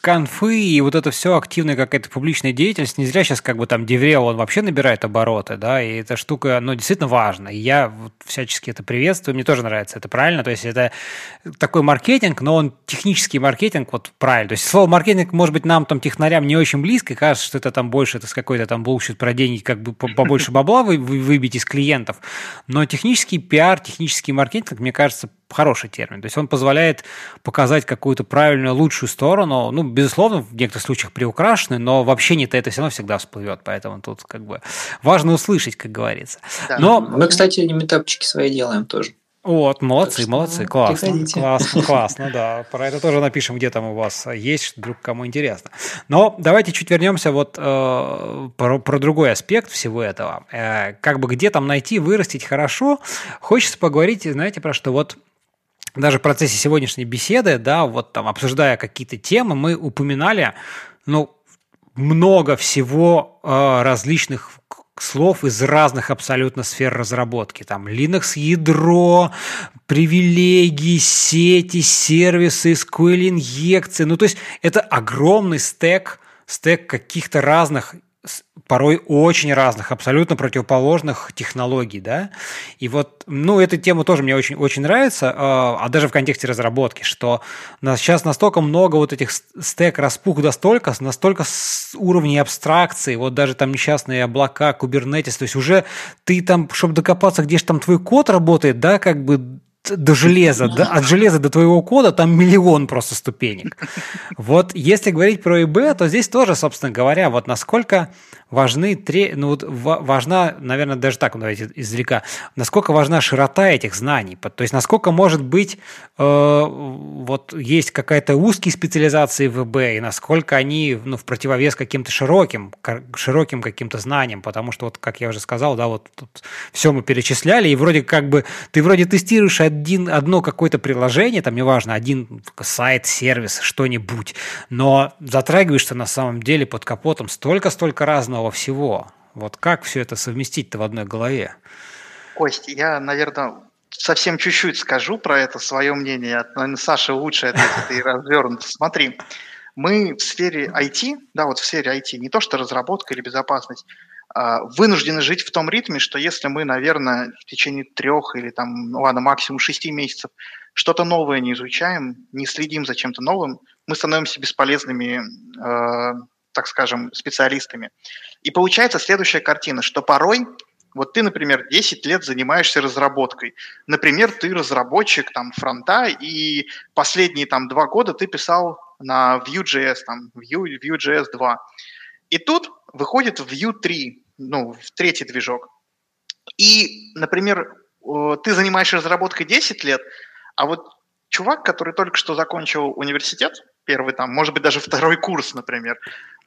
конфы и вот это все активная какая-то публичная деятельность, не зря сейчас как бы там DevRel, он вообще набирает обороты, да, и эта штука, ну, действительно важна. И я вот всячески это приветствую, мне тоже нравится это правильно, то есть это такой маркетинг, но он технический маркетинг, вот правильно. То есть слово маркетинг, может быть, нам там технарям не очень близко, кажется, что это там больше, это с какой-то там bullshit про деньги, как бы по- побольше бабла вы, вы- выбить из клиентов. Но технический пиар, технический маркетинг, мне кажется, хороший термин. То есть он позволяет показать какую-то правильную, лучшую сторону, ну, безусловно, в некоторых случаях приукрашены, но вообще не то это все равно всегда всплывет, поэтому тут как бы важно услышать, как говорится. Да. Но... Мы, кстати, метапчики свои делаем тоже. Вот, молодцы, так молодцы, классно, приходите. классно, классно, да. Про это тоже напишем, где там у вас есть, вдруг кому интересно. Но давайте чуть вернемся вот э, про, про другой аспект всего этого. Э, как бы где там найти, вырастить хорошо. Хочется поговорить, знаете, про что вот даже в процессе сегодняшней беседы, да, вот там обсуждая какие-то темы, мы упоминали, ну, много всего э, различных слов из разных абсолютно сфер разработки. Там Linux ядро, привилегии, сети, сервисы, SQL инъекции. Ну, то есть это огромный стек, стек каких-то разных порой очень разных, абсолютно противоположных технологий, да, и вот, ну, эта тема тоже мне очень, очень нравится, а, а даже в контексте разработки, что сейчас настолько много вот этих стек распух настолько, настолько уровней абстракции, вот даже там несчастные облака, кубернетис, то есть уже ты там, чтобы докопаться, где же там твой код работает, да, как бы до железа, до, от железа до твоего кода там миллион просто ступенек. Вот если говорить про ИБ, то здесь тоже, собственно говоря, вот насколько важны, ну вот важна, наверное, даже так, давайте издалека, насколько важна широта этих знаний, то есть насколько может быть, э, вот есть какая-то узкие специализации в ИБ, и насколько они, ну, в противовес каким-то широким, широким каким-то знаниям, потому что вот, как я уже сказал, да, вот тут все мы перечисляли, и вроде как бы, ты вроде тестируешь один, одно какое-то приложение, там, неважно, один сайт, сервис, что-нибудь, но затрагиваешься на самом деле под капотом столько-столько разного разного всего. Вот как все это совместить-то в одной голове? Кость, я, наверное, совсем чуть-чуть скажу про это свое мнение. Наверное, Саша лучше ответит и развернут. Смотри, мы в сфере IT, да, вот в сфере IT, не то что разработка или безопасность, а, вынуждены жить в том ритме, что если мы, наверное, в течение трех или там, ну ладно, максимум шести месяцев что-то новое не изучаем, не следим за чем-то новым, мы становимся бесполезными а, так скажем, специалистами. И получается следующая картина, что порой вот ты, например, 10 лет занимаешься разработкой. Например, ты разработчик там фронта, и последние там два года ты писал на Vue.js, там, Vue, Vue.js 2. И тут выходит Vue 3, ну, в третий движок. И, например, ты занимаешься разработкой 10 лет, а вот чувак, который только что закончил университет, первый там, может быть, даже второй курс, например,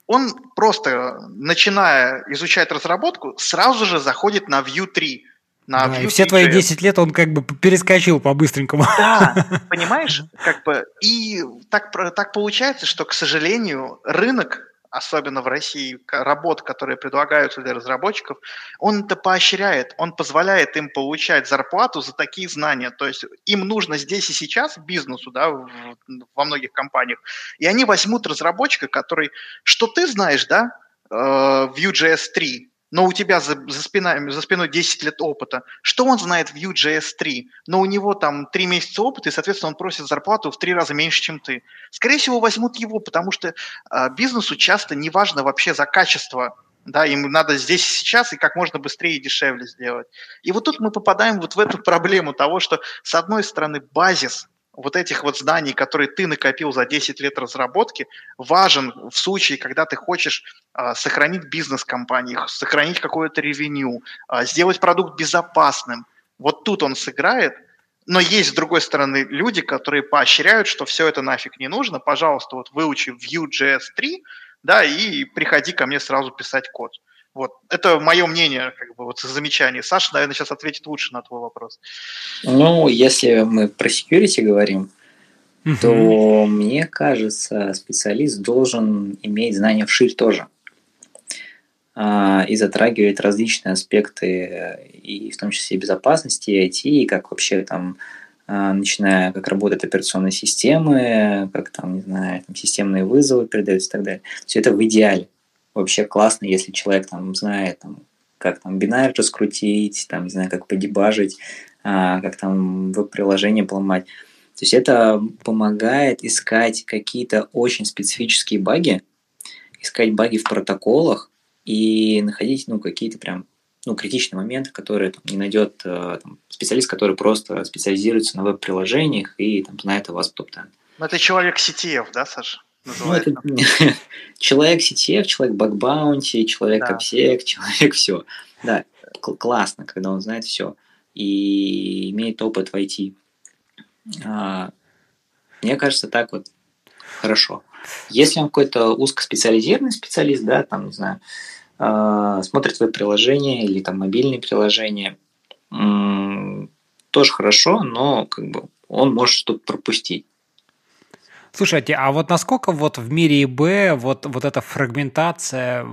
он просто, начиная изучать разработку, сразу же заходит на Vue 3. На да, Vue все твои 10 лет он как бы перескочил по-быстренькому. Да, [laughs] понимаешь? Как бы, и так, так получается, что, к сожалению, рынок особенно в России, работ, которые предлагаются для разработчиков, он это поощряет, он позволяет им получать зарплату за такие знания. То есть им нужно здесь и сейчас бизнесу, да, во многих компаниях, и они возьмут разработчика, который, что ты знаешь, да, э, Vue.js 3, но у тебя за, за, спиной, за спиной 10 лет опыта. Что он знает в Vue.js 3? Но у него там 3 месяца опыта, и, соответственно, он просит зарплату в 3 раза меньше, чем ты. Скорее всего, возьмут его, потому что э, бизнесу часто не важно вообще за качество да, им надо здесь и сейчас и как можно быстрее и дешевле сделать. И вот тут мы попадаем вот в эту проблему того, что с одной стороны базис вот этих вот знаний, которые ты накопил за 10 лет разработки, важен в случае, когда ты хочешь э, сохранить бизнес компании, сохранить какое-то ревеню, э, сделать продукт безопасным. Вот тут он сыграет, но есть, с другой стороны, люди, которые поощряют, что все это нафиг не нужно, пожалуйста, вот выучи Vue.js 3, да, и приходи ко мне сразу писать код. Вот. Это мое мнение, как бы, вот замечание. Саша, наверное, сейчас ответит лучше на твой вопрос. Ну, если мы про security говорим, uh-huh. то мне кажется, специалист должен иметь знания вширь тоже а, и затрагивать различные аспекты, и в том числе безопасности, и IT, и как вообще там а, начиная, как работают операционные системы, как там, не знаю, там, системные вызовы передаются и так далее. Все это в идеале вообще классно, если человек там знает, там, как там бинар раскрутить, там, не знаю, как подебажить, а, как там веб-приложение поломать. То есть это помогает искать какие-то очень специфические баги, искать баги в протоколах и находить ну, какие-то прям ну, критичные моменты, которые там, не найдет э, там, специалист, который просто специализируется на веб-приложениях и там, знает о вас топ-10. Ну, это человек CTF, да, Саша? Называется. Ну, это... [laughs] человек CTF, человек бакбаунти, человек да. обсек, [laughs] человек все. Да, классно, когда он знает все и имеет опыт в IT. А, мне кажется, так вот хорошо. Если он какой-то узкоспециализированный специалист, да, там, не знаю, а, смотрит веб-приложение или там мобильные приложения, тоже хорошо, но как бы он может что-то пропустить. Слушайте, а вот насколько вот в мире ИБ вот, вот эта фрагментация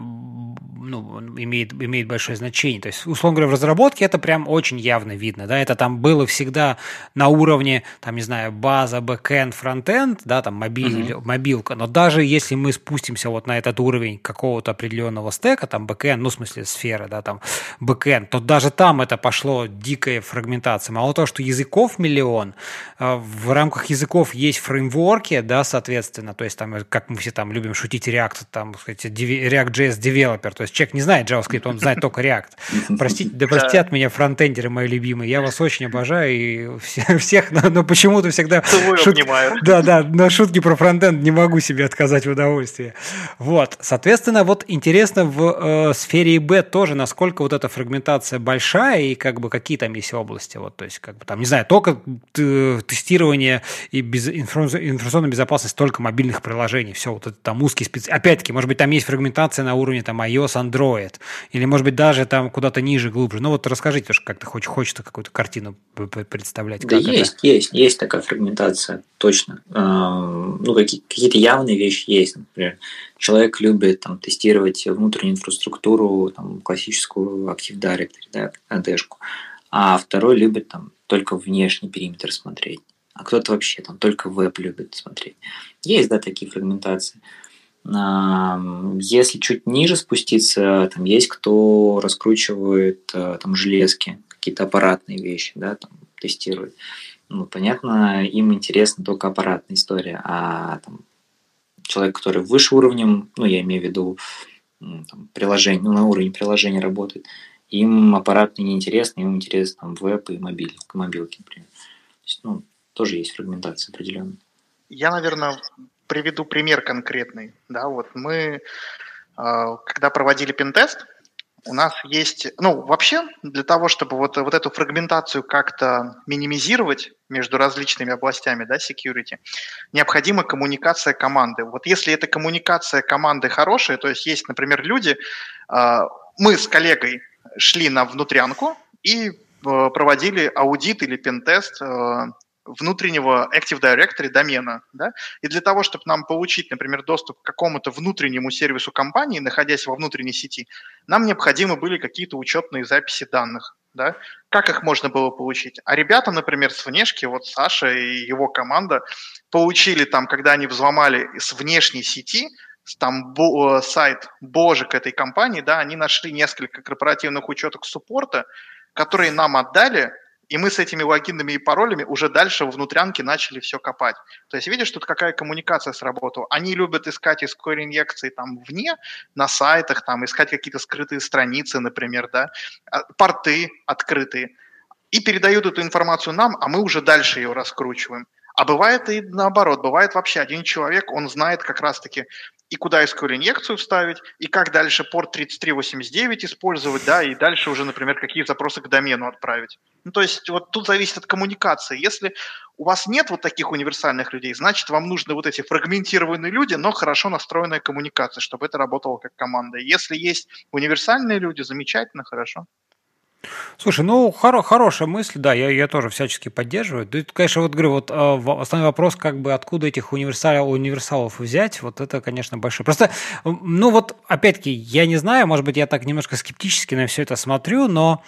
ну, имеет, имеет большое значение? То есть, условно говоря, в разработке это прям очень явно видно, да, это там было всегда на уровне, там, не знаю, база, backend, frontend, да, там, мобиль, mm-hmm. мобилка, но даже если мы спустимся вот на этот уровень какого-то определенного стека, там, backend, ну, в смысле, сферы, да, там, бэкэнд, то даже там это пошло дикая фрагментация. Мало того, что языков миллион, а, в рамках языков есть фреймворки, да, да, соответственно, то есть там, как мы все там любим шутить, React, там, сказать, React.js developer, то есть человек не знает JavaScript, он знает только React. [laughs] Простите, да простят меня фронтендеры мои любимые, я вас очень обожаю и [laughs] всех, но, почему-то всегда... Шут... [laughs] Да, да, на шутки про фронтенд не могу себе отказать в удовольствии. Вот, соответственно, вот интересно в э, сфере ИБ тоже, насколько вот эта фрагментация большая и как бы какие там есть области, вот, то есть как бы там, не знаю, только тестирование и без информационной безопасности безопасность только мобильных приложений. Все, вот это там узкий спец... Опять-таки, может быть, там есть фрагментация на уровне там iOS, Android. Или, может быть, даже там куда-то ниже, глубже. Ну вот расскажите, как ты хочешь, хочется какую-то картину представлять. Да есть, это? есть, есть такая фрагментация, точно. Ну, какие-то явные вещи есть. Например, человек любит там, тестировать внутреннюю инфраструктуру, там, классическую Active Directory, да, AD-шку, а второй любит там, только внешний периметр смотреть а кто-то вообще там только веб любит смотреть. Есть, да, такие фрагментации. Если чуть ниже спуститься, там есть кто раскручивает э, там железки, какие-то аппаратные вещи, да, там тестирует. Ну, понятно, им интересна только аппаратная история, а там, человек, который выше уровнем, ну, я имею в виду там, приложение, ну, на уровне приложения работает, им аппаратный не интересно, им интересно там веб и мобиль, мобилки, например. То есть, ну, тоже есть фрагментация определенная. Я, наверное, приведу пример конкретный. Да, вот мы, а, когда проводили пентест, у нас есть, ну, вообще, для того, чтобы вот, вот эту фрагментацию как-то минимизировать между различными областями, да, security, необходима коммуникация команды. Вот если эта коммуникация команды хорошая, то есть есть, например, люди, а, мы с коллегой шли на внутрянку и а, проводили аудит или пентест внутреннего Active Directory домена. Да? И для того, чтобы нам получить, например, доступ к какому-то внутреннему сервису компании, находясь во внутренней сети, нам необходимы были какие-то учетные записи данных. Да? Как их можно было получить? А ребята, например, с внешки, вот Саша и его команда, получили там, когда они взломали с внешней сети, там бо, сайт божек этой компании, да, они нашли несколько корпоративных учеток суппорта, которые нам отдали, и мы с этими логинами и паролями уже дальше внутрянки начали все копать. То есть видишь, тут какая коммуникация сработала. Они любят искать SQL-инъекции там вне, на сайтах, там, искать какие-то скрытые страницы, например, да, а, порты открытые, и передают эту информацию нам, а мы уже дальше ее раскручиваем. А бывает и наоборот, бывает вообще один человек, он знает как раз-таки и куда SQL-инъекцию вставить, и как дальше порт 3389 использовать, да, и дальше уже, например, какие запросы к домену отправить. Ну, то есть вот тут зависит от коммуникации. Если у вас нет вот таких универсальных людей, значит, вам нужны вот эти фрагментированные люди, но хорошо настроенная коммуникация, чтобы это работало как команда. Если есть универсальные люди, замечательно, хорошо. Слушай, ну, хоро- хорошая мысль, да, я, я тоже всячески поддерживаю. Да, конечно, вот говорю, вот э, основной вопрос, как бы, откуда этих универсал, универсалов взять, вот это, конечно, большой. Просто, ну, вот, опять-таки, я не знаю, может быть, я так немножко скептически на все это смотрю, но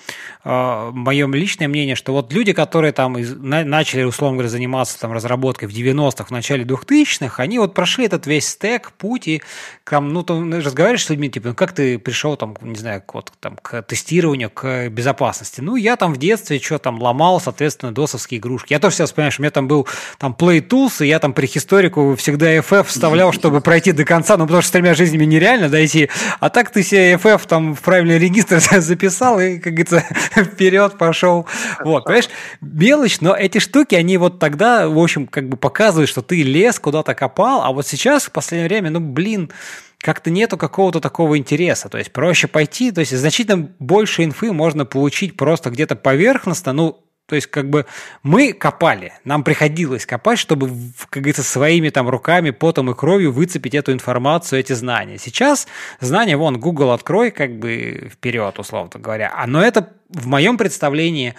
э, мое личное мнение, что вот люди, которые там из, на, начали, условно говоря, заниматься там разработкой в 90-х, в начале 2000-х, они вот прошли этот весь стек, путь, и там, ну, ты разговариваешь с людьми, типа, ну, как ты пришел там, не знаю, вот, там, к тестированию, к безопасности, безопасности. Ну, я там в детстве что там ломал, соответственно, досовские игрушки. Я тоже сейчас, понимаешь, у меня там был там Play Tools, и я там при историку всегда FF вставлял, [laughs] чтобы пройти до конца, ну, потому что с тремя жизнями нереально дойти. А так ты себе FF там в правильный регистр [laughs] записал и, как говорится, [laughs] вперед пошел. Вот, понимаешь, мелочь, но эти штуки, они вот тогда, в общем, как бы показывают, что ты лес куда-то копал, а вот сейчас, в последнее время, ну, блин, как-то нету какого-то такого интереса. То есть проще пойти, то есть значительно больше инфы можно получить просто где-то поверхностно, ну, то есть, как бы мы копали, нам приходилось копать, чтобы, как говорится, своими там руками, потом и кровью выцепить эту информацию, эти знания. Сейчас знания, вон, Google открой, как бы вперед, условно говоря. А, но это в моем представлении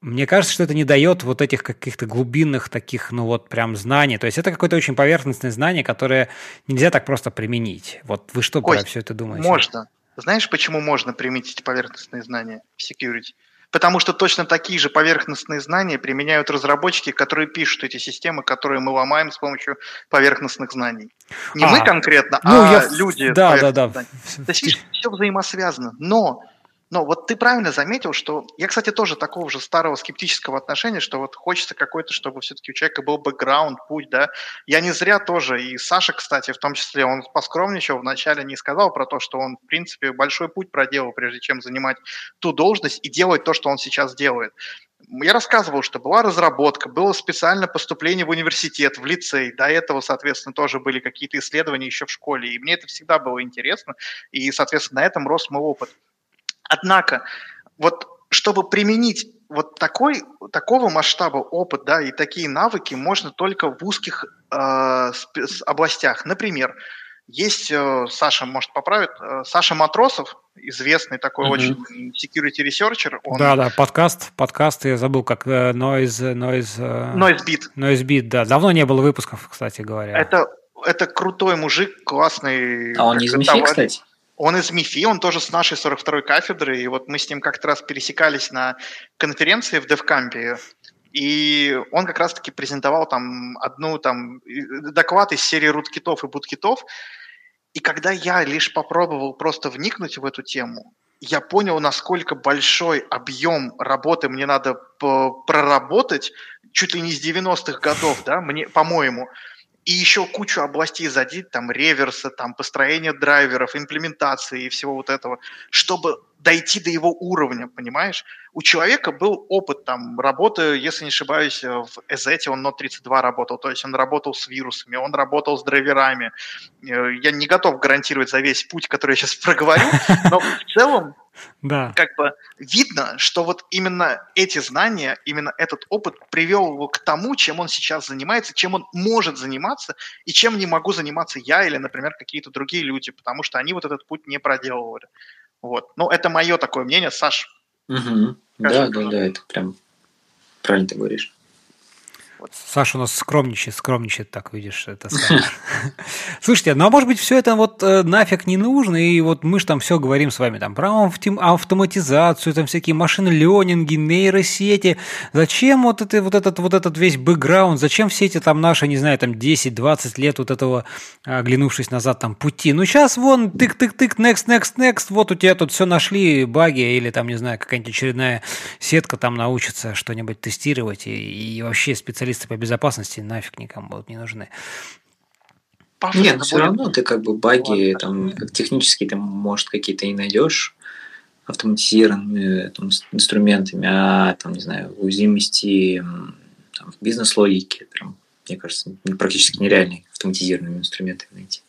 мне кажется, что это не дает вот этих каких-то глубинных таких, ну вот прям знаний. То есть это какое-то очень поверхностное знание, которое нельзя так просто применить. Вот вы что Кость, про все это думаете? Можно. Знаешь, почему можно применить эти поверхностные знания в security? Потому что точно такие же поверхностные знания применяют разработчики, которые пишут эти системы, которые мы ломаем с помощью поверхностных знаний. Не а, мы конкретно, ну, а я... люди. Да, да, да. То есть, все взаимосвязано. Но но вот ты правильно заметил, что я, кстати, тоже такого же старого скептического отношения, что вот хочется какой-то, чтобы все-таки у человека был бэкграунд, путь, да. Я не зря тоже, и Саша, кстати, в том числе, он поскромничал, вначале не сказал про то, что он, в принципе, большой путь проделал, прежде чем занимать ту должность и делать то, что он сейчас делает. Я рассказывал, что была разработка, было специальное поступление в университет, в лицей. До этого, соответственно, тоже были какие-то исследования еще в школе. И мне это всегда было интересно. И, соответственно, на этом рос мой опыт. Однако, вот чтобы применить вот такой, такого масштаба опыт, да, и такие навыки можно только в узких э, областях. Например, есть, э, Саша может поправить, э, Саша Матросов, известный такой mm-hmm. очень security researcher. Он... Да, да, подкаст, подкаст, я забыл, как э, Noise, Noise... Э, Noise Beat. Noise Beat, да. Давно не было выпусков, кстати говоря. Это, это крутой мужик, классный. А он не из МИФИ, кстати? Он из МИФИ, он тоже с нашей 42-й кафедры, и вот мы с ним как-то раз пересекались на конференции в Девкампе, и он как раз-таки презентовал там одну там доклад из серии руткитов и буткитов, и когда я лишь попробовал просто вникнуть в эту тему, я понял, насколько большой объем работы мне надо проработать, чуть ли не с 90-х годов, да, мне, по-моему, и еще кучу областей задеть, там, реверса, там, построение драйверов, имплементации и всего вот этого, чтобы дойти до его уровня, понимаешь? У человека был опыт там работы, если не ошибаюсь, в Эзете он Node 32 работал, то есть он работал с вирусами, он работал с драйверами. Э, я не готов гарантировать за весь путь, который я сейчас [laughs] проговорю, но в целом [laughs] да. как бы видно, что вот именно эти знания, именно этот опыт привел его к тому, чем он сейчас занимается, чем он может заниматься, и чем не могу заниматься я или, например, какие-то другие люди, потому что они вот этот путь не проделывали. Вот. Ну, это мое такое мнение, Саш. Угу. Да, да, да, это прям правильно ты говоришь. Вот. Саша у нас скромничает, скромничает, так видишь, это [laughs] Слушайте, ну а может быть все это вот э, нафиг не нужно, и вот мы же там все говорим с вами там про автоматизацию, там всякие машины ленинги, нейросети. Зачем вот, это, вот, этот, вот этот весь бэкграунд, зачем все эти там наши, не знаю, там 10-20 лет вот этого, оглянувшись назад, там пути. Ну сейчас вон тык-тык-тык, next, next, next, вот у тебя тут все нашли, баги или там, не знаю, какая-нибудь очередная сетка там научится что-нибудь тестировать и, и вообще специалисты специалисты по безопасности нафиг никому будут не нужны. Нет, но все равно ты как бы баги, там, технически ты, может, какие-то и найдешь автоматизированными там, инструментами, а там, не знаю, уязвимости там, в бизнес-логике, прям, мне кажется, практически нереально автоматизированными инструментами найти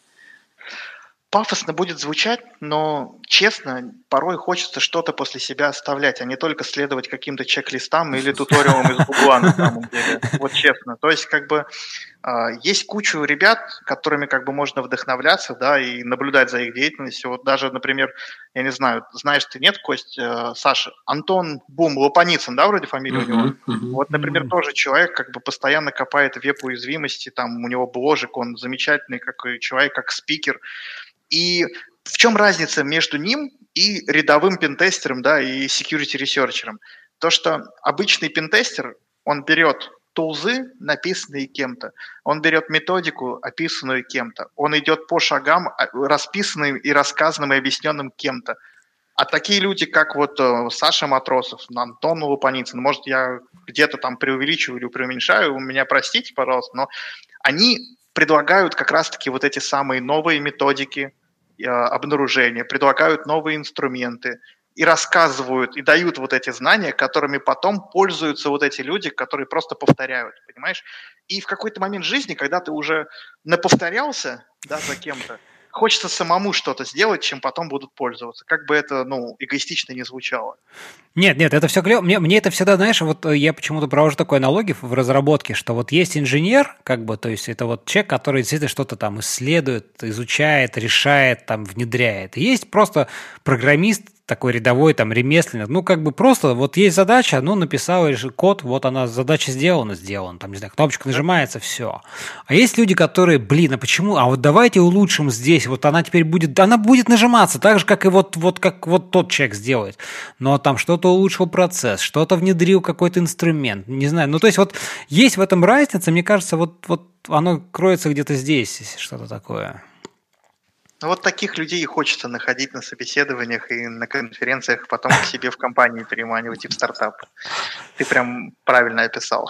пафосно будет звучать, но честно, порой хочется что-то после себя оставлять, а не только следовать каким-то чек-листам или туториалам из Гугла на самом [laughs] деле. Вот честно. То есть как бы а, есть кучу ребят, которыми как бы можно вдохновляться, да, и наблюдать за их деятельностью. Вот даже, например, я не знаю, знаешь ты, нет, Кость, э, Саша, Антон Бум, Лопаницын, да, вроде фамилия uh-huh, у него? Uh-huh, вот, например, uh-huh. тоже человек как бы постоянно копает веб-уязвимости, там у него бложек, он замечательный как человек, как спикер, и в чем разница между ним и рядовым pentester'ом, да, и security researcher'ом? То, что обычный pentester, он берет тулзы, написанные кем-то, он берет методику, описанную кем-то, он идет по шагам, а, расписанным и рассказанным и объясненным кем-то. А такие люди, как вот э, Саша Матросов, Антон Лупаницын, может, я где-то там преувеличиваю или преуменьшаю, меня простите, пожалуйста, но они предлагают как раз-таки вот эти самые новые методики обнаружения, предлагают новые инструменты, и рассказывают, и дают вот эти знания, которыми потом пользуются вот эти люди, которые просто повторяют, понимаешь? И в какой-то момент жизни, когда ты уже наповторялся, да, за кем-то, хочется самому что-то сделать, чем потом будут пользоваться. Как бы это, ну, эгоистично не звучало. Нет, нет, это все клево. Мне, мне это всегда, знаешь, вот э, я почему-то провожу такой аналогии в разработке, что вот есть инженер, как бы, то есть это вот человек, который действительно что-то там исследует, изучает, решает, там, внедряет. И есть просто программист, такой рядовой там ремесленник, ну как бы просто вот есть задача, ну написал код, вот она задача сделана, сделана, там не знаю, кнопочка нажимается, все. А есть люди, которые, блин, а почему, а вот давайте улучшим здесь, вот она теперь будет, она будет нажиматься так же, как и вот, вот как вот тот человек сделает, но там что-то улучшил процесс, что-то внедрил какой-то инструмент, не знаю, ну то есть вот есть в этом разница, мне кажется, вот, вот оно кроется где-то здесь, что-то такое. Ну вот таких людей и хочется находить на собеседованиях и на конференциях, потом к себе в компании переманивать и в стартап. Ты прям правильно описал.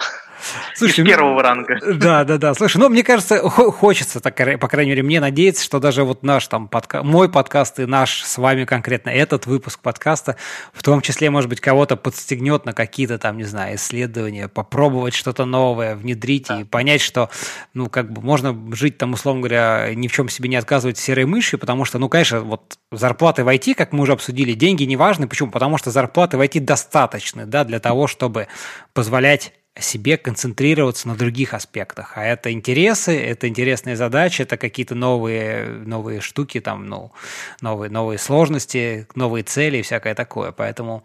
Слушай, Из ну, первого ну, ранга. Да, да, да. Слушай, ну, мне кажется, хочется, так, по крайней мере, мне надеяться, что даже вот наш там подкаст, мой подкаст и наш с вами конкретно этот выпуск подкаста, в том числе, может быть, кого-то подстегнет на какие-то там, не знаю, исследования, попробовать что-то новое, внедрить да. и понять, что, ну, как бы можно жить там, условно говоря, ни в чем себе не отказывать серой мышью, потому что, ну, конечно, вот зарплаты в IT, как мы уже обсудили, деньги не важны. Почему? Потому что зарплаты в IT достаточны, да, для того, чтобы позволять себе концентрироваться на других аспектах. А это интересы, это интересные задачи, это какие-то новые, новые штуки, там, ну, новые, новые сложности, новые цели и всякое такое. Поэтому,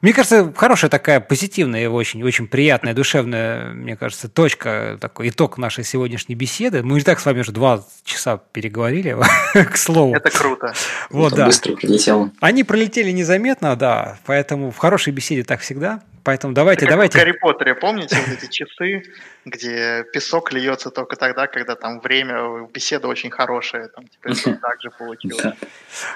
мне кажется, хорошая такая позитивная и очень, очень приятная, душевная, мне кажется, точка, такой итог нашей сегодняшней беседы. Мы и так с вами уже два часа переговорили, [laughs] к слову. Это круто. Вот, да. Быстро прилетело. Они пролетели незаметно, да, поэтому в хорошей беседе так всегда. Поэтому давайте, Это давайте. в Гарри Поттере, помните вот эти часы, где песок льется только тогда, когда там время, беседа очень хорошая, там теперь [laughs] так же получилось.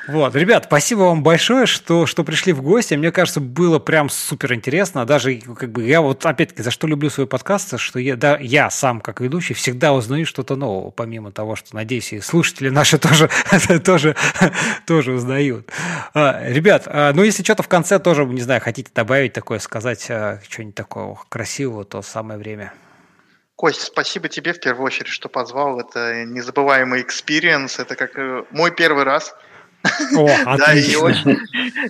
Вот, ребят, спасибо вам большое, что, что пришли в гости. Мне кажется, было прям супер интересно. Даже как бы я вот опять-таки за что люблю свой подкаст, что я, да, я сам как ведущий всегда узнаю что-то нового, помимо того, что, надеюсь, и слушатели наши [laughs] тоже, тоже, тоже узнают. А, ребят, а, ну если что-то в конце тоже, не знаю, хотите добавить такое, сказать, э, что-нибудь такого красивого, то самое время. Кость, спасибо тебе в первую очередь, что позвал. Это незабываемый experience. Это как э, мой первый раз – о, [laughs] да, и очень,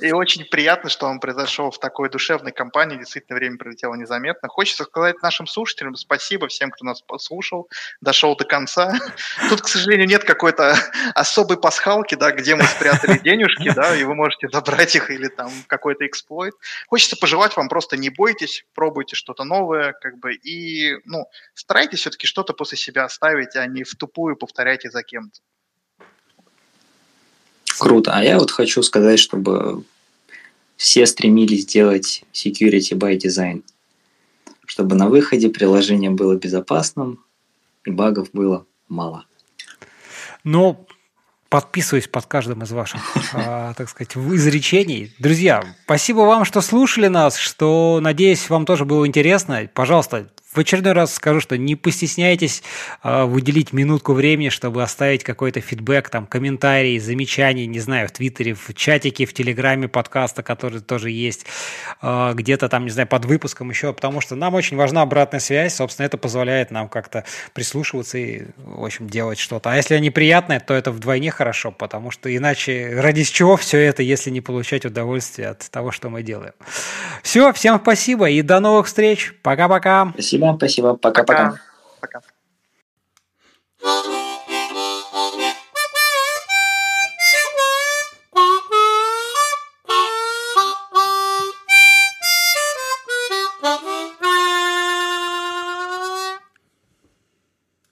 и очень приятно, что он произошел в такой душевной компании. Действительно, время пролетело незаметно. Хочется сказать нашим слушателям спасибо всем, кто нас послушал, дошел до конца. [laughs] Тут, к сожалению, нет какой-то [laughs] особой пасхалки, да, где мы спрятали денежки, да, и вы можете забрать их или там какой-то эксплойт. Хочется пожелать вам просто не бойтесь, пробуйте что-то новое, как бы, и, ну, старайтесь все-таки что-то после себя оставить, а не в тупую повторяйте за кем-то. Круто. А я вот хочу сказать, чтобы все стремились сделать security by design, чтобы на выходе приложение было безопасным и багов было мало. Ну, подписываюсь под каждым из ваших, [laughs] а, так сказать, изречений. Друзья, спасибо вам, что слушали нас, что, надеюсь, вам тоже было интересно. Пожалуйста, в очередной раз скажу, что не постесняйтесь э, выделить минутку времени, чтобы оставить какой-то фидбэк, там, комментарий, замечания, не знаю, в Твиттере, в чатике, в Телеграме подкаста, который тоже есть, э, где-то там, не знаю, под выпуском еще, потому что нам очень важна обратная связь, собственно, это позволяет нам как-то прислушиваться и, в общем, делать что-то. А если они приятные, то это вдвойне хорошо, потому что иначе ради чего все это, если не получать удовольствие от того, что мы делаем. Все, всем спасибо и до новых встреч. Пока-пока. Спасибо. Спасибо, спасибо. Пока-пока. Пока.